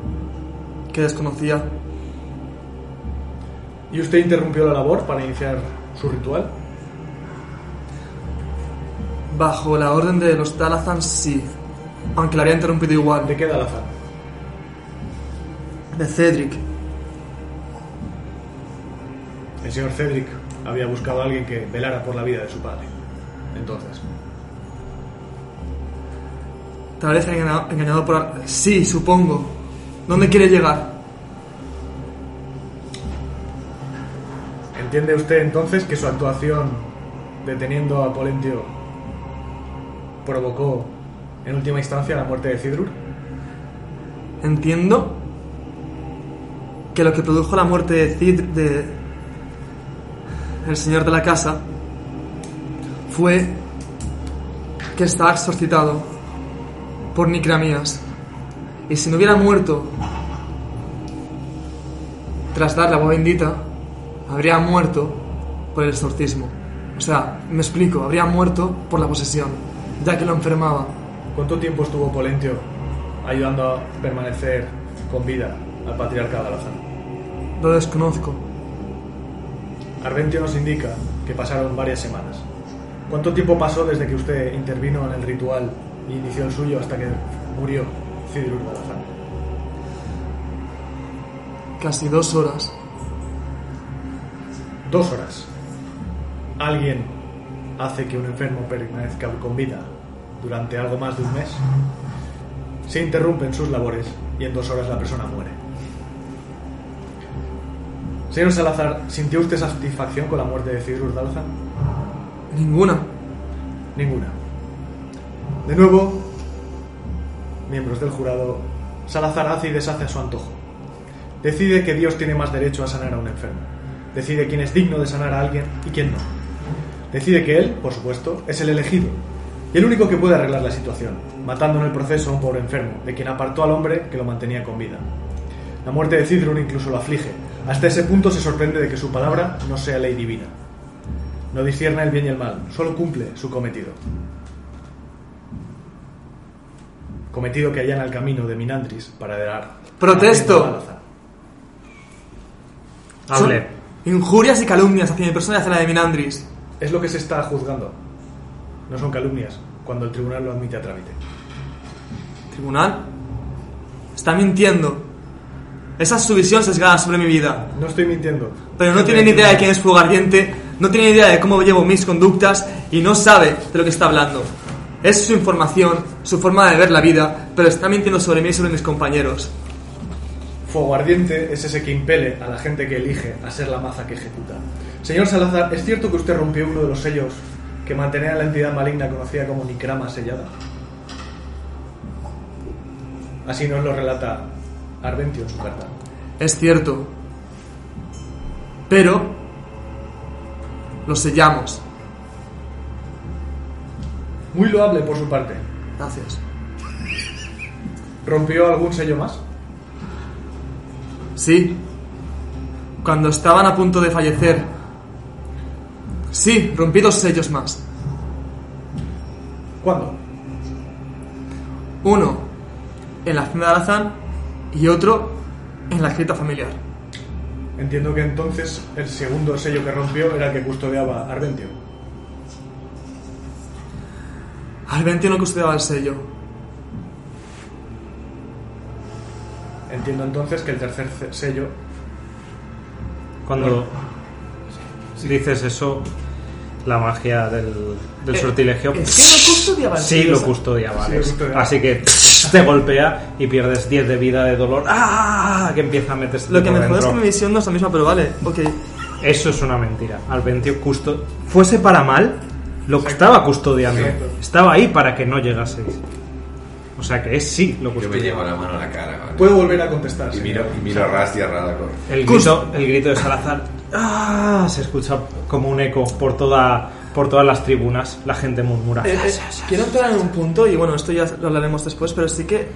que desconocía. ¿Y usted interrumpió la labor para iniciar su ritual? Bajo la orden de los Dalazan, sí. Aunque la había interrumpido igual. ¿De qué Dalazán? De Cedric. El señor Cedric había buscado a alguien que velara por la vida de su padre. Entonces, Tal vez engañado, engañado por... Sí, supongo. ¿Dónde quiere llegar? ¿entiende usted entonces que su actuación deteniendo a Polentio provocó en última instancia la muerte de Cidrur? Entiendo que lo que produjo la muerte de Cid, de el señor de la casa, fue que estaba exorcitado por Nicramías. Y si no hubiera muerto tras dar la agua bendita, habría muerto por el exorcismo. O sea, me explico, habría muerto por la posesión, ya que lo enfermaba. ¿Cuánto tiempo estuvo Polentio ayudando a permanecer con vida al patriarca Dalazán? Lo desconozco. Arventio nos indica que pasaron varias semanas. ¿Cuánto tiempo pasó desde que usted intervino en el ritual y inició el suyo hasta que murió Balazar? Casi dos horas. Dos horas. ¿Alguien hace que un enfermo permanezca con vida durante algo más de un mes? Se interrumpen sus labores y en dos horas la persona muere. Señor Salazar, ¿sintió usted satisfacción con la muerte de Cidrur Dalzan? Ninguna. Ninguna. De nuevo, miembros del jurado, Salazar hace y deshace a su antojo. Decide que Dios tiene más derecho a sanar a un enfermo. Decide quién es digno de sanar a alguien y quién no. Decide que él, por supuesto, es el elegido y el único que puede arreglar la situación, matando en el proceso a un pobre enfermo, de quien apartó al hombre que lo mantenía con vida. La muerte de Cidrun incluso lo aflige. Hasta ese punto se sorprende de que su palabra no sea ley divina. No discierne el bien y el mal, solo cumple su cometido. Cometido que allana el camino de Minandris para dar. ¡Protesto! Hable. Injurias y calumnias hacia mi persona y hacia la de Minandris. Es lo que se está juzgando. No son calumnias, cuando el tribunal lo admite a trámite. Tribunal. Está mintiendo. Esa es su visión sesgada sobre mi vida. No estoy mintiendo. Pero no tiene ni idea de quién es Fugardiente, no tiene ni idea de cómo llevo mis conductas y no sabe de lo que está hablando. Es su información, su forma de ver la vida, pero está mintiendo sobre mí y sobre mis compañeros. Fuego ardiente es ese que impele a la gente que elige a ser la maza que ejecuta. Señor Salazar, ¿es cierto que usted rompió uno de los sellos que mantenía la entidad maligna conocida como Nikrama sellada? Así nos lo relata Arventio en su carta. Es cierto. Pero lo sellamos. Muy loable por su parte. Gracias. ¿Rompió algún sello más? Sí. Cuando estaban a punto de fallecer. Sí, rompí dos sellos más. ¿Cuándo? Uno en la hacienda de Alazán y otro en la escrita familiar. Entiendo que entonces el segundo sello que rompió era el que custodiaba Arventio. Alventio no custodiaba el sello. Entiendo entonces que el tercer ce- sello Cuando dices eso, la magia del, del sortilegio. Es que no custodiaba el Sí, sello. lo custodiaba. Sí, lo custodiaba. Así que te golpea y pierdes 10 de vida de dolor. ¡Ah! Que empieza a meterse Lo que me es que mi visión no es la misma, pero vale, ok. Eso es una mentira. Alventio custo... Fuese para mal, lo que estaba custodiando. Exacto. Estaba ahí para que no llegaseis. O sea que es sí lo Yo me llevo la mano a la cara. ¿vale? Puedo volver a contestar. Y miro, y miro a Rast y a Radacor. El grito, el grito de Salazar ¡ah! se escucha como un eco por toda por todas las tribunas. La gente murmura. Eh, eh, quiero entrar en un punto, y bueno, esto ya lo hablaremos después, pero sí que.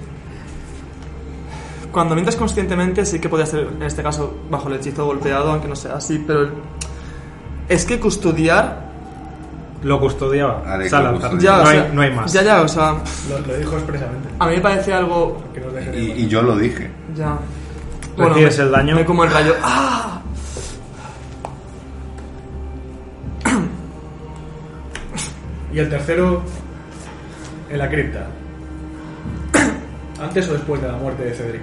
Cuando mientas conscientemente, sí que podría ser, en este caso, bajo el hechizo golpeado, aunque no sea así, pero. el- Es que custodiar. Lo custodiaba Salazar. lo custodiaba. Ya, no, o hay, sea, no hay más. Ya, ya, o sea. Lo, lo dijo expresamente. A mí me parece algo. Que Y, y yo lo dije. Ya. Recibes me- el daño. Me como el rayo. ¡Ah! Y el tercero en la cripta. ¿Antes o después de la muerte de Cedric?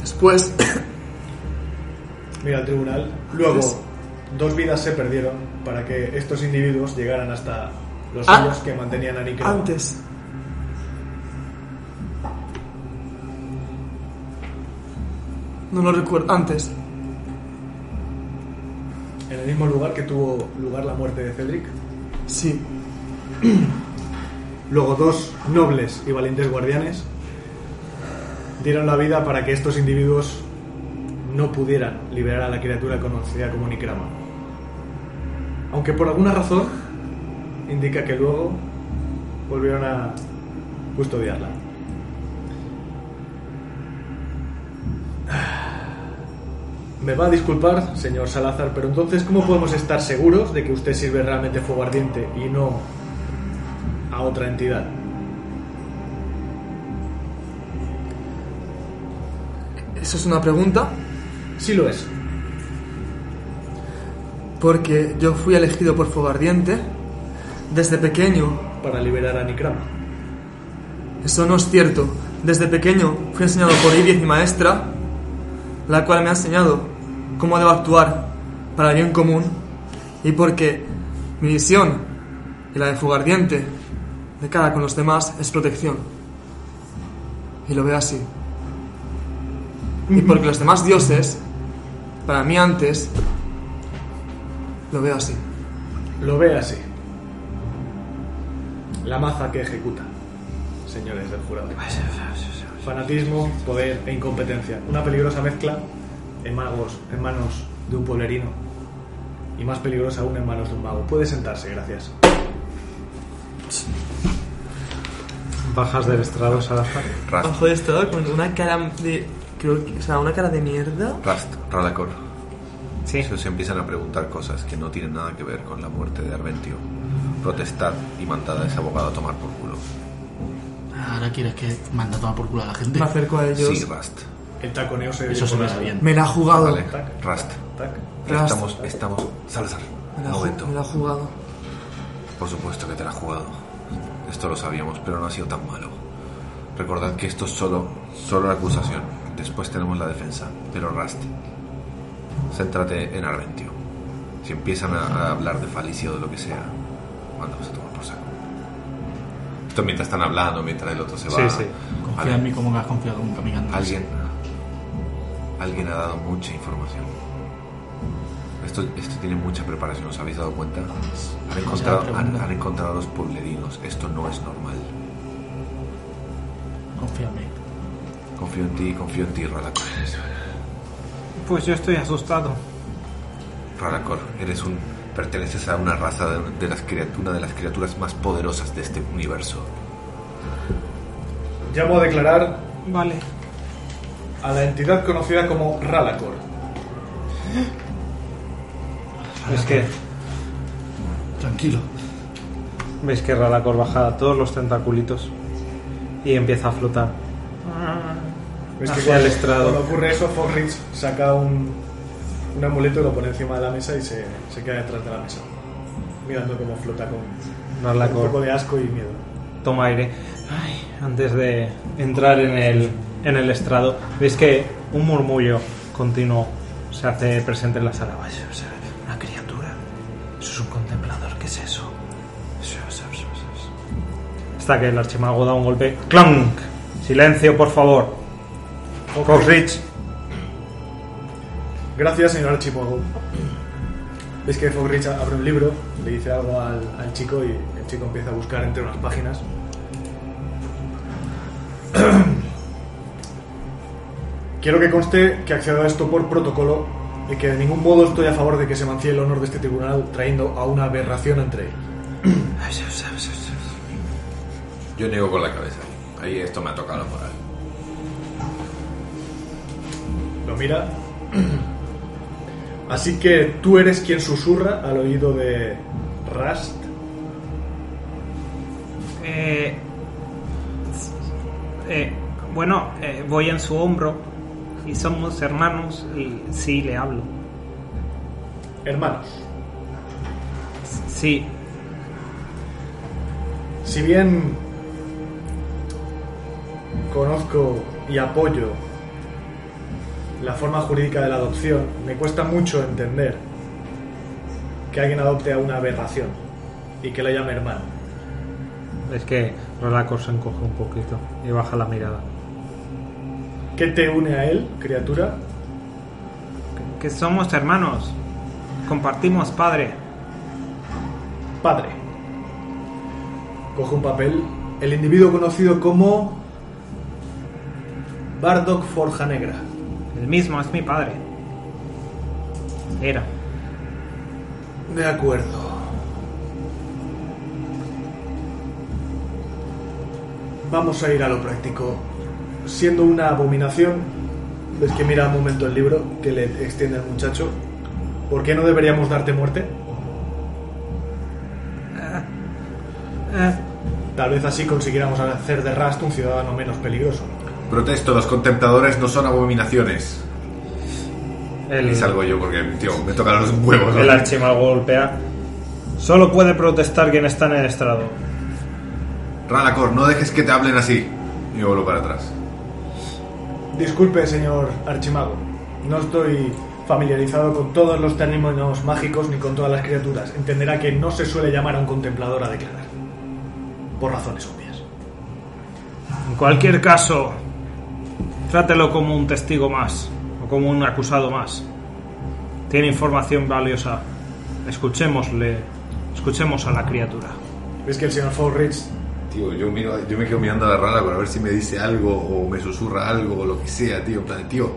Después. Mira el tribunal. Luego, dos vidas se perdieron para que estos individuos llegaran hasta los Ah. que mantenían a Nickel. Antes. No lo recuerdo. Antes. En el mismo lugar que tuvo lugar la muerte de Cedric. Sí. Luego dos nobles y valientes guardianes dieron la vida para que estos individuos no pudieran liberar a la criatura conocida como Nikrama. Aunque por alguna razón indica que luego volvieron a custodiarla. Me va a disculpar, señor Salazar, pero entonces, ¿cómo podemos estar seguros de que usted sirve realmente fuego ardiente y no a otra entidad? Eso es una pregunta. Sí lo es. Porque yo fui elegido por Fuego Ardiente desde pequeño. Para liberar a Nikrama. Eso no es cierto. Desde pequeño fui enseñado por Idiez, mi maestra, la cual me ha enseñado cómo debo actuar para el bien común y porque mi visión y la de Fugardiente de cara con los demás es protección. Y lo veo así. Y porque los demás dioses, para mí antes, lo veo así. Lo ve así. La maza que ejecuta, señores del jurado. Fanatismo, poder e incompetencia. Una peligrosa mezcla en, magos, en manos de un pueblerino. Y más peligrosa aún en manos de un mago. Puede sentarse, gracias. Bajas del estrado, Salazar. Rast, Bajo de esto, con una cara de. Creo que, o sea, una cara de mierda. Rast, Ralacor. Sí. Se os empiezan a preguntar cosas que no tienen nada que ver con la muerte de Arventio. Protestad y mandad a ese abogado a tomar por culo. Ahora quieres que manda a tomar por culo a la gente. Me acerco a ellos. Sí, Rast. El taconeo se Eso se me da la- bien. Me la ha jugado. Vale, Rast. Tac. Rast. Estamos, estamos. Salazar. Me la, ha momento. me la ha jugado. Por supuesto que te la has jugado. Esto lo sabíamos, pero no ha sido tan malo. Recordad que esto es solo, solo la acusación. Después tenemos la defensa. Pero Rast, céntrate en Arventio. Si empiezan a, a hablar de Falicia o de lo que sea, mándalos a tomar por saco. Esto mientras están hablando, mientras el otro se va. Sí, sí. Confía en mí como me has confiado nunca, mi. Alguien, alguien ha dado mucha información. Esto, esto tiene mucha preparación, ¿os habéis dado cuenta? Han encontrado, han, han encontrado a los pueblerinos. Esto no es normal. Confía en mí. Confío en ti, confío en ti, Ralacor. Pues yo estoy asustado. Ralacor, eres un. perteneces a una raza de, de las criaturas, una de las criaturas más poderosas de este universo. Llamo a declarar Vale. a la entidad conocida como Ralacor. Es que Tranquilo. veis que Ralacor baja todos los tentaculitos y empieza a flotar. ¿Ves que cuando, el estrado. cuando ocurre eso, Fogridge saca un, un amuleto y lo pone encima de la mesa y se, se queda detrás de la mesa. Mirando cómo flota con, con un poco de asco y miedo. toma aire. Ay, antes de entrar en el, en el estrado, veis que un murmullo continuo se hace presente en la sala. O sea, Hasta que el archimago da un golpe. ¡Clank! Silencio, por favor. Foxrich. Gracias, señor Archimago. Ves que Fogridge abre un libro, le dice algo al, al chico y el chico empieza a buscar entre unas páginas. Quiero que conste que accedo a esto por protocolo y que de ningún modo estoy a favor de que se mancie el honor de este tribunal trayendo a una aberración entre ellos. Yo niego con la cabeza. Ahí esto me ha tocado la moral. Lo mira. Así que tú eres quien susurra al oído de Rast. Eh, eh, bueno, eh, voy en su hombro y somos hermanos y sí le hablo. Hermanos, Sí, si bien conozco y apoyo la forma jurídica de la adopción, me cuesta mucho entender que alguien adopte a una aberración y que la llame hermano. Es que Ralacor se encoge un poquito y baja la mirada. ¿Qué te une a él, criatura? que somos hermanos. Compartimos padre. Padre. Coge un papel. El individuo conocido como Bardock Forja Negra. El mismo es mi padre. Era. De acuerdo. Vamos a ir a lo práctico. Siendo una abominación, ves que mira un momento el libro que le extiende al muchacho. ¿Por qué no deberíamos darte muerte? Eh, Tal vez así consiguiéramos hacer de Rast un ciudadano menos peligroso. Protesto, los contempladores no son abominaciones. El, Y salgo yo porque, tío, me tocan los huevos. ¿no? el archimago golpea. Solo puede protestar quien está en el estrado. Ralacor, no dejes que te hablen así. Y vuelvo para atrás. Disculpe, señor Archimago. No estoy familiarizado con todos los términos mágicos ni con todas las criaturas. Entenderá que no se suele llamar a un contemplador a declarar. Por razones obvias. En cualquier caso, trátelo como un testigo más o como un acusado más. Tiene información valiosa. Escuchémosle, escuchemos a la criatura. ¿Ves que el señor Fallrich Tío, yo, miro, yo me quedo mirando a la Ralacor a ver si me dice algo o me susurra algo o lo que sea, tío. En plan, tío.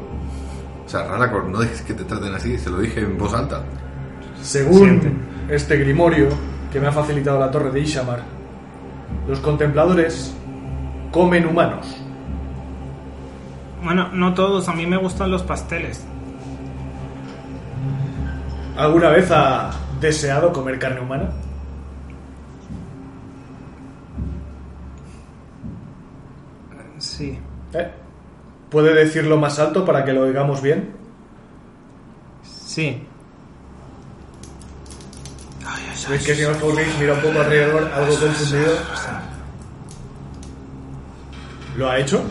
O sea, Ralacor, no dejes que te traten así. Se lo dije en voz alta. Según Siente. este grimorio que me ha facilitado la torre de Ishamar, los contempladores comen humanos. Bueno, no todos, a mí me gustan los pasteles. ¿Alguna vez ha deseado comer carne humana? Sí. ¿Eh? ¿Puede decirlo más alto para que lo oigamos bien? Sí. ¿Veis que señor Fallrich mira un poco alrededor, algo confundido? ¿Lo ha hecho?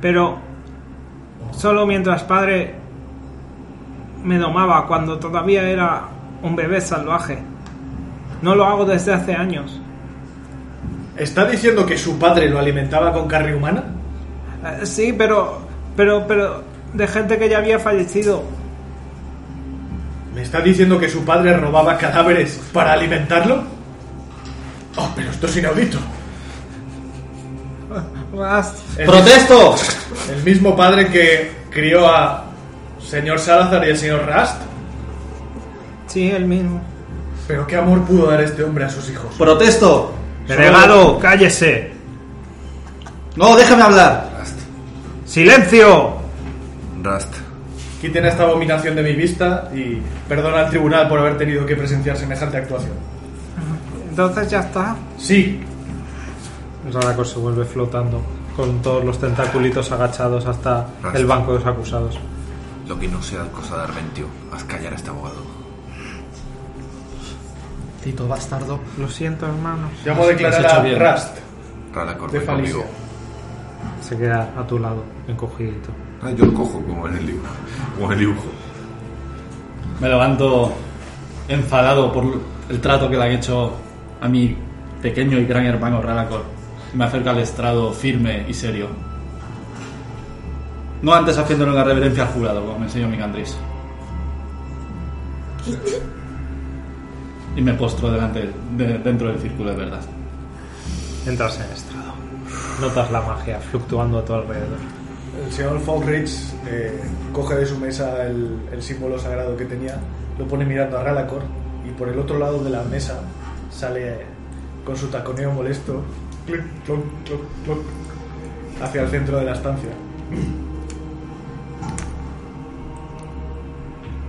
Pero solo mientras padre me domaba cuando todavía era un bebé salvaje. No lo hago desde hace años. ¿Está diciendo que su padre lo alimentaba con carne humana? Eh, sí, pero pero pero de gente que ya había fallecido. ¿Me está diciendo que su padre robaba cadáveres para alimentarlo? Oh, pero esto es inaudito. El ¡Protesto! mismo- El mismo padre que crió a señor Salazar y el señor Rast. Sí, el mismo. Pero qué amor pudo dar este hombre a sus hijos. ¡Protesto! Delegado, cállese. ¡No, déjame hablar! Rust. ¡Silencio! Rust. Quiten esta abominación de mi vista y perdona al tribunal por haber tenido que presenciar semejante actuación. Entonces ya está. Sí, Ralacor se vuelve flotando con todos los tentaculitos agachados hasta el banco de los acusados. Lo que no sea cosa de Arventio. Haz callar a este abogado. Tito bastardo. Lo siento, hermanos. llamo a declarar a bien. Rast Ralacor, de ven Falicia. conmigo. Se queda a tu lado, encogidito. Ah, yo lo cojo como en el dibujo. Como en el dibujo. Me levanto enfadado por el trato que le han hecho a mi pequeño y gran hermano Ralacor. Me acerco al estrado firme y serio. No antes haciéndole una reverencia al jurado, como me enseñó mi Candris. Y me postro delante, de- dentro del círculo de verdad. Entras en estrado. Notas la magia fluctuando a tu alrededor. El señor Falkrich eh, coge de su mesa el, el símbolo sagrado que tenía, lo pone mirando a Ralacor y por el otro lado de la mesa sale con su taconeo molesto clic, cloc, cloc, cloc, hacia el centro de la estancia.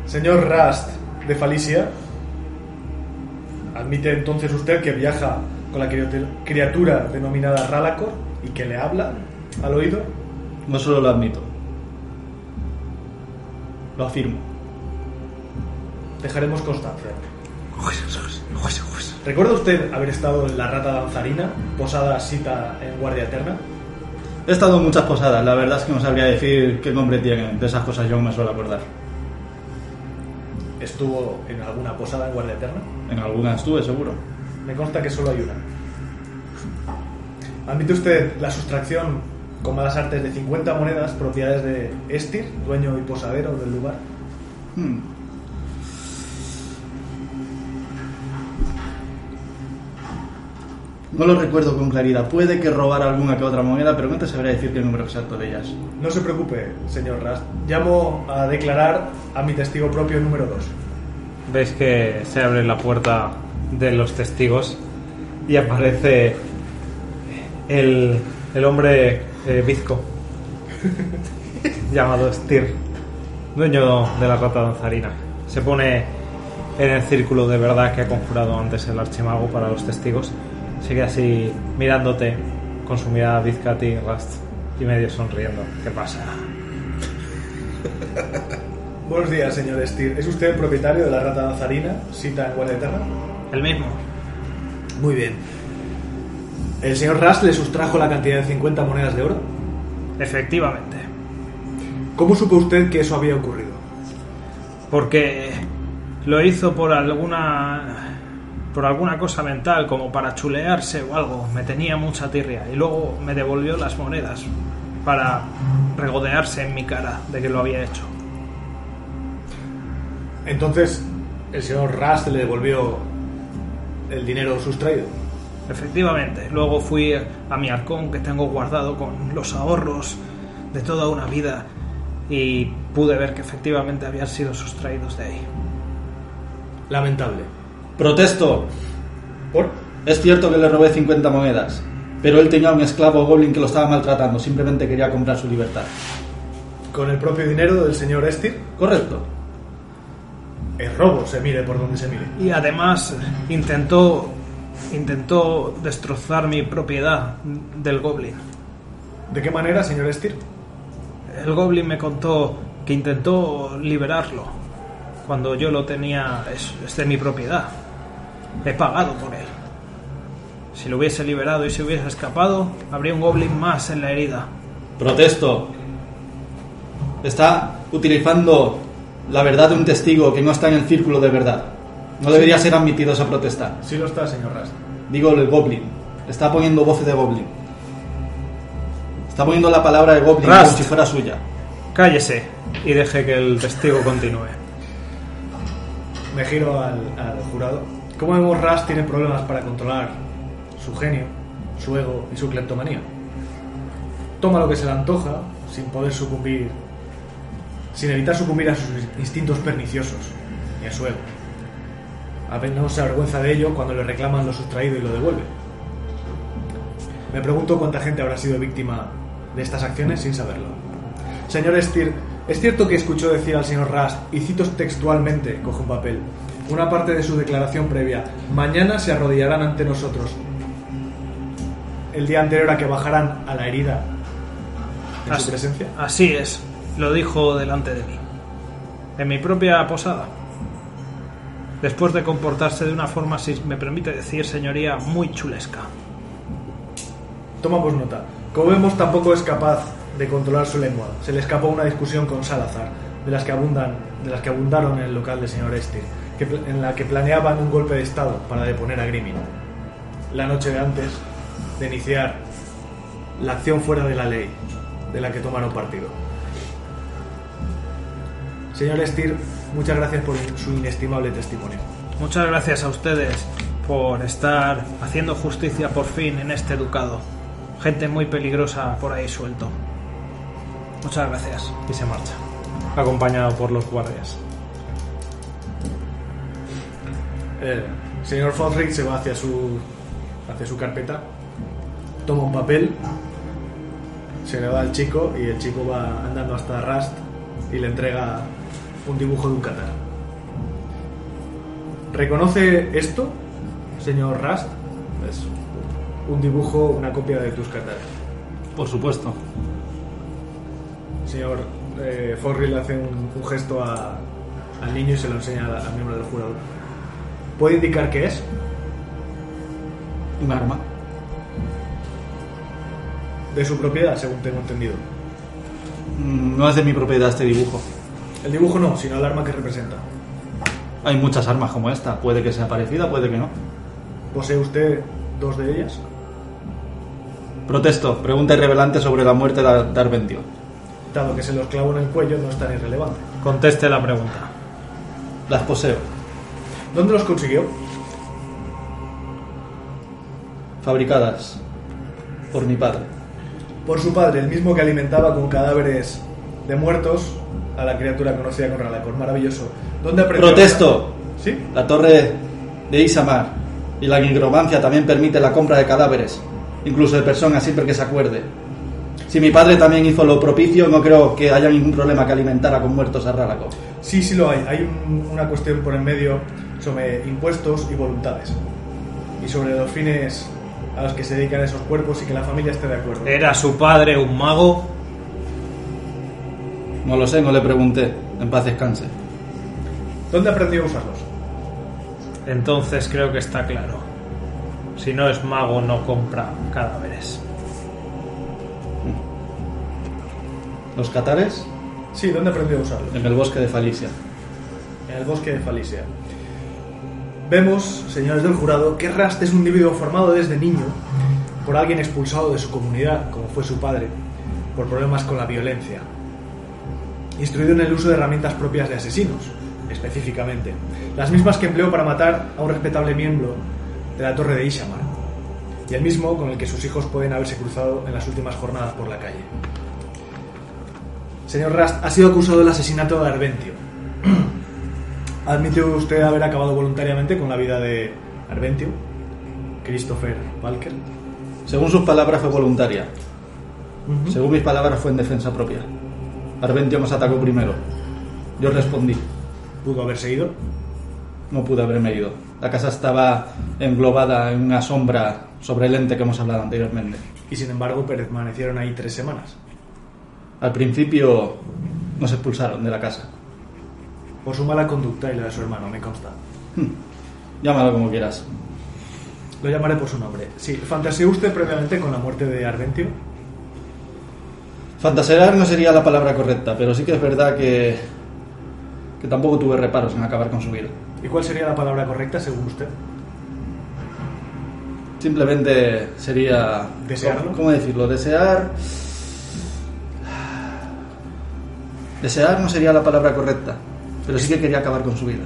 Señor Rast de Falicia, admite entonces usted que viaja con la criatura- criatura denominada Ralacor y que le habla al oído. No solo lo admito, lo afirmo. Dejaremos constancia. ¿Recuerda usted haber estado en la rata danzarina, posada Sita en Guardia Eterna? He estado en muchas posadas, la verdad es que no sabría decir qué nombre tienen. De esas cosas yo no me suelo acordar. ¿Estuvo en alguna posada en Guardia Eterna? En alguna estuve, seguro. Me consta que solo hay una. ¿Admite usted la sustracción con malas artes de 50 monedas propiedades de Estir, dueño y posadero del lugar? Hmm. No lo recuerdo con claridad. Puede que robara alguna que otra moneda, pero no te sabría decir qué número exacto de ellas. No se preocupe, señor Rast. Llamo a declarar a mi testigo propio número 2. Veis que se abre la puerta de los testigos y aparece el, el hombre eh, bizco llamado Stir, dueño de la rata danzarina. Se pone en el círculo de verdad que ha conjurado antes el archimago para los testigos. Se queda así mirándote con su mirada bizca a ti, Rast, y medio sonriendo. ¿Qué pasa? Buenos días, señor Steer. ¿Es usted el propietario de la rata danzarina, cita en Guardia Eterna? El mismo. Muy bien. ¿El señor Rust le sustrajo la cantidad de 50 monedas de oro? Efectivamente. ¿Cómo supo usted que eso había ocurrido? Porque lo hizo por alguna por alguna cosa mental, como para chulearse o algo. Me tenía mucha tirria y luego me devolvió las monedas para regodearse en mi cara de que lo había hecho. Entonces, el señor Rust le devolvió el dinero sustraído. Efectivamente. Luego fui a mi arcón que tengo guardado con los ahorros de toda una vida y pude ver que efectivamente habían sido sustraídos de ahí. Lamentable. Protesto. ¿Por? Es cierto que le robé 50 monedas, pero él tenía un esclavo goblin que lo estaba maltratando, simplemente quería comprar su libertad. ¿Con el propio dinero del señor Estir? Correcto. Es robo, se mire por donde se mire. Y además intentó intentó destrozar mi propiedad del goblin. ¿De qué manera, señor Estir? El goblin me contó que intentó liberarlo cuando yo lo tenía es, es de mi propiedad. He pagado por él. Si lo hubiese liberado y se hubiese escapado, habría un goblin más en la herida. Protesto. Está utilizando la verdad de un testigo que no está en el círculo de verdad. No debería ser admitido esa protesta. Sí lo está, señor Rust. Digo el goblin. Está poniendo voces de goblin. Está poniendo la palabra de goblin Rast. como si fuera suya. Cállese y deje que el testigo continúe. Me giro al, al jurado. ¿Cómo vemos Rust tiene problemas para controlar su genio, su ego y su cleptomanía? Toma lo que se le antoja sin poder sucumbir, sin evitar sucumbir a sus instintos perniciosos y a su ego. Se avergüenza de ello cuando le reclaman lo sustraído y lo devuelve. Me pregunto cuánta gente habrá sido víctima de estas acciones sin saberlo. Señor Stier, es cierto que escuchó decir al señor Rust, y cito textualmente, coge un papel, una parte de su declaración previa, mañana se arrodillarán ante nosotros. El día anterior a que bajaran a la herida en su Así- presencia. Así es, lo dijo delante de mí. En mi propia posada. Después de comportarse de una forma, si me permite decir, señoría, muy chulesca. Tomamos nota. Como vemos, tampoco es capaz de controlar su lengua. Se le escapó una discusión con Salazar, de las que abundan, de las que abundaron en el local del señor Estir, que en la que planeaban un golpe de estado para deponer a Grimin. La noche de antes de iniciar la acción fuera de la ley, de la que tomaron partido. Señor Estir, muchas gracias por su inestimable testimonio. Muchas gracias a ustedes por estar haciendo justicia por fin en este ducado. Gente muy peligrosa por ahí suelto. Muchas gracias. Y se marcha, acompañado por los guardias. El señor Fosrick se va hacia su, hacia su carpeta, toma un papel, se le da al chico y el chico va andando hasta Rust y le entrega un dibujo de un catar. ¿Reconoce esto, señor Rust? Es un dibujo, una copia de tus catares. Por supuesto. Señor eh, Fosrick le hace un, un gesto a- al niño y se lo enseña al miembro del jurado. ¿Puede indicar qué es? Un arma. De su propiedad, según tengo entendido. Mm, No es de mi propiedad este dibujo. El dibujo no, sino el arma que representa. Hay muchas armas como esta. Puede que sea parecida, puede que no. ¿Posee usted dos de ellas? Protesto. Pregunta irrevelante sobre la muerte de Darventio. Dado que se los clavó en el cuello, no es tan irrelevante. Conteste la pregunta. Las poseo. ¿Dónde los consiguió? Fabricadas por mi padre. Por su padre, el mismo que alimentaba con cadáveres de muertos a la criatura conocida con Ralacor. Maravilloso. ¿Dónde aprendió? Protesto. ¿Sí? La torre de Isamar y la nigromancia también permite la compra de cadáveres, incluso de personas siempre que se acuerde. Si mi padre también hizo lo propicio, no creo que haya ningún problema que alimentara con muertos a Ralaco. Sí, sí lo hay. Hay un- una cuestión por en medio sobre impuestos y voluntades. Y sobre los fines a los que se dedican esos cuerpos y que la familia esté de acuerdo. ¿Era su padre un mago? No lo sé, no le pregunté. En paz descanse. ¿Dónde aprendió a usarlos? Entonces creo que está claro. Si no es mago, no compra cadáveres. Los catares Sí, ¿dónde aprendió a usarlos? en el bosque de Falicia. En el bosque de Falicia. Vemos, señores del jurado, que Rast es un individuo formado desde niño por alguien expulsado de su comunidad, como fue su padre, por problemas con la violencia. Instruido en el uso de herramientas propias de asesinos, específicamente. Las mismas que empleó para matar a un respetable miembro de la torre de Ishamar. Y el mismo con el que sus hijos pueden haberse cruzado en las últimas jornadas por la calle. Señor Rast, ha sido acusado del asesinato de Arventio. ¿Admite usted haber acabado voluntariamente con la vida de Arventio? Christopher Walker. Según sus palabras fue voluntaria. Según mis palabras fue en defensa propia. Arventio nos atacó primero. Yo respondí. ¿Pudo haber seguido? No pude haberme ido. La casa estaba englobada en una sombra sobre el ente que hemos hablado anteriormente. Y sin embargo permanecieron ahí tres semanas. Al principio nos expulsaron de la casa. Por su mala conducta y la de su hermano, me consta. Llámalo como quieras. Lo llamaré por su nombre. Sí, ¿fantaseó usted previamente con la muerte de Arventio? Fantasear no sería la palabra correcta, pero sí que es verdad que, que tampoco tuve reparos en acabar con su vida. ¿Y cuál sería la palabra correcta según usted? Simplemente sería... ¿Desearlo? ¿Cómo, cómo decirlo? Desear... Desear no sería la palabra correcta, pero sí que quería acabar con su vida.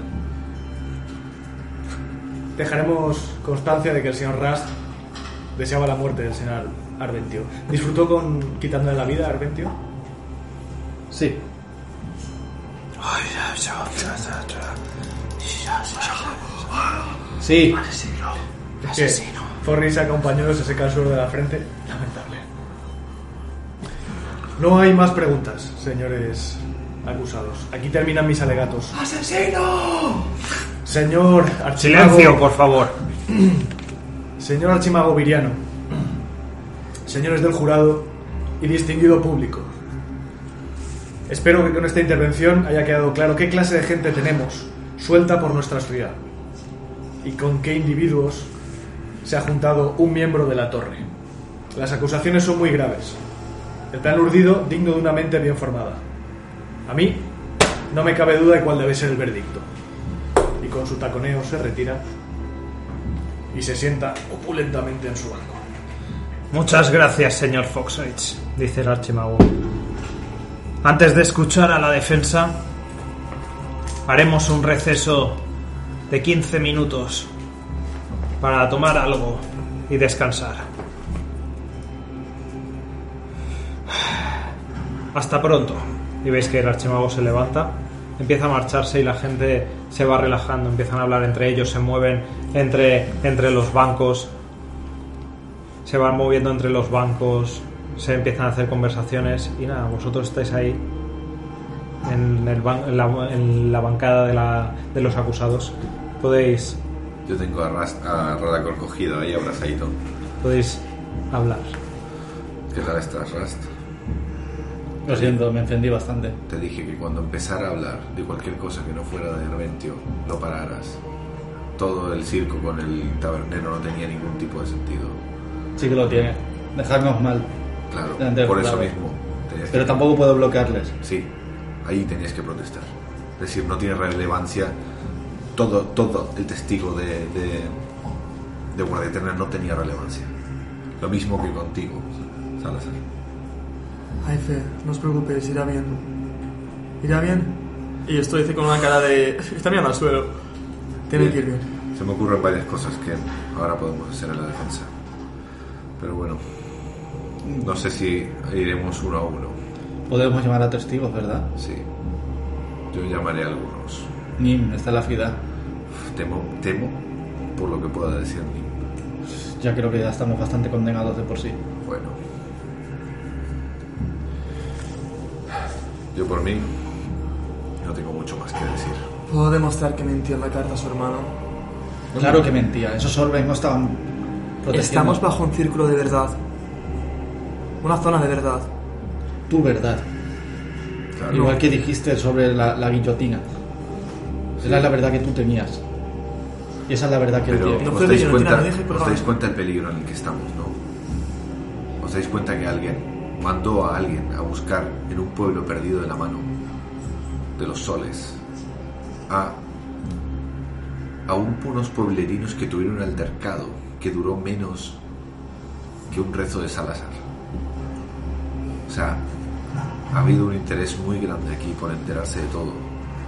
Dejaremos constancia de que el señor Rast deseaba la muerte del señor Arventio. ¿Disfrutó con quitándole la vida a Arventio? Sí, sí, Que Forry se acompañó y se seca el suelo de la frente. Lamentable. No hay más preguntas, señores acusados. Aquí terminan mis alegatos. ¡Asesino! Señor Archimago... Silencio, por favor. Señor Archimago Viriano, señores del jurado y distinguido público, espero que con esta intervención haya quedado claro qué clase de gente tenemos suelta por nuestra ciudad y con qué individuos se ha juntado un miembro de la torre. Las acusaciones son muy graves. El plan urdido digno de una mente bien formada. A mí no me cabe duda de cuál debe ser el veredicto. Y con su taconeo se retira y se sienta opulentamente en su banco. Muchas gracias, señor Foxridge, dice el archimago. Antes de escuchar a la defensa, haremos un receso de 15 minutos para tomar algo y descansar. Hasta pronto. Y veis que el archimago se levanta, empieza a marcharse y la gente se va relajando, empiezan a hablar entre ellos, se mueven entre, entre los bancos, se van moviendo entre los bancos, se empiezan a hacer conversaciones y nada, vosotros estáis ahí en, el ban- en la, en la bancada de, la- de los acusados. Podéis, Yo tengo a, Rast, a Radacor cogido ahí abrazadito. podéis hablar. ¿Qué tal estás, Rast? Lo siento, me encendí bastante. Te dije que cuando empezara a hablar de cualquier cosa que no fuera de Arventio, lo pararas. Todo el circo con el tabernero no tenía ningún tipo de sentido. Sí que lo tiene. Dejarnos mal. Claro, por eso mismo. Pero que- tampoco puedo bloquearles. Sí, ahí tenías que protestar. Es decir, no tiene relevancia. Todo, todo el testigo de, de, de Guardia Eterna no tenía relevancia. Lo mismo que contigo, Salazar. Ay, Fe, no os preocupéis, irá bien. ¿Irá bien? Y esto dice con una cara de... Está mirando al suelo. Tiene que ir bien. Se me ocurren varias cosas que ahora podemos hacer en la defensa. Pero bueno, no sé si iremos uno a uno. Podemos llamar a testigos, ¿verdad? Sí, yo llamaré a algunos. Nim, está la FIDA. Temo, temo por lo que pueda decir Nim. Ya creo que ya estamos bastante condenados de por sí. Bueno. Yo por mí no tengo mucho más que decir. Puedo demostrar que mintió en la carta a su hermano. Claro que mentía. Esos orbes no estaban protegiendo. Estamos bajo un círculo de verdad. Una zona de verdad. Tu verdad. Claro. Igual que dijiste sobre la, la guillotina. Esa es la verdad que tú tenías. Y esa es la verdad que él Pero tiene. No os dais, cuenta, no dije os dais cuenta del peligro en el que estamos, ¿no? Os dais cuenta que alguien mandó a alguien a buscar en un pueblo perdido de la mano de los soles a, a un- unos pueblerinos que tuvieron un altercado que duró menos que un rezo de Salazar. O sea, ha habido un interés muy grande aquí por enterarse de todo.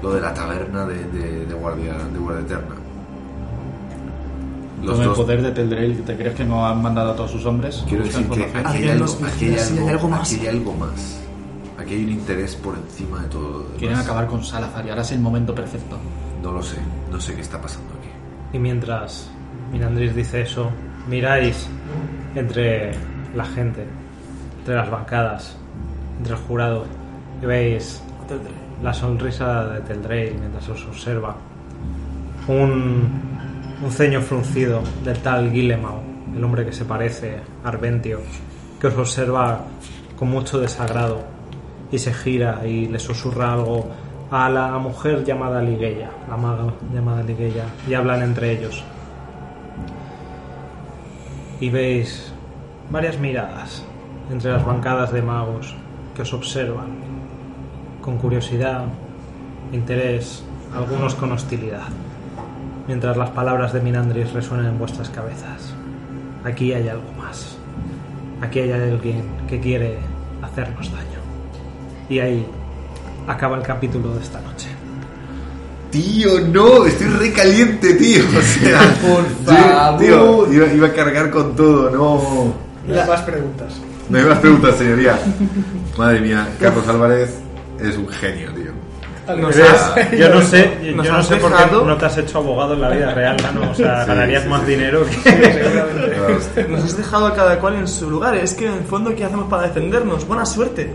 Lo de la taberna de, de, de guardia, de guardia eterna. Los Con el dos- poder de Teldrail, ¿te crees que no han mandado a todos sus hombres? Quiero decir que aquí hay, algo, aquí hay algo- algo más. aquí hay algo más. Aquí hay un interés por encima de todo. lo demás. Quieren acabar con Salazar y ahora es el momento perfecto. No lo sé, no sé qué está pasando aquí. Y mientras Mirandris dice eso, miráis entre la gente, entre las bancadas, entre el jurado, y veis la sonrisa de Teldrail mientras os observa. Un, un ceño fruncido del tal Guillemau, el hombre que se parece a Arventio, que os observa con mucho desagrado y se gira y le susurra algo a la mujer llamada Ligueya, la maga llamada Ligueya, y hablan entre ellos. Y veis varias miradas entre las bancadas de magos que os observan con curiosidad, interés, algunos con hostilidad, mientras las palabras de Minandris resuenan en vuestras cabezas. Aquí hay algo más. Aquí hay alguien que quiere hacernos daño. Y ahí acaba el capítulo de esta noche. Tío, no, estoy recaliente, tío. O sea, Por favor. tío, iba, iba a cargar con todo, no. No hay más preguntas. No hay más preguntas, señoría. Madre mía, Carlos Álvarez es un genio, tío. Nos Eres- has- yo no sé, yo no sé por qué no te has hecho abogado en la vida real, ¿no? O sea, Sí, ganarías sí, más sí. dinero que... Nos has dejado a cada cual en su lugar. Es que en el fondo, ¿qué hacemos para defendernos? Buena suerte.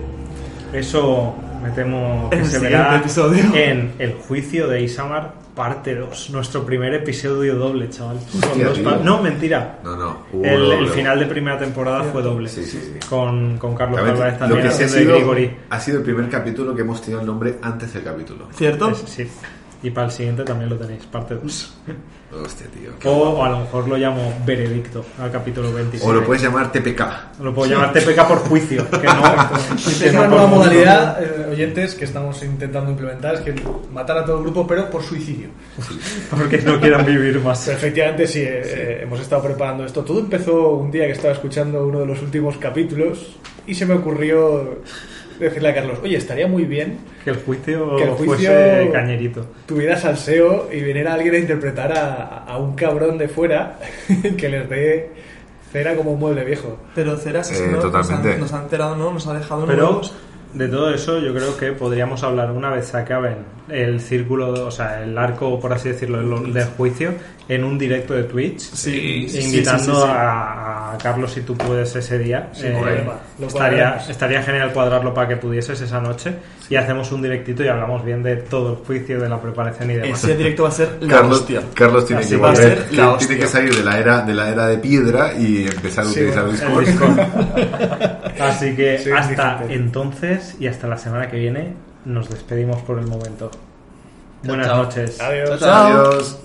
Eso me temo que En el se siguiente verá episodio. en el juicio de Isamar parte 2, nuestro primer episodio doble, chaval. Con Hostia, dos tío. pa- no, mentira. No, no. hubo El, el final de primera temporada fue doble. Sí, sí, sí. Con, con Carlos También, Álvarez lo también que sí ha sido, Grigori. ha sido el primer capítulo que hemos tenido el nombre antes del capítulo. ¿Cierto? Es- sí. Y para el siguiente también lo tenéis, parte 2. Hostia, tío. O, o a lo mejor lo llamo Veredicto al capítulo 27. O lo puedes llamar TPK. Lo puedo llamar TPK por juicio. Que no, Es que no una nueva modalidad, eh, oyentes, que estamos intentando implementar, es que matar a todo el grupo, pero por suicidio. Porque no quieran vivir más. Pues efectivamente, sí, eh, eh, hemos estado preparando esto. Todo empezó un día que estaba escuchando uno de los últimos capítulos y se me ocurrió decirle a Carlos, oye, estaría muy bien Que el juicio, Que el juicio- fuese cañerito. tuviera salseo y viniera alguien a interpretar a, a un cabrón de fuera que les dé cera como un mueble viejo. Pero Ceras Eh, nos, totalmente. ha, nos ha enterado, ¿no? Nos ha dejado Pero nuevos. de todo eso yo creo que podríamos hablar una vez se acaben el círculo, o sea, el arco, por así decirlo, del juicio en un directo de Twitch. Sí, sí, invitando sí, sí, sí. A, a Carlos si tú puedes ese día. Eh, estaría, estaría genial cuadrarlo para que pudieses esa noche y hacemos un directito y hablamos bien de todo el juicio, de la preparación y demás. Ese directo va a ser la Carlos, hostia. Carlos tiene Así que va a volver, ser la tiene- hostia. que salir de la era de la era de piedra y empezar a Sí, utilizar bueno, Discord. El Discord. Así que Sí, hasta entonces y hasta la semana que viene nos despedimos por el momento. Buenas chao. noches. Adiós. Chao. Adiós.